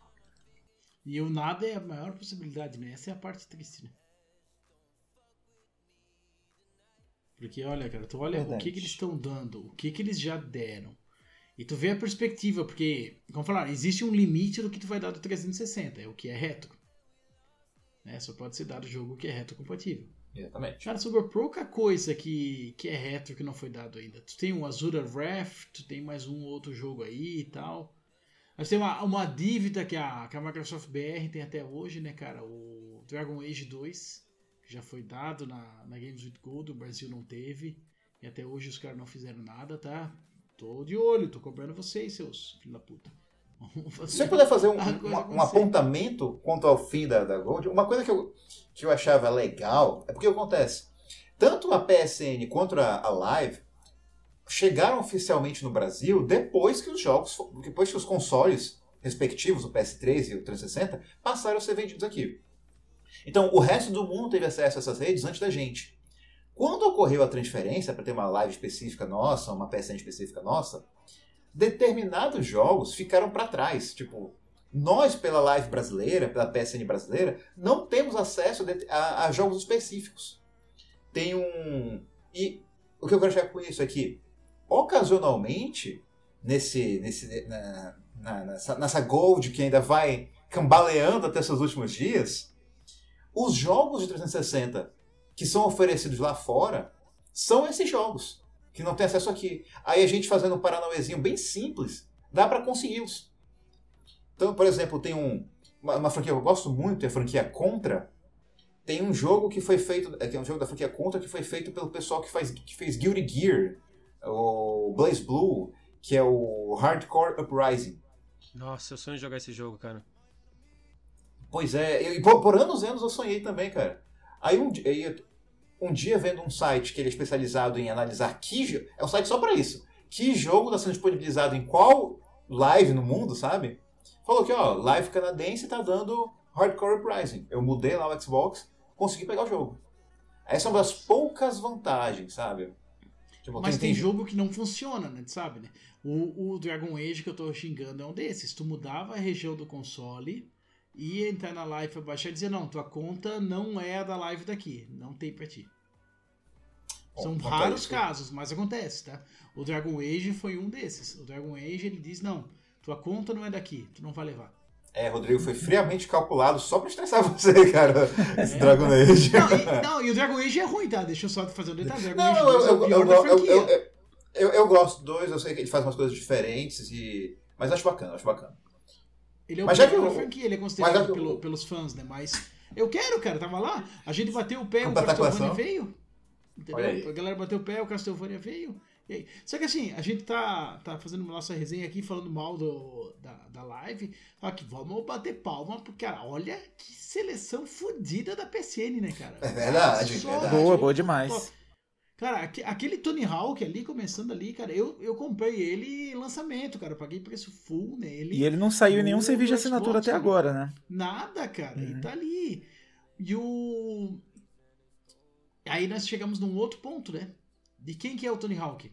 E o nada é a maior possibilidade, né? Essa é a parte triste, né? Porque, olha, cara, tu olha Verdade. o que, que eles estão dando, o que, que eles já deram. E tu vê a perspectiva, porque, como falar, existe um limite do que tu vai dar do 360, é o que é retro. Né? Só pode ser dado o jogo que é retrocompatível. Exatamente. Cara, sobre pouca coisa que, que é retro que não foi dado ainda. Tu tem o Azura Wrath, tu tem mais um outro jogo aí e tal. Mas tem uma, uma dívida que a, que a Microsoft BR tem até hoje, né, cara? O Dragon Age 2, que já foi dado na, na Games with Gold, o Brasil não teve. E até hoje os caras não fizeram nada, tá? Tô de olho, tô cobrando vocês, seus filhos da puta. (laughs) Se você puder fazer um, um, um apontamento quanto ao fim da, da Gold, uma coisa que eu, que eu achava legal é porque acontece. Tanto a PSN quanto a, a Live chegaram oficialmente no Brasil depois que os jogos, depois que os consoles respectivos, o PS3 e o 360, passaram a ser vendidos aqui. Então, o resto do mundo teve acesso a essas redes antes da gente. Quando ocorreu a transferência para ter uma live específica nossa, uma PSN específica nossa, determinados jogos ficaram para trás. Tipo, nós, pela live brasileira, pela PSN brasileira, não temos acesso a, a jogos específicos. Tem um. E o que eu quero chegar com isso é que, ocasionalmente, nesse, nesse, na, na, nessa, nessa Gold que ainda vai cambaleando até seus últimos dias, os jogos de 360 que são oferecidos lá fora são esses jogos que não tem acesso aqui. Aí a gente fazendo um paranauezinho bem simples, dá para consegui-los. Então, por exemplo, tem um, uma, uma, franquia que eu gosto muito, é a franquia Contra. Tem um jogo que foi feito, é, que é um jogo da franquia Contra que foi feito pelo pessoal que, faz, que fez Guilty Gear, o Blaze Blue, que é o Hardcore Uprising. Nossa, eu sonho jogar esse jogo, cara. Pois é, e por, por anos e anos eu sonhei também, cara. Aí um, aí um dia vendo um site que ele é especializado em analisar que é um site só para isso. Que jogo está sendo disponibilizado em qual live no mundo, sabe? Falou que ó, live canadense tá dando Hardcore Uprising. Eu mudei lá o Xbox, consegui pegar o jogo. Essa é uma das poucas vantagens, sabe? Tipo, Mas tem, tem jogo que não funciona, né? Sabe, né? O, o Dragon Age que eu tô xingando é um desses. Tu mudava a região do console, ia entrar na live pra baixar e dizer, não, tua conta não é a da live daqui, não tem pra ti. Bom, São raros isso. casos, mas acontece, tá? O Dragon Age foi um desses. O Dragon Age ele diz, não, tua conta não é daqui, tu não vai levar. É, Rodrigo, foi friamente calculado só pra estressar (laughs) você, cara, esse é. Dragon Age. Não e, não, e o Dragon Age é ruim, tá? Deixa eu só fazer um detalhe. Dragon não, Age 2 eu, é eu. Eu, eu, eu, eu gosto dois, eu sei que ele faz umas coisas diferentes, e... mas acho bacana, acho bacana. Ele é o mas já que eu... franquia, ele é considerado pelo, pelos fãs, né? Mas eu quero, cara, tava lá, a gente bateu o pé, o Castlevania veio. Entendeu? A galera bateu o pé, o Castlevania veio. Só que assim, a gente tá, tá fazendo nossa resenha aqui, falando mal do, da, da live. Fala que vamos bater palma, porque, cara, olha que seleção fodida da PCN, né, cara? É verdade, é verdade. Boa, boa demais. Cara, aque- aquele Tony Hawk ali, começando ali, cara, eu, eu comprei ele em lançamento, cara. eu Paguei preço full nele. E ele não saiu em nenhum serviço de Xbox, assinatura até agora, né? Nada, cara. Uhum. E tá ali. E o. Aí nós chegamos num outro ponto, né? De quem que é o Tony Hawk?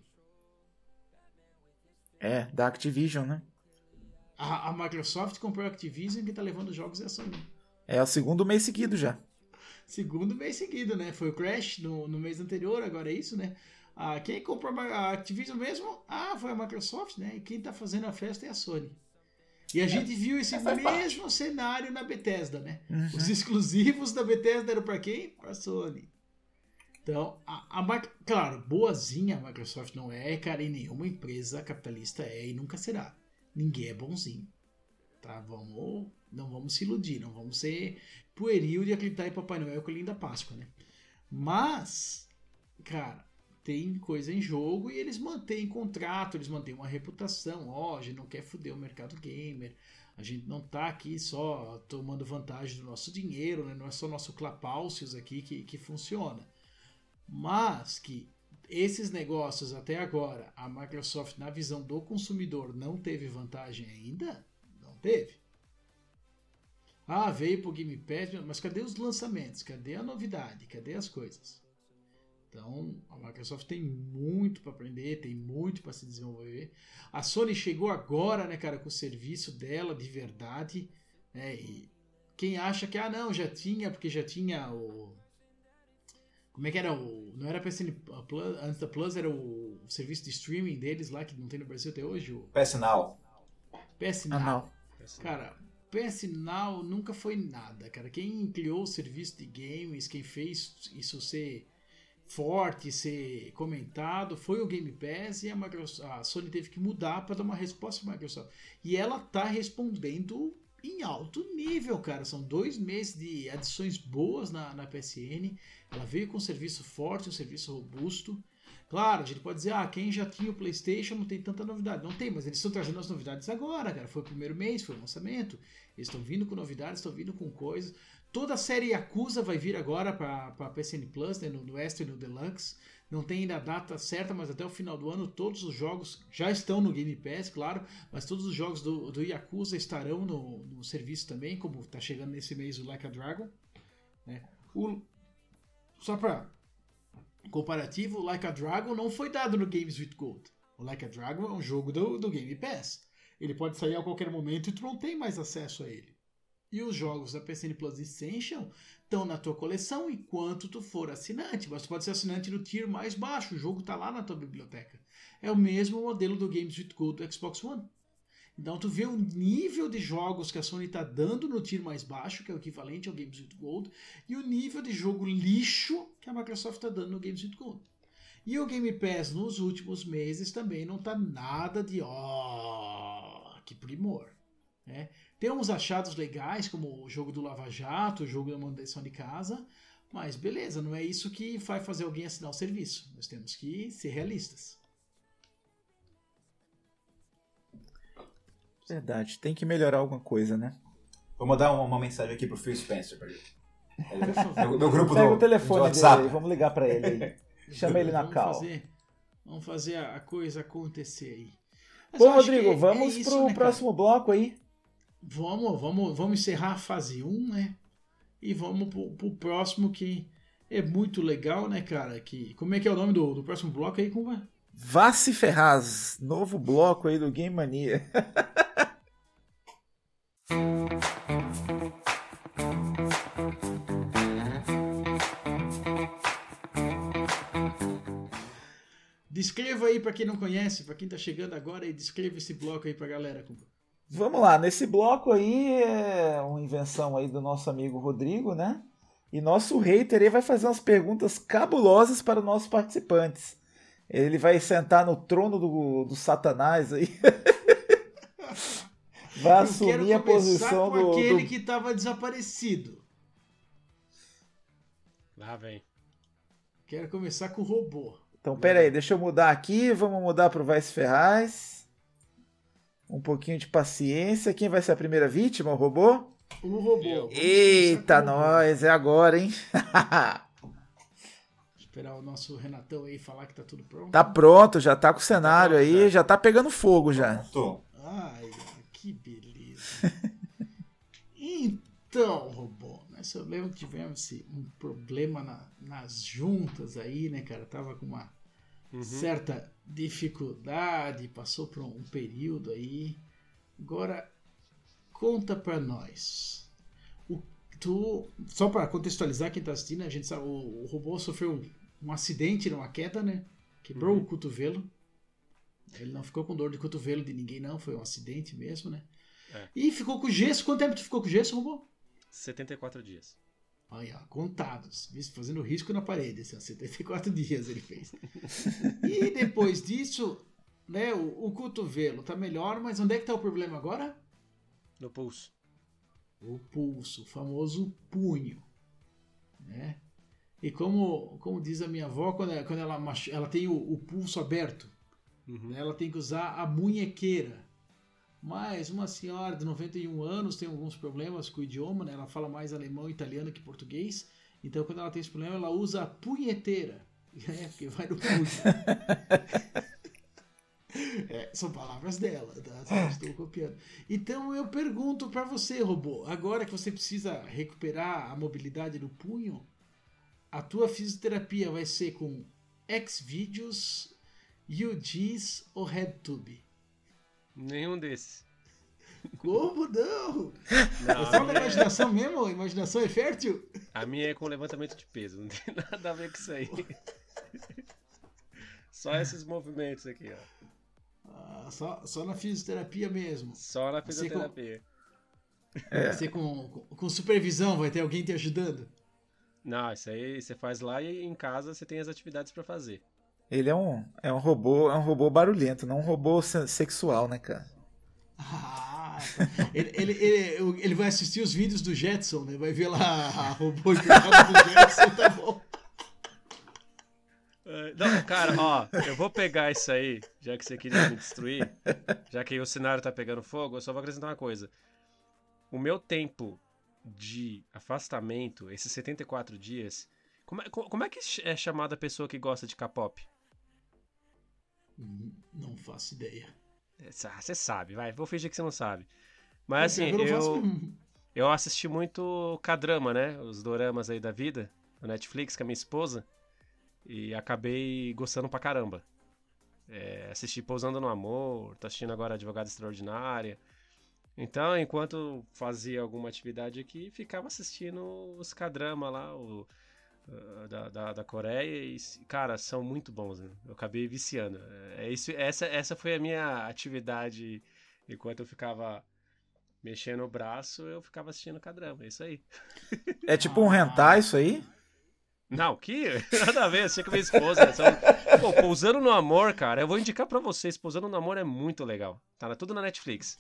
É, da Activision, né? A, a Microsoft comprou a Activision que tá levando os jogos é a Sony. É o segundo mês seguido já. Segundo mês seguido, né? Foi o Crash no, no mês anterior, agora é isso, né? Ah, quem comprou a Activision mesmo? Ah, foi a Microsoft, né? E quem tá fazendo a festa é a Sony. E a gente viu esse mesmo cenário na Bethesda, né? Uhum. Os exclusivos da Bethesda eram para quem? Para Sony. Então, a, a claro, boazinha a Microsoft não é, cara, e nenhuma empresa capitalista é e nunca será. Ninguém é bonzinho. Tá? Vamos, não vamos se iludir, não vamos ser pueril de acreditar em Papai Noel com a linda Páscoa, né? Mas, cara, tem coisa em jogo e eles mantêm contrato, eles mantêm uma reputação. Ó, a gente não quer foder o mercado gamer. A gente não tá aqui só tomando vantagem do nosso dinheiro, né? Não é só nosso clapaucios aqui que, que funciona. Mas que esses negócios até agora, a Microsoft, na visão do consumidor, não teve vantagem ainda? Não teve. Ah, veio pro Game Pass, mas cadê os lançamentos? Cadê a novidade? Cadê as coisas? Então, a Microsoft tem muito para aprender, tem muito para se desenvolver. A Sony chegou agora, né, cara, com o serviço dela de verdade, né? E quem acha que ah, não, já tinha, porque já tinha o como é que era o não era PSN Plus, antes da Plus era o, o serviço de streaming deles lá que não tem no Brasil até hoje, o PS Now. PS Ah, Now. não. Cara, PS Now nunca foi nada, cara. Quem criou o serviço de games, quem fez isso ser forte, ser comentado, foi o Game Pass e a, Microsoft, a Sony teve que mudar para dar uma resposta para a Microsoft. E ela tá respondendo em alto nível, cara. São dois meses de adições boas na, na PSN. Ela veio com um serviço forte, um serviço robusto. Claro, a gente pode dizer, ah, quem já tinha o PlayStation não tem tanta novidade. Não tem, mas eles estão trazendo as novidades agora, cara. Foi o primeiro mês, foi o lançamento. Eles estão vindo com novidades, estão vindo com coisas. Toda a série Yakuza vai vir agora para a PSN Plus, né, no, no Extra e no Deluxe. Não tem ainda a data certa, mas até o final do ano todos os jogos já estão no Game Pass, claro. Mas todos os jogos do, do Yakuza estarão no, no serviço também, como está chegando nesse mês o Like a Dragon. Né. O, só para comparativo, o Like a Dragon não foi dado no Games with Gold. O Like a Dragon é um jogo do, do Game Pass. Ele pode sair a qualquer momento e tu não tem mais acesso a ele. E os jogos da PSN Plus Essential estão na tua coleção enquanto tu for assinante. Mas tu pode ser assinante no tier mais baixo. O jogo está lá na tua biblioteca. É o mesmo modelo do Games with Gold do Xbox One. Então tu vê o nível de jogos que a Sony está dando no tier mais baixo, que é o equivalente ao Games with Gold, e o nível de jogo lixo que a Microsoft está dando no Games with Gold. E o Game Pass nos últimos meses também não tá nada de ó, que primor. Né? Tem uns achados legais, como o jogo do Lava Jato, o jogo da manutenção de casa, mas beleza, não é isso que vai fazer alguém assinar o serviço. Nós temos que ser realistas. Verdade, tem que melhorar alguma coisa, né? Vou mandar uma, uma mensagem aqui pro Phil Spencer pra ele. (laughs) Meu, meu grupo Pega do, o telefone do dele WhatsApp. aí, vamos ligar pra ele aí. (laughs) Chama ele na vamos cal. Fazer, vamos fazer a coisa acontecer aí. Bom, Rodrigo, é- vamos é isso, pro né, cara? próximo bloco aí. Vamos, vamos, vamos encerrar a fase 1, né? E vamos pro, pro próximo que é muito legal, né, cara? Que, como é que é o nome do, do próximo bloco aí, como é? Vá se Ferraz, novo bloco aí do Game Mania. (laughs) Descreva aí pra quem não conhece, pra quem tá chegando agora, e descreva esse bloco aí pra galera. Kumba. Vamos lá, nesse bloco aí é uma invenção aí do nosso amigo Rodrigo, né? E nosso hater aí vai fazer umas perguntas cabulosas para os nossos participantes. Ele vai sentar no trono do, do Satanás aí. (laughs) vai Eu assumir quero a começar posição com do, aquele do- que tava desaparecido. Lá vem. Quero começar com o robô. Então, pera aí, deixa eu mudar aqui. Vamos mudar para o Vai se Ferraz. Um pouquinho de paciência. Quem vai ser a primeira vítima? O robô? O robô. Eita, nós, é agora, hein? (laughs) Esperar o nosso Renatão aí falar que tá tudo pronto. Tá pronto, já tá com o cenário aí, já tá pegando fogo já. Tô. Ai, que beleza. (laughs) então, robô, nós eu lembro que tivemos um problema na- nas juntas aí, né, cara? Tava com uma Uhum. certa dificuldade, passou por um período aí. Agora, conta pra nós. O, tu, só pra contextualizar quem tá assistindo, a gente sabe, o, o robô sofreu um, acidente numa queda, né? Quebrou o cotovelo. Ele não ficou com dor de cotovelo de ninguém, não. Foi um acidente mesmo, né? É. E ficou com gesso. Quanto tempo tu ficou com gesso, robô? 74 dias. Olha, contados. Fazendo risco na parede. Assim, ó, 74 (laughs) dias ele fez. e depois disso, né, o, o cotovelo tá melhor, mas onde é que tá o problema agora? No pulso. O pulso, o famoso punho. Né? E como, como diz a minha avó, quando ela, quando ela, ela tem o, o pulso aberto, Uhum. né, ela tem que usar a munhequeira. Mas uma senhora de 91 anos tem alguns problemas com o idioma, né? ela fala mais alemão e italiano que português. Então, quando ela tem esse problema, ela usa a punheteira. (laughs) É, porque vai no punho. (laughs) É, são palavras dela, tá? Estou copiando. Então eu pergunto pra você, robô, agora que você precisa recuperar a mobilidade do punho, a tua fisioterapia vai ser com Xvideos, UGs ou RedTube? Nenhum desses. Como não? (laughs) Não, É só minha, imaginação mesmo? A imaginação é fértil? a minha é com levantamento de peso, não tem (laughs) nada a ver com isso aí. (laughs) Só esses movimentos aqui, ó. Ah, só, só na fisioterapia mesmo. Só na Você com- fisioterapia. Você com, com, com supervisão vai ter alguém te ajudando? Não, isso aí você faz lá e em casa você tem as atividades pra fazer. Ele é um, é um robô, é um robô barulhento, não um robô se- sexual, né, cara? Ah, ele, ele, ele, ele vai assistir os vídeos do Jetson, né? Vai ver lá a robô do Jetson, tá bom. É, Não, cara, ó, eu vou pegar isso aí, já que você queria me destruir, já que o cenário tá pegando fogo, eu só vou acrescentar uma coisa. O meu tempo de afastamento, esses 74 dias, como é, co- como é que é chamada a pessoa que gosta de K-pop? Hum, Não faço ideia. É, sa- Você sabe, vai, vou fingir que você não sabe. Mas assim, não faço- eu, eu assisti muito K-drama, né? Os doramas aí da vida, no Netflix com a minha esposa. E acabei gostando pra caramba. É, assisti Pousando no Amor, tô assistindo agora Advogada Extraordinária. Então, enquanto fazia alguma atividade aqui, ficava assistindo os K-drama lá, o, da, da, da Coreia. E, cara, são muito bons, né? Eu acabei viciando. É isso, essa, essa foi a minha atividade enquanto eu ficava mexendo o braço, eu ficava assistindo K-drama. É isso aí. (laughs) É tipo um hentai isso aí? Não, que (laughs) nada a ver, achei com minha esposa. São... Pô, Pousando no Amor, cara, eu vou indicar pra vocês. Pousando no Amor é muito legal. Tá tudo na Netflix.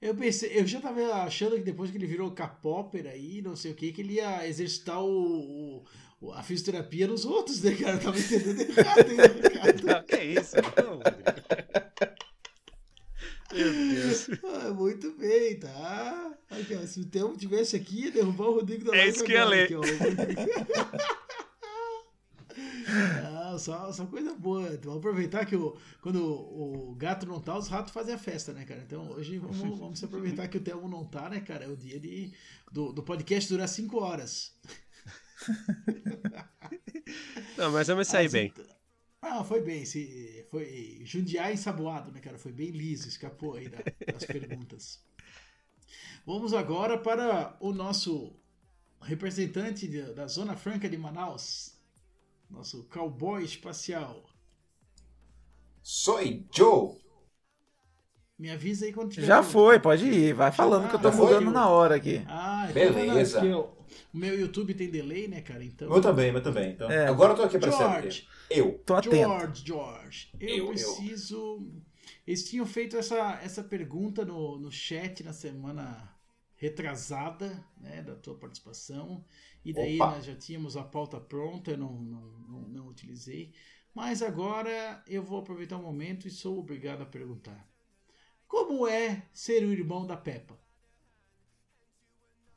Eu pensei, eu já tava achando que depois que ele virou K-Popper aí, não sei o que, que ele ia exercitar o, o- a fisioterapia nos outros, né, cara? Eu tava entendendo errado, hein? Não, que isso? Não. Meu Deus. Ah, muito bem, tá? Aqui, ó, se o Thelmo tivesse aqui, ia derrubar o Rodrigo da É isso que ia ler. aqui. (laughs) Ah, só, só coisa boa. Vamos aproveitar que o, quando o, o gato não tá, os ratos fazem a festa, né, cara? Então hoje vamos, vamos aproveitar que o Thelmo não tá, né, cara? É o dia de, do, do podcast durar 5 horas. (laughs) Não, mas eu me saí Ah, bem. Ah, foi bem. Se, foi jundiar ensaboado, né, cara? Foi bem liso, escapou aí da- das perguntas. Vamos agora para o nosso representante da Zona Franca de Manaus, nosso cowboy espacial. Soy Joe. Me avisa aí quando tiver. Já foi, pode ir. Vai falando que eu tô foi? mudando na hora aqui. Ah, então Beleza. O meu YouTube tem delay, né, cara? Então. Eu também, eu também. Então, É. Agora eu tô aqui pra George, sempre. Eu. Tô atento. George, George, eu, Eu, eu. preciso. Eles tinham feito essa, essa pergunta no, no chat na semana retrasada, né, da tua participação. E daí Opa. nós já tínhamos a pauta pronta, eu não, não, não, não utilizei. Mas agora eu vou aproveitar o momento e sou obrigado a perguntar. Como é ser o irmão da Peppa?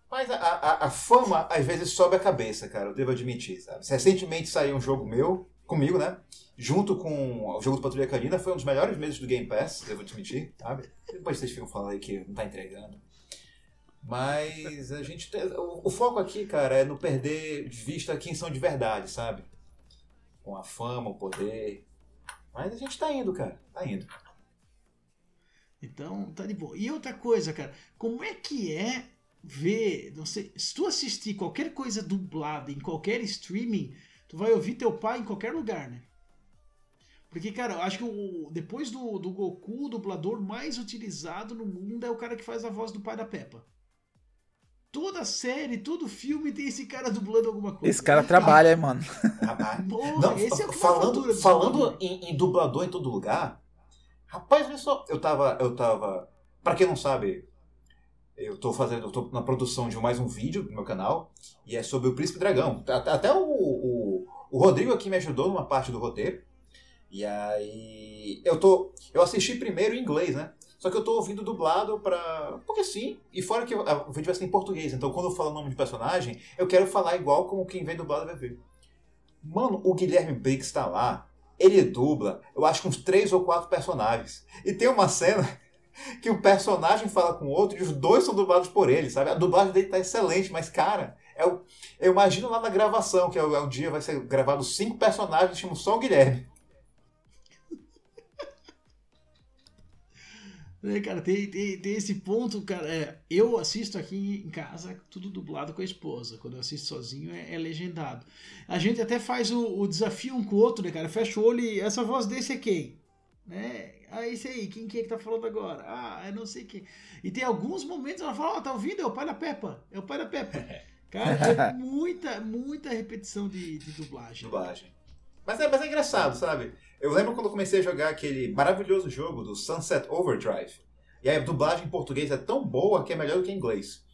Mas a, a, a fama, às vezes, sobe a cabeça, cara, eu devo admitir, sabe? Recentemente saiu um jogo meu, comigo, né? Junto com o jogo do Patrulha Canina, foi um dos melhores meses do Game Pass, devo admitir, sabe? Depois vocês ficam falando aí que não tá entregando. Mas a gente. tem- O, o foco aqui, cara, é não perder de vista quem são de verdade, sabe? Com a fama, o poder. Mas a gente tá indo, cara. Tá indo. Então, tá de boa. E outra coisa, cara, como é que é ver, não sei, se tu assistir qualquer coisa dublada em qualquer streaming, tu vai ouvir teu pai em qualquer lugar, né? Porque, cara, eu acho que o, depois do, do Goku, o dublador mais utilizado no mundo é o cara que faz a voz do pai da Peppa. Toda série, todo filme tem esse cara dublando alguma coisa. Esse cara trabalha, hein, mano. Rapaz. Porra, Não, esse é o falando, falando em, em dublador em todo lugar, rapaz, olha só, eu tava, eu tava, pra quem não sabe, eu tô fazendo, eu tô na produção de mais um vídeo no meu canal, e é sobre o Príncipe Dragão. Até, até o, o, o Rodrigo aqui me ajudou numa parte do roteiro, e aí eu tô, eu assisti primeiro em inglês, né? Só que eu tô ouvindo dublado pra. Porque sim. E fora que o vídeo vai ser em português. Então quando eu falo o nome de personagem, eu quero falar igual como quem vem dublado vai ver. Mano, o Guilherme Briggs tá lá. Ele dubla, eu acho uns três ou quatro personagens. E tem uma cena que o personagem fala com o outro e os dois são dublados por ele, sabe? A dublagem dele tá excelente, mas, cara, é o, eu imagino lá na gravação, que é o, é o dia vai ser gravado cinco personagens, chamam só o Guilherme. (laughs) É, cara, tem, tem, tem esse ponto, cara. é, eu assisto aqui em casa, tudo dublado com a esposa. Quando eu assisto sozinho, é, é legendado. A gente até faz o, o desafio um com o outro, né, cara? Fecha o olho e essa voz desse é quem? Né? Ah, esse aí, quem que é que tá falando agora? Ah, eu não sei quem. E tem alguns momentos ela fala, ó, tá ouvindo? É o pai da Peppa. É o pai da Peppa. (laughs) Cara, é muita, muita repetição de, de dublagem. dublagem. Mas é, mas é engraçado, sabe? Eu lembro quando eu comecei a jogar aquele maravilhoso jogo do Sunset Overdrive. E a dublagem em português é tão boa que é melhor do que em inglês.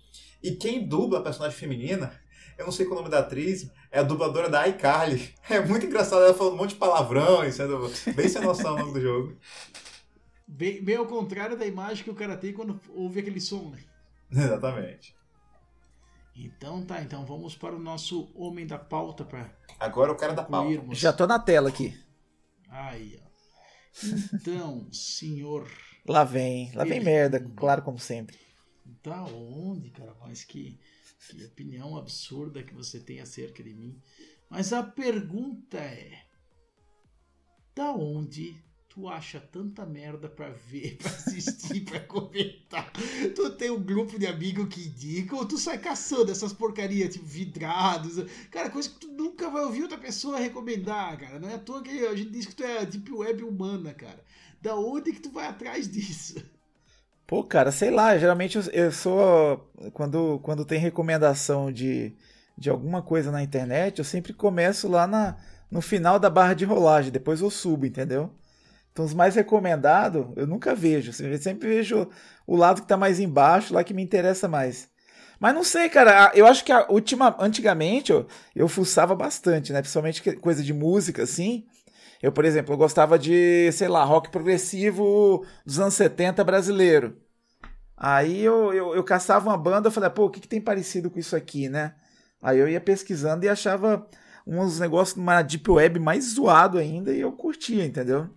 E quem dubla a personagem feminina, eu não sei qual é o nome da atriz, é a dubladora da iCarly. (laughs) É muito engraçado ela falando um monte de palavrão sendo bem sem noção o nome do jogo. Bem, bem ao contrário da imagem que o cara tem quando ouve aquele som, né? (laughs) Exatamente. Então tá, então vamos para o nosso homem da pauta para Agora o cara da pau. concluirmos. Já tô na tela aqui. Aí, ó. Então, (laughs) senhor, Lá vem. Lá vem merda, claro, como sempre. da onde, cara? Mas que, que opinião absurda que você tem acerca de mim. Mas a pergunta é: da onde tu acha tanta merda pra ver, (laughs) pra assistir, pra comentar? Tu tem um grupo de amigos que indicam ou tu sai caçando essas porcarias, tipo vidrados? Cara, coisa que tu nunca vai ouvir outra pessoa recomendar, cara. Não é à toa que a gente diz que tu é a deep web humana, cara. Da onde que tu vai atrás disso? Pô, cara, sei lá, geralmente eu, sou. Quando, quando tem recomendação de, de alguma coisa na internet, eu sempre começo lá na, no final da barra de rolagem, depois eu subo, entendeu? Então os mais recomendados eu nunca vejo. Eu sempre vejo o lado que tá mais embaixo, lá que me interessa mais. Mas não sei, cara. Eu acho que a última. Antigamente eu, eu fuçava bastante, né? Principalmente coisa de música, assim. Eu, por exemplo, eu gostava de, sei lá, rock progressivo dos anos 70 brasileiro. Aí eu, eu, eu caçava uma banda, eu falei, pô, o que, que tem parecido com isso aqui, né? Aí eu ia pesquisando e achava uns negócios numa deep web mais zoado ainda e eu curtia, entendeu?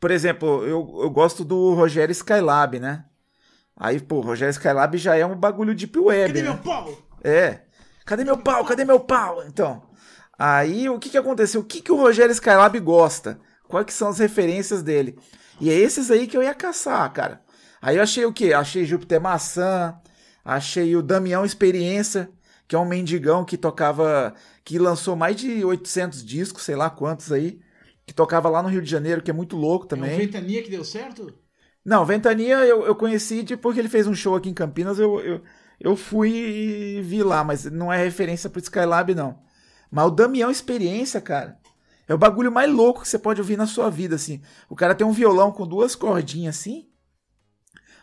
Por exemplo, eu, eu gosto do Rogério Skylab, né? Aí, pô, Rogério Skylab já é um bagulho deep web, Cadê né? meu pau? É. Cadê meu pau? Cadê meu pau? Então, aí o que que aconteceu? O que que o Rogério Skylab gosta? Quais que são as referências dele? E é esses aí que eu ia caçar, cara. Aí eu achei o quê? Achei Júpiter Maçã, achei o Damião Experiência, que é um mendigão que tocava, que lançou mais de 800 discos, sei lá quantos aí, que tocava lá no Rio de Janeiro, que é muito louco É também. um Ventania que deu certo? Não, Ventania eu, eu conheci depois que ele fez um show aqui em Campinas, eu, eu, eu fui e vi lá, mas não é referência pro Skylab, não. Mas o Damião Experiência, cara, é o bagulho mais louco que você pode ouvir na sua vida, assim. O cara tem um violão com duas cordinhas assim,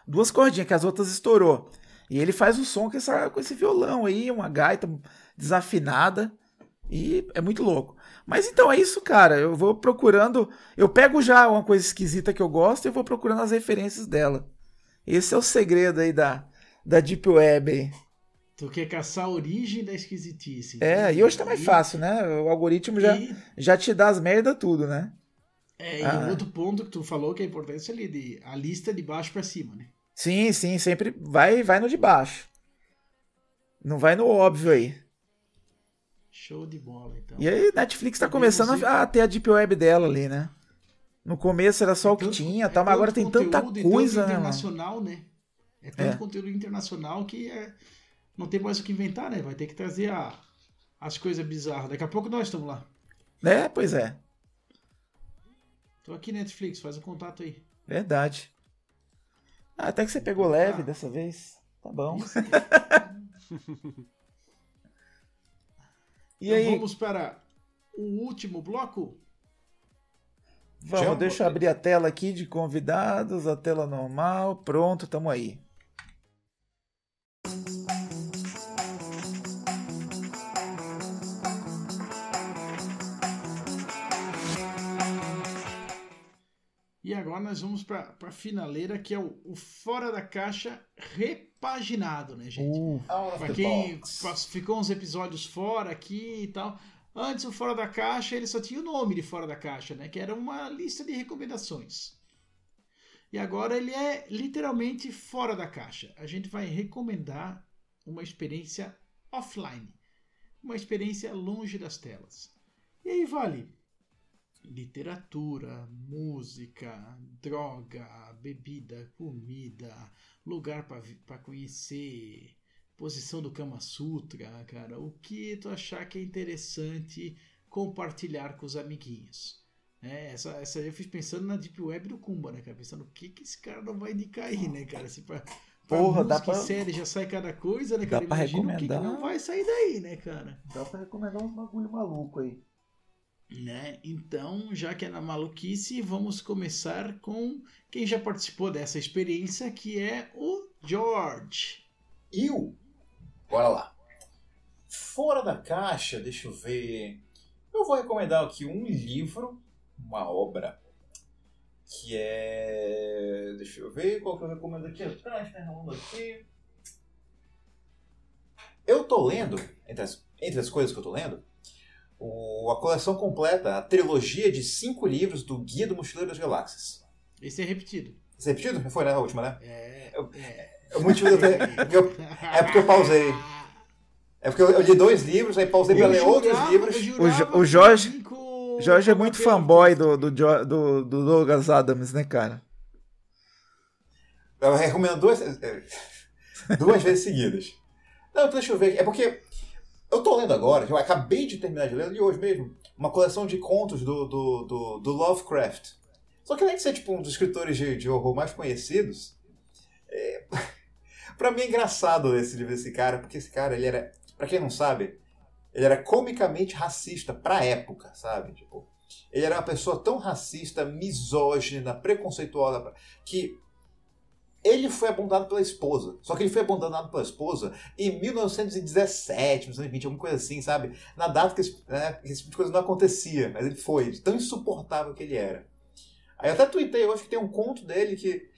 duas cordinhas que as outras estourou. E ele faz o som com, essa, com esse violão aí, uma gaita desafinada, e é muito louco. Mas então é isso, cara. Eu vou procurando. Eu pego já uma coisa esquisita que eu gosto e vou procurando as referências dela. Esse é o segredo aí da, da Deep Web. aí. Tu quer caçar a origem da esquisitice. É, e hoje tá mais fácil, né? O algoritmo já, E, já te dá as merda tudo, né? é, e Ah. um outro ponto que tu falou que é importante ali, de, a lista de baixo pra cima, né? Sim, sim, sempre vai, vai no de baixo. Não vai no óbvio aí. Show de bola, então. E aí, Netflix tá começando a, a ter a deep web dela ali, né? No começo era só o que Tanto- tinha, é tá, mas agora tem tanta e coisa, tanto né, mano? internacional, né? É tanto É. conteúdo internacional que é, não tem mais o que inventar, né? Vai ter que trazer a- as coisas bizarras. Daqui a pouco nós estamos lá. É, pois é. Tô aqui, Netflix, faz o contato aí. Verdade. Ah, até que você pegou leve dessa vez. Tá bom. (laughs) E Então aí, vamos para o último bloco? vamos, Já- deixa eu abrir a tela aqui de convidados, a tela normal. Pronto, tamo aí. E agora nós vamos para a finaleira, que é o, o Fora da Caixa repaginado, né, gente? Uh, Pra the quem box. ficou uns episódios fora aqui e tal. Antes o Fora da Caixa ele só tinha o nome de Fora da Caixa, né? Que era uma lista de recomendações. E agora ele é literalmente fora da caixa. A gente vai recomendar uma experiência offline, uma experiência longe das telas. E aí vale literatura, música, droga, bebida, comida, lugar para conhecer, posição do Kama Sutra, cara, o que tu achar que é interessante compartilhar com os amiguinhos. É, essa, essa eu fiz pensando na Deep Web do Kumba, né, cara? Pensando o que, que esse cara não vai indicar aí, né, cara? Se pra, pra Porra, dá pra- série já sai cada coisa, né, Dá cara? pra Imagina o que, que recomendar. não vai sair daí, né, cara? dá pra recomendar uns bagulho maluco aí. Né? Então, já que é na maluquice, vamos começar com quem já participou dessa experiência, que é o George. Eu? Bora lá. Fora da caixa, deixa eu ver. Eu vou recomendar aqui um livro, uma obra, que é. Deixa eu ver qual que eu recomendo aqui atrás, tá aqui. Eu tô lendo, entre as, entre as coisas que eu tô lendo, o- a coleção completa, a trilogia de cinco livros do Guia do Mochileiro das Galáxias. Esse é repetido. Você repetido? Foi, né? A última, né? É. Eu- é. De eu ter. (laughs) eu- é porque eu pausei. É porque eu, eu li dois livros, aí pausei pra Eu ler outros jurava- livros. eu O o Jorge- Jorge é muito fanboy do, do, do, do Douglas Adams, né, cara? Eu recomendo duas, é, duas vezes seguidas. Não, então deixa eu ver. É porque eu tô lendo agora, eu acabei de terminar de ler, li hoje mesmo, uma coleção de contos do, do, do, do Lovecraft. Só que além de ser tipo um dos escritores de, de horror mais conhecidos, é, (laughs) pra mim é engraçado esse livro desse cara, porque esse cara, ele era, pra quem não sabe, ele era comicamente racista pra época, sabe? Tipo, ele era uma pessoa tão racista, misógina, preconceituosa, que ele foi abandonado pela esposa. Só que ele foi abandonado pela esposa em 1917, 1920, alguma coisa assim, sabe? Na data que esse, né, esse tipo de coisa não acontecia, mas ele foi, tão insuportável que ele era. Aí eu até tuitei hoje que tem um conto dele que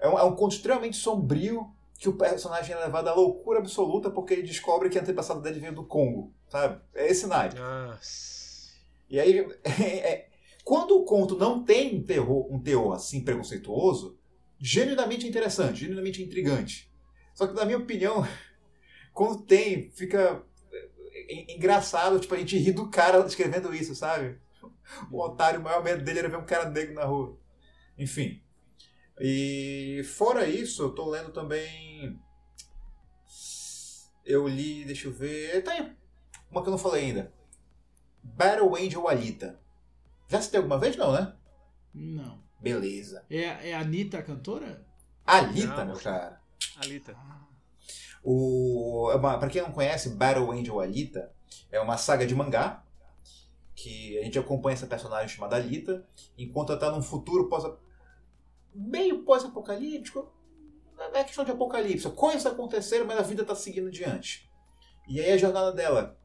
é um, é um conto extremamente sombrio, que o personagem é levado à loucura absoluta porque ele descobre que o antepassado dele veio do Congo, sabe? É esse naipe. E aí, (laughs) é, quando o conto não tem um terror, um teor assim preconceituoso, genuinamente interessante, genuinamente intrigante. Só que, na minha opinião, (laughs) tem, fica é, engraçado, tipo, a gente ri do cara escrevendo isso, sabe? O otário, o maior medo dele era ver um cara negro na rua. Enfim. E fora isso, eu tô lendo também. Eu li, deixa eu ver. Tá aí. Uma que eu não falei ainda. Battle Angel Alita. Já citei alguma vez? Não, né? Não. Beleza. É, é a Anitta a cantora? Alita, Não. meu cara. Alita. O, é uma, pra quem não conhece, Battle Angel Alita é uma saga de mangá que a gente acompanha essa personagem chamada Alita enquanto ela tá num futuro pós meio pós-apocalíptico. Não é questão de apocalipse. Coisas aconteceram, mas a vida tá seguindo adiante. E aí a jornada dela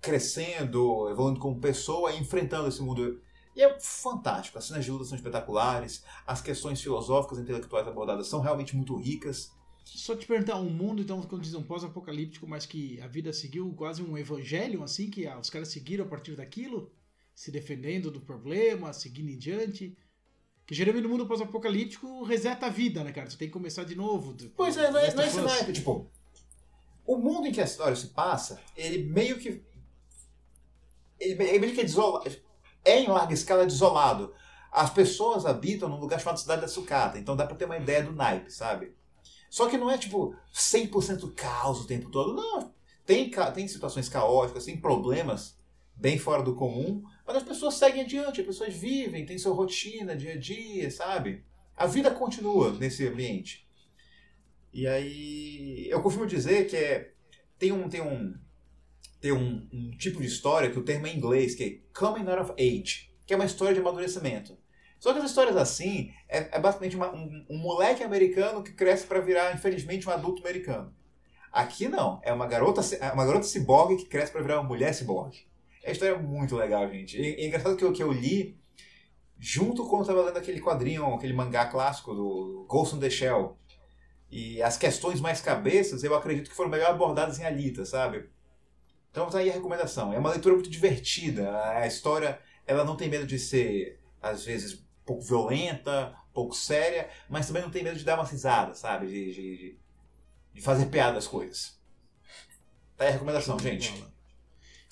crescendo, evoluindo como pessoa, enfrentando esse mundo. E é fantástico. As cenas de luta são espetaculares, as questões filosóficas e intelectuais abordadas são realmente muito ricas. Só te perguntar, um mundo, então, quando diz um pós-apocalíptico, mas que a vida seguiu quase um evangelho, assim, que ah, os caras seguiram a partir daquilo, se defendendo do problema, seguindo em diante. Que geralmente no mundo pós-apocalíptico reseta a vida, né, cara? Tu tem que começar de novo. tu- Pois é, não é, não é esse naipe, tipo. O mundo em que a história se passa, ele meio que. Ele ele meio que é desolado. É em larga escala desolado. As pessoas habitam num lugar chamado Cidade da Sucata, então dá pra ter uma ideia do naipe, sabe? Só que não é tipo 100% caos o tempo todo, não. Tem, tem situações caóticas, tem problemas bem fora do comum, mas as pessoas seguem adiante, as pessoas vivem, têm sua rotina, dia a dia, sabe? A vida continua nesse ambiente. E aí, eu costumo dizer que é, tem um tem um tem um, um tipo de história que o termo é em inglês, que é coming out of age, que é uma história de amadurecimento. Só que as histórias assim é, é basicamente uma- um, um moleque americano que cresce para virar, infelizmente, um adulto americano. Aqui não, é uma garota é uma garota ciborgue que cresce para virar uma mulher ciborgue. É uma história muito legal, gente. E, e é engraçado que eu, que eu li junto com eu tava lendo aquele quadrinho, aquele mangá clássico do Ghost in the Shell. E as questões mais cabeças, eu acredito que foram melhor abordadas em Alita, sabe? Então tá aí a recomendação. É uma leitura muito divertida. A história, ela não tem medo de ser, às vezes, pouco violenta, pouco séria, mas também não tem medo de dar uma risada, sabe? De, de, de- de fazer piada das coisas. Tá aí a recomendação, gente.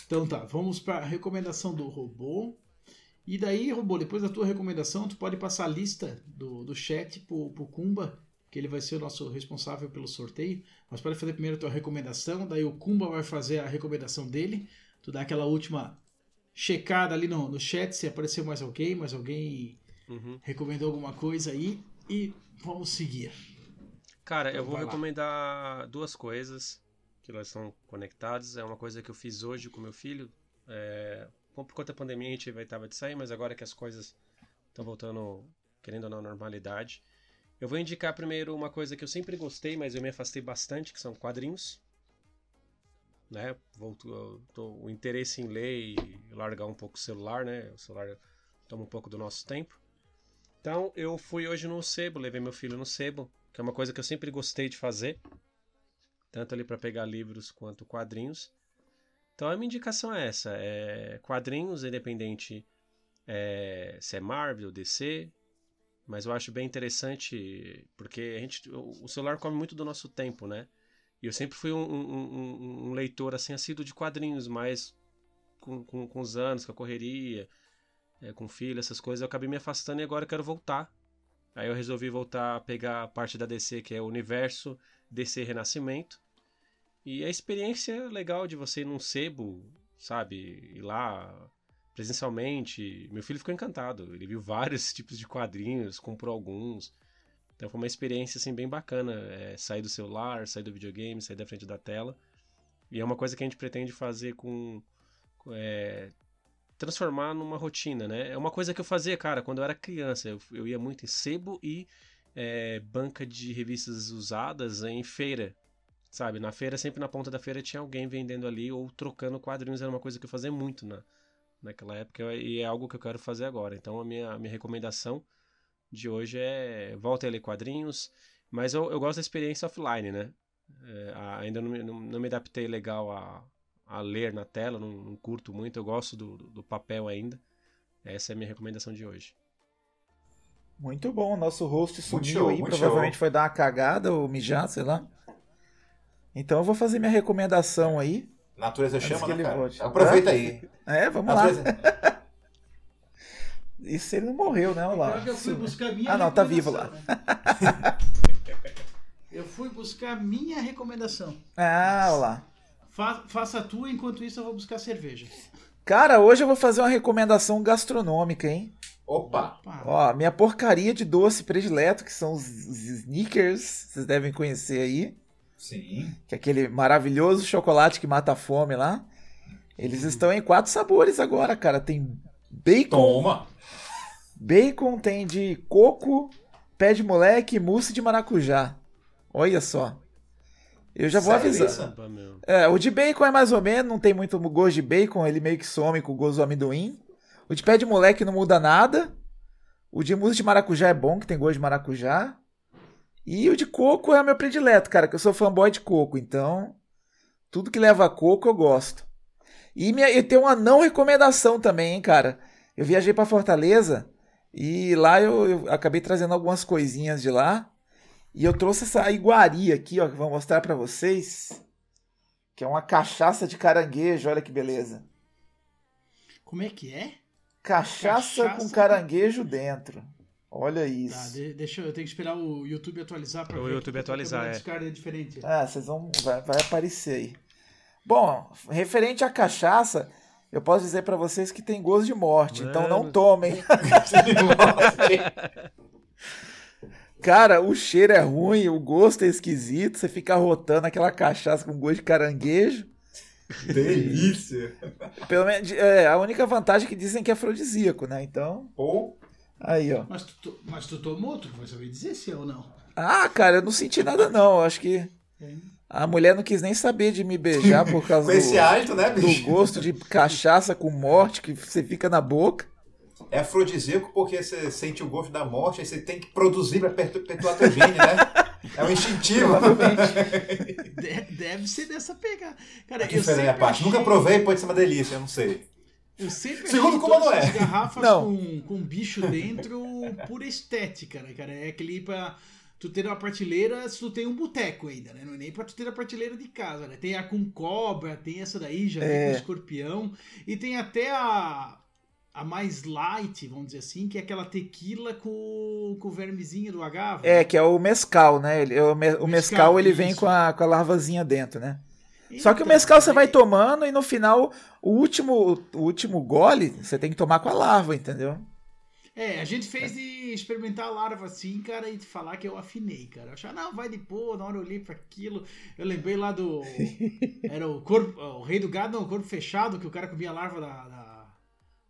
Então tá, vamos para a recomendação do robô. E daí, robô, depois da tua recomendação, tu pode passar a lista do, do chat pro, pro Kumba, que ele vai ser o nosso responsável pelo sorteio. Mas pode fazer primeiro a tua recomendação, daí o Kumba vai fazer a recomendação dele. Tu dá aquela última checada ali no, no chat se apareceu mais alguém, mais alguém Uhum. recomendou alguma coisa aí. E vamos seguir. Cara, eu vou Vai lá. recomendar duas coisas que elas são conectadas. É uma coisa que eu fiz hoje com meu filho. É... Bom, por conta da pandemia a gente estar de sair, mas agora que as coisas estão voltando, querendo ou não, à normalidade. Eu vou indicar primeiro uma coisa que eu sempre gostei, mas eu me afastei bastante, que são quadrinhos. Né? Voltou, tô- o interesse em ler e largar um pouco o celular, né? O celular toma um pouco do nosso tempo. Então, eu fui hoje no sebo, levei meu filho no sebo, que é uma coisa que eu sempre gostei de fazer, tanto ali para pegar livros quanto quadrinhos. Então, a minha indicação é essa: é quadrinhos, independente é, se é Marvel, DC, mas eu acho bem interessante porque a gente, o celular come muito do nosso tempo, né? E eu sempre fui um, um- um- um leitor assim assíduo de quadrinhos, mas com, com, com os anos, com a correria, é, com filho, essas coisas, eu acabei me afastando e agora eu quero voltar. Aí eu resolvi voltar a pegar a parte da DC, que é o universo DC Renascimento. E a experiência legal de você ir num sebo, sabe, ir lá presencialmente. Meu filho ficou encantado. Ele viu vários (laughs) tipos de quadrinhos, comprou alguns. Então foi uma experiência assim bem bacana, é, sair do celular, sair do videogame, sair da frente da tela. E é uma coisa que a gente pretende fazer com, é, transformar numa rotina, né? É uma coisa que eu fazia, cara, quando eu era criança. Eu, eu ia muito em sebo e é, banca de revistas usadas em feira. Sabe, na feira, sempre na ponta da feira tinha alguém vendendo ali ou trocando quadrinhos. Era uma coisa que eu fazia muito na, naquela época e é algo que eu quero fazer agora. Então a minha, a minha recomendação de hoje é volta a ler quadrinhos, mas eu, eu gosto da experiência offline, né? É, ainda não, me- não, não me adaptei legal a, a ler na tela, não, não curto muito, eu gosto do, do papel ainda. Essa é a minha recomendação de hoje. Muito bom, nosso host sumiu show, aí, provavelmente show. foi dar uma cagada ou mijar, sei lá. Então eu vou fazer minha recomendação aí. Natureza chama, que né, ele cara? volte. Aproveita aí. É, vamos lá. Natureza... (laughs) Isso ele não morreu, né? Olha lá. Eu fui buscar minha Ah, não, tá vivo lá. né? (laughs) Eu fui buscar minha recomendação. Ah, olha lá. Fa- faça a tua, enquanto isso eu vou buscar cerveja. Cara, hoje eu vou fazer uma recomendação gastronômica, hein? Opa! Ó, minha porcaria de doce predileto, que são os, os Snickers, vocês devem conhecer aí. Sim. Que é aquele maravilhoso chocolate que mata a fome lá. Eles estão em quatro sabores agora, cara. Tem bacon, Toma! bacon tem de coco, pé de moleque e mousse de maracujá. Olha só. Eu já vou Sério avisar. É, o de bacon é mais ou menos, não tem muito gosto de bacon, ele meio que some com o gosto do amendoim. O de pé de moleque não muda nada. O de mousse de maracujá é bom, que tem gosto de maracujá. E o de coco é meu predileto, cara, que eu sou fanboy de coco, então tudo que leva coco eu gosto. E, minha, e tem uma não recomendação também, hein, cara. Eu viajei para Fortaleza e lá eu, eu, acabei trazendo algumas coisinhas de lá. E eu trouxe essa iguaria aqui, ó, que eu vou mostrar para vocês. Que é uma cachaça de caranguejo, olha que beleza. Como é que é? Cachaça, Cachaça com com- caranguejo dentro. Olha Tá, isso. de- deixa eu, eu tenho que esperar o YouTube atualizar para O ver. YouTube aqui, porque atualizar, o é. É diferente. Ah, vocês vão. Vai, vai aparecer aí. Bom, referente à cachaça, eu posso dizer pra vocês que tem gosto de morte, então não Mano. tomem. (laughs) Cara, o cheiro é ruim, o gosto é esquisito, você fica rotando aquela cachaça com gosto de caranguejo. Delícia! Pelo menos, é, a única vantagem é que dizem que é afrodisíaco, né? Então, Ou aí, ó. Mas, tu, mas tu tomou, tu vai saber dizer se é ou não. Ah, cara, eu não senti nada não. Eu acho que a mulher não quis nem saber de me beijar por (laughs) causa com esse do, hálito, né, do bicho? gosto de cachaça com morte que você fica na boca. É afrodisíaco porque você sente o gosto da morte, aí você tem que produzir pra pertu- perpetuar teu gene, né? É um instintivo. De- deve ser dessa pegada. Cara, Que eu sempre a parte. achei- Nunca provei, pode ser uma delícia, eu não sei. Eu sempre Segundo como não todas é. garrafas Não. com, com bicho dentro por estética, né, cara? É aquele pra tu ter uma prateleira se tu tem um boteco ainda, né? Não é nem pra tu ter a prateleira de casa, né? Tem a com cobra, tem essa daí, já É. tem com escorpião. E tem até a, a mais light, vamos dizer assim, que é aquela tequila com, com o vermezinho do agave. É, que é o mescal, né? Ele, o, me- o mescal, Mescal, ele vem com a, com a larvazinha dentro, né? Só que o mescal você vai tomando e no final, o último, o último gole, você tem que tomar com a larva, entendeu? É, a gente fez de experimentar a larva assim, cara, e falar que eu afinei, cara. Eu achava, não, vai de boa, na hora eu olhei pra aquilo. Eu lembrei lá do. (laughs) Era o corpo. O rei do gado, não, o corpo fechado, que o cara comia a larva da, da,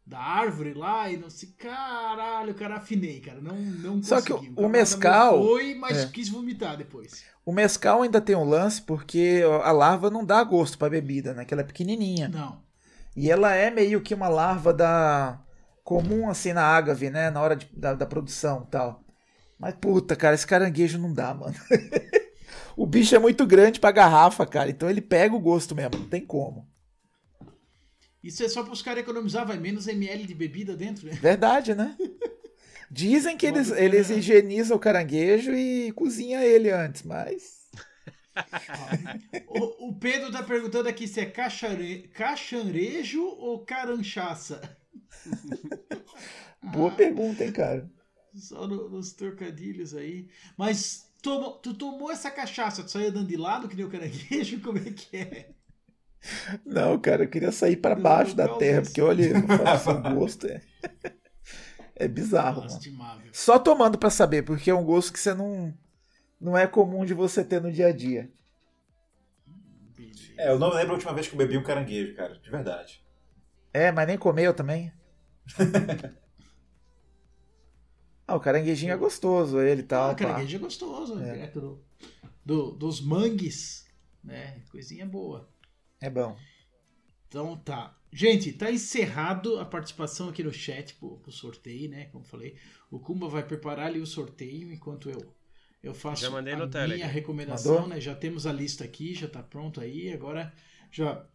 da árvore lá, e não sei. Caralho, o cara afinei, cara. Não, não Só que consegui. o- cara o mescal- Foi, mas é. quis vomitar depois. O mescal ainda tem um lance porque a larva não dá gosto pra bebida, né? Que ela é pequenininha. Não. E ela é meio que uma larva da comum assim na ágave, né? Na hora de- da, da produção e tal. Mas puta, cara, esse caranguejo não dá, mano. (laughs) o bicho é muito grande pra garrafa, cara. Então ele pega o gosto mesmo, não tem como. Isso é só para os caras economizar, vai menos ml de bebida dentro, né? Verdade, né? (laughs) Dizem que eles, eles higienizam o caranguejo e cozinha ele antes, mas. (laughs) O, o Pedro tá perguntando aqui se é cachare, cacharejo ou caranchaça. (laughs) Boa pergunta, hein, cara? Só no- nos trocadilhos aí. Mas tomo- tu tomou essa cachaça, tu saiu andando de lado que nem o caranguejo? (laughs) Como é que é? Não, cara, eu queria sair pra Não, baixo da não, terra, porque olha, o gosto é. É bizarro, mano. Só tomando pra saber, porque é um gosto que você não. Não é comum de você ter no dia a dia. É, eu não lembro a última vez que eu bebi um caranguejo, cara, de verdade. É, mas nem comeu também. (laughs) ah, o caranguejinho é gostoso, ele e tal. Ah, pá. caranguejo é gostoso, É. direto do, do- dos mangues, né? Coisinha boa. É bom. Então tá. Gente, tá encerrado a participação aqui no chat pro, pro sorteio, né? Como falei, o Kumba vai preparar ali o sorteio enquanto eu eu faço Já mandei a minha Telegram. recomendação, Mandou? né? Já temos a lista aqui, já tá pronto aí. Agora já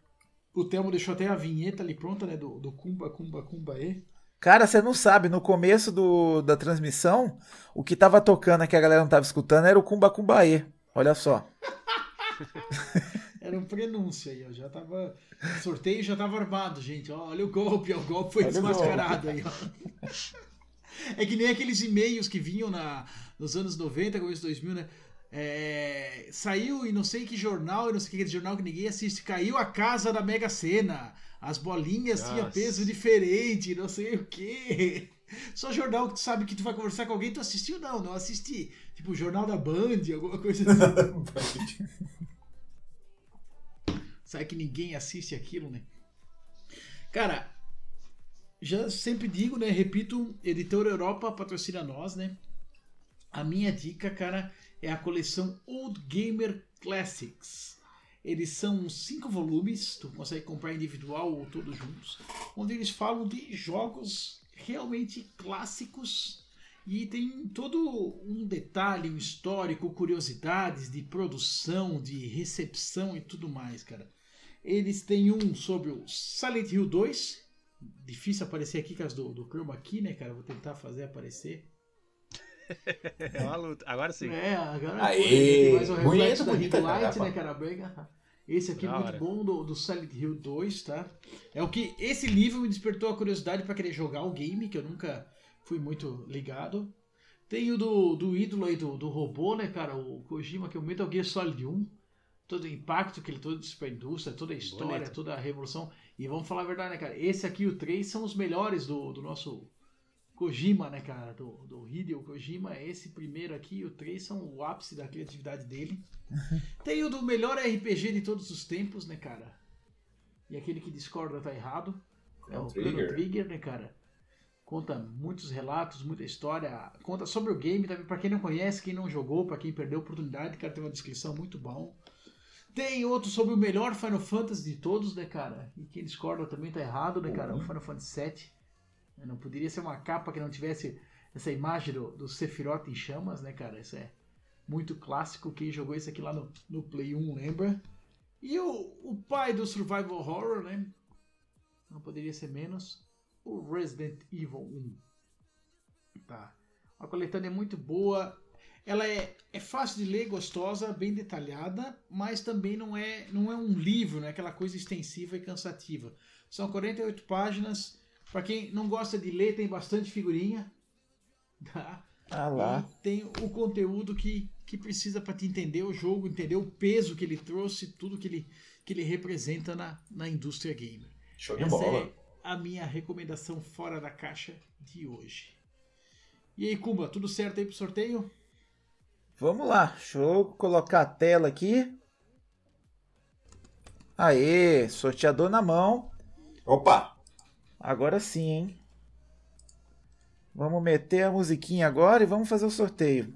o Telmo deixou até a vinheta ali pronta, né? Do, do Kumba, Kumba, Kumba E. Cara, você não sabe, no começo do, da transmissão, o que tava tocando aqui a galera não tava escutando era o Kumba Kumbaê. Olha só. (laughs) Era um prenúncio aí, ó. Já tava. O sorteio já tava armado, gente. Ó, olha o golpe, ó, o golpe foi Olha desmascarado aí, ó. É que nem aqueles e-mails que vinham na, nos anos 90, começo de 2000, né? É, saiu em não sei que jornal, e não sei que aquele jornal que ninguém assiste, caiu a casa da Mega Sena. As bolinhas tinham peso diferente, não sei o quê. Só jornal que tu sabe que tu vai conversar com alguém, tu assistiu? Não, não assisti. Tipo, jornal da Band, alguma coisa assim. (laughs) Sabe que ninguém assiste aquilo, né? Cara, já sempre digo, né? Repito, Editor Europa patrocina nós, né? A minha dica, cara, é a coleção Old Gamer Classics. Eles são cinco volumes, tu consegue comprar individual ou todos juntos, onde eles falam de jogos realmente clássicos E tem todo um detalhe, um histórico, curiosidades de produção, de recepção e tudo mais, cara. Eles têm um sobre o Silent Hill 2. Difícil aparecer aqui, caso do, do Chroma aqui, né, cara? Vou tentar fazer aparecer. (laughs) É uma luta. Agora sim. É, agora Aê! um reflexo Bonito, da Ring Light, capa. né, cara? Brega. Esse aqui é muito hora. bom do, do Silent Hill 2, tá? É o que esse livro me despertou a curiosidade pra querer jogar o game, que eu nunca fui muito ligado. Tem o do, do ídolo aí do, do robô, né, cara? O Kojima, que é o Metal Gear Solid 1. Todo o impacto que ele trouxe pra indústria, toda a história, Bonito. toda a revolução. E vamos falar a verdade, né, cara? Esse aqui o 3 são os melhores do, do nosso Kojima, né, cara? Do, do Hideo Kojima. Esse primeiro aqui e o 3 são o ápice da criatividade dele. (laughs) Tem o do melhor RPG de todos os tempos, né, cara? E aquele que discorda tá errado. É o Chrono. Trigger, né, cara? Conta muitos relatos, muita história. Conta sobre o game também, pra quem não conhece, quem não jogou, pra quem perdeu a oportunidade, cara, tem uma descrição muito bom. Tem outro sobre o melhor Final Fantasy de todos, né, cara? E quem discorda também tá errado, né, cara? O Final Fantasy VII. Não poderia ser uma capa que não tivesse essa imagem do, do Sephiroth em chamas, né, cara? Isso é muito clássico. Quem jogou esse aqui lá no, no Play 1 lembra. E o, o pai do Survival Horror, né? Não poderia ser menos. O Resident Evil 1. Tá. A coletânea é muito boa. Ela é, é fácil de ler, gostosa, bem detalhada, mas também não é, não é um livro, né? aquela coisa extensiva e cansativa. São 48 páginas. Para quem não gosta de ler, tem bastante figurinha. (laughs) Tá? Ah lá. E tem o conteúdo que, que precisa para te entender o jogo, entender o peso que ele trouxe, tudo que ele, que ele representa na, na indústria gamer. Show de Essa bola. é a minha recomendação fora da caixa de hoje. E aí, Kumba, tudo certo aí pro sorteio? Vamos lá, deixa eu colocar a tela aqui. Aê, sorteador na mão. Opa! Agora sim, hein? Vamos meter a musiquinha agora e vamos fazer o sorteio.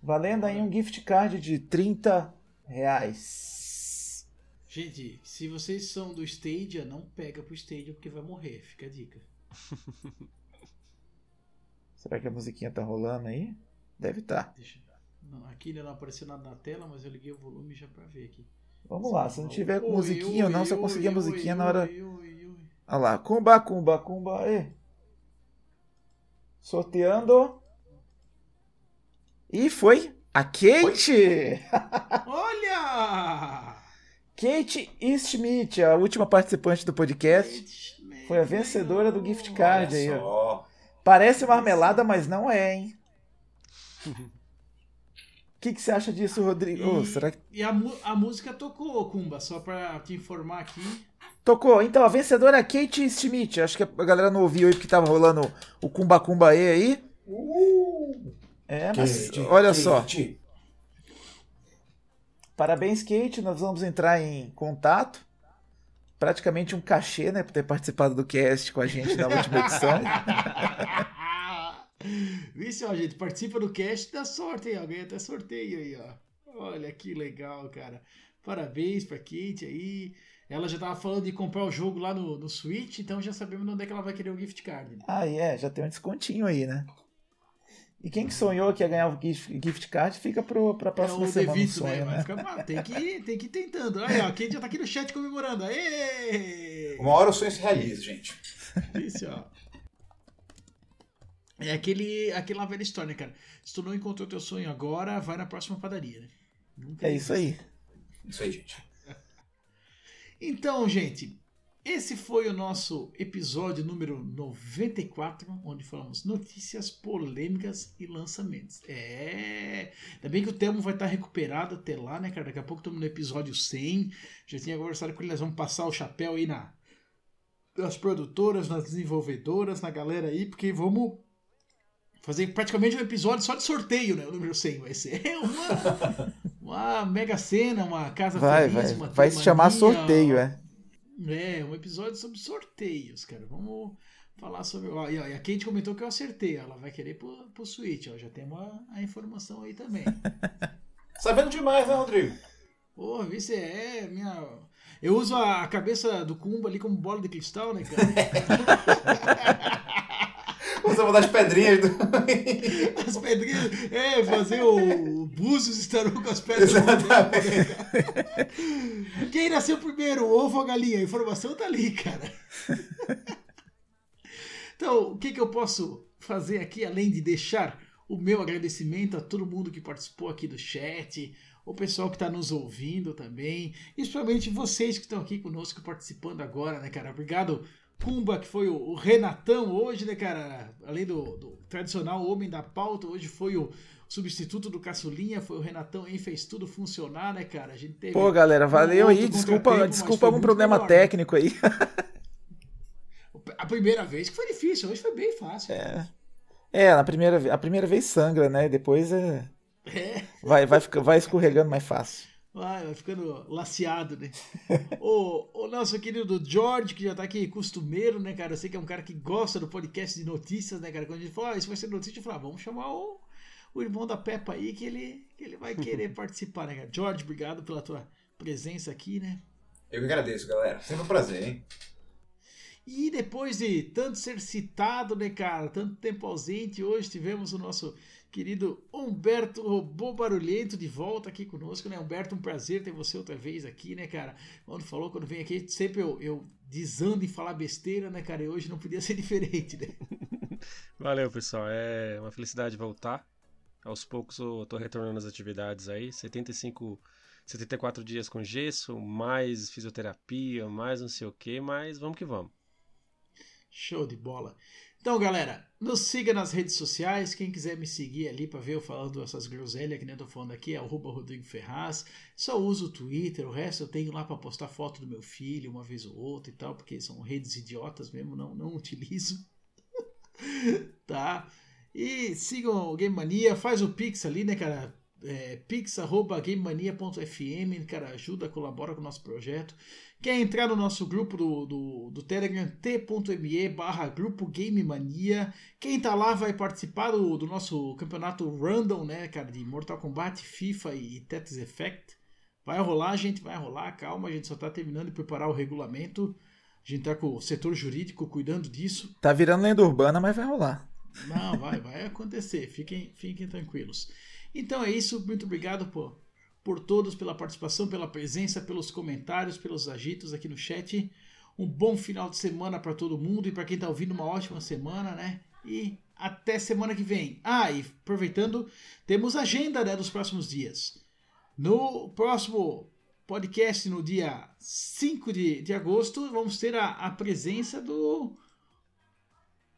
Valendo aí um gift card de 30 reais. Gente, se vocês são do Stadia, não pega pro Stadia porque vai morrer, fica a dica. (laughs) Será que a musiquinha tá rolando aí? Deve estar. Deixa. Aqui ainda não apareceu nada na tela, mas eu liguei o volume já pra ver aqui. Vamos lá, se não tiver musiquinha ou não, se eu conseguir a musiquinha na hora. Olha lá, cumba, cumba, cumba, aê. Sorteando. E foi a Kate! (laughs) Olha! Kate Schmidt, a última participante do podcast. Foi a vencedora do gift card Olha aí. Parece marmelada, mas não é, hein? (laughs) O que, que você acha disso, Rodrigo? E, Ô, será que e a, a música tocou, Kumba, só pra te informar aqui. tocou? Então, a vencedora é Kate Schmidt. Acho que a galera não ouviu aí porque tava rolando o Cumba Cumba E aí. Uh, É, mas Kate, olha só. Kate. Parabéns, Kate. Nós vamos entrar em contato. Praticamente um cachê, né? Por ter participado do cast com a gente na última (laughs) edição. Vice, ó, gente, participa do cast dá sorte ó. Ganha até sorteio aí, ó. Olha que legal, cara. Parabéns pra Kate aí. Ela já tava falando de comprar o jogo lá no, no Switch, então já sabemos onde é que ela vai querer o gift card. Ah, é, já tem um descontinho aí, né? E quem que sonhou que ia ganhar o gift, gift card fica pro, pra É próxima o semana. Devito, sonho, né? Né? ficar mal. Tem que, tem que ir tentando. Aí, ó, a Kate já tá aqui no chat comemorando. Aê! Uma hora o sonho se realiza, gente. Isso, ó. É aquele, aquela velha história, né, cara? Se tu não encontrou teu sonho agora, vai na próxima padaria, né? Nunca É isso aí. Isso aí, gente. Então, gente, esse foi o nosso episódio número 94, onde falamos notícias polêmicas e lançamentos. É. Ainda bem que o Telmo vai estar recuperado até lá, né, cara? Daqui a pouco estamos no episódio 100. Já tinha conversado com ele, nós vamos passar o chapéu aí na, nas produtoras, nas desenvolvedoras, na galera aí, porque vamos fazer praticamente um episódio só de sorteio, né? O número 100 vai ser (laughs) uma, uma mega cena, uma casa Vai, feliz, vai. uma Vai se chamar sorteio, é. é, um episódio sobre sorteios, cara. Vamos falar sobre. Ó, e, ó, e a Kate comentou que eu acertei. Ela vai querer pro, pro Switch, ó. Já temos a, a informação aí também. (laughs) Sabendo demais, né, Rodrigo? Pô, vê se é minha. Eu uso a cabeça do Kumba ali como bola de cristal, né, cara? (laughs) Vai dar as pedrinhas do. As pedrinhas. É, fazer o, o Búzios estarão com as pedras. cara? Quem nasceu primeiro, o ovo ou a galinha? A informação tá ali, cara. Então, o que, que eu posso fazer aqui, além de deixar o meu agradecimento a todo mundo que participou aqui do chat, o pessoal que está nos ouvindo também, e principalmente vocês que estão aqui conosco participando agora, né, cara? Obrigado, Pumba, que foi o, Renatão hoje, né, cara? Além do, do tradicional homem da pauta, hoje foi o substituto do Caçulinha, foi o Renatão e fez tudo funcionar, né, cara? A gente teve Pô, galera, valeu um aí. Desculpa, desculpa algum problema melhor, né? técnico aí. (laughs) A primeira vez que foi difícil, hoje foi bem fácil. É, é a, primeira, a primeira vez sangra, né? Depois é, É. vai, vai, vai escorregando mais fácil. Vai, vai ficando laceado, né? (laughs) o, o nosso querido George, que já tá aqui costumeiro, né, cara? Eu sei que é um cara que gosta do podcast de notícias, né, cara? Quando a gente falou, ah, isso vai ser notícia, eu falei, ah, vamos chamar o, o irmão da Peppa aí, que ele, que ele vai querer (laughs) participar, né, cara? George, obrigado pela tua presença aqui, né? Eu que agradeço, galera. Sempre um prazer, hein? E depois de tanto ser citado, né, cara? Tanto tempo ausente, hoje tivemos o nosso querido Humberto Robô Barulhento de volta aqui conosco, né? Humberto, um prazer ter você outra vez aqui, né, cara? Quando falou, quando vem aqui, sempre eu, eu desando em falar besteira, né, cara? E hoje não podia (laughs) ser diferente, né? Valeu, pessoal. É uma felicidade voltar. Aos poucos eu tô retornando às atividades aí. 75, 74 dias com gesso, mais fisioterapia, mais não sei o que, mas vamos que vamos. Show de bola. Então, galera, nos siga nas redes sociais. Quem quiser me seguir ali para ver eu falando essas groselhas que nem eu tô falando aqui, é arroba Rodrigo Ferraz. Só uso o Twitter, o resto eu tenho lá para postar foto do meu filho uma vez ou outra e tal, porque são redes idiotas mesmo, não, não (laughs) utilizo. tá? E sigam o Game Mania, faz o Pix ali, né, cara? É, pix.gamemania.fm, cara, ajuda, colabora com o nosso projeto. Quer entrar no nosso grupo do, do, do Telegram, t.me barra grupo Game Mania. Quem tá lá vai participar do, do nosso campeonato random, né, cara, de Mortal Kombat, FIFA e Tetris Effect. Vai rolar, gente, vai rolar, calma, a gente só tá terminando de preparar o regulamento. A gente tá com o setor jurídico cuidando disso. Tá virando lenda urbana, mas vai rolar. Não, vai, vai acontecer. Fiquem, fiquem tranquilos. Então é isso. Muito obrigado por, por todos, pela participação, pela presença, pelos comentários, pelos agitos aqui no chat. Um bom final de semana para todo mundo e para quem tá ouvindo, uma ótima semana, né? E até semana que vem. Ah, e aproveitando, temos agenda né, dos próximos dias. No próximo podcast, no dia 5 de, de agosto, vamos ter a, a presença do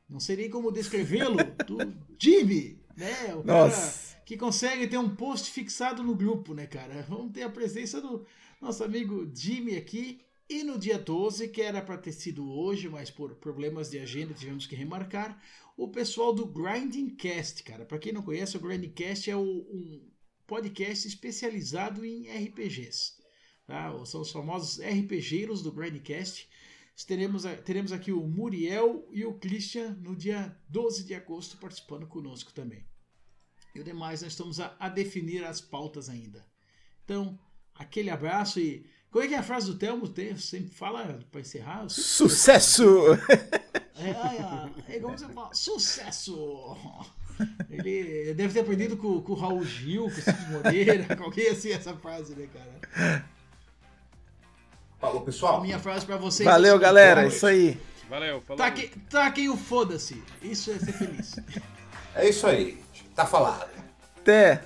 não sei nem como descrevê-lo, do Jimmy, né? O cara Nossa. Que consegue ter um post fixado no grupo, né, cara? Vamos ter a presença do nosso amigo Jimmy aqui. E no dia 12, que era para ter sido hoje, mas por problemas de agenda tivemos que remarcar, o pessoal do Grinding Cast, cara. Para quem não conhece, o Grinding Cast é o- um podcast especializado em RPGs. Tá? São os famosos RPGeiros do Grindcast. Teremos, teremos aqui o Muriel e o Christian no dia 12 de agosto participando conosco também. E o demais nós estamos a, a definir as pautas ainda. Então, aquele abraço e. Qual é que é a frase do Telmo? Tem- Sempre fala para encerrar? Sucesso! (laughs) É, ai, é como você fala, sucesso! Ele deve ter aprendido com, com o Raul Gil, com o Cid Moreira, (laughs) qualquer assim essa frase, né, cara? Falou, A pessoal. minha frase pra vocês. Valeu, é galera. boa Isso aí. Valeu, falou. Taquem, taquem o foda-se. Isso é ser feliz. É isso aí. Tá falado. Até.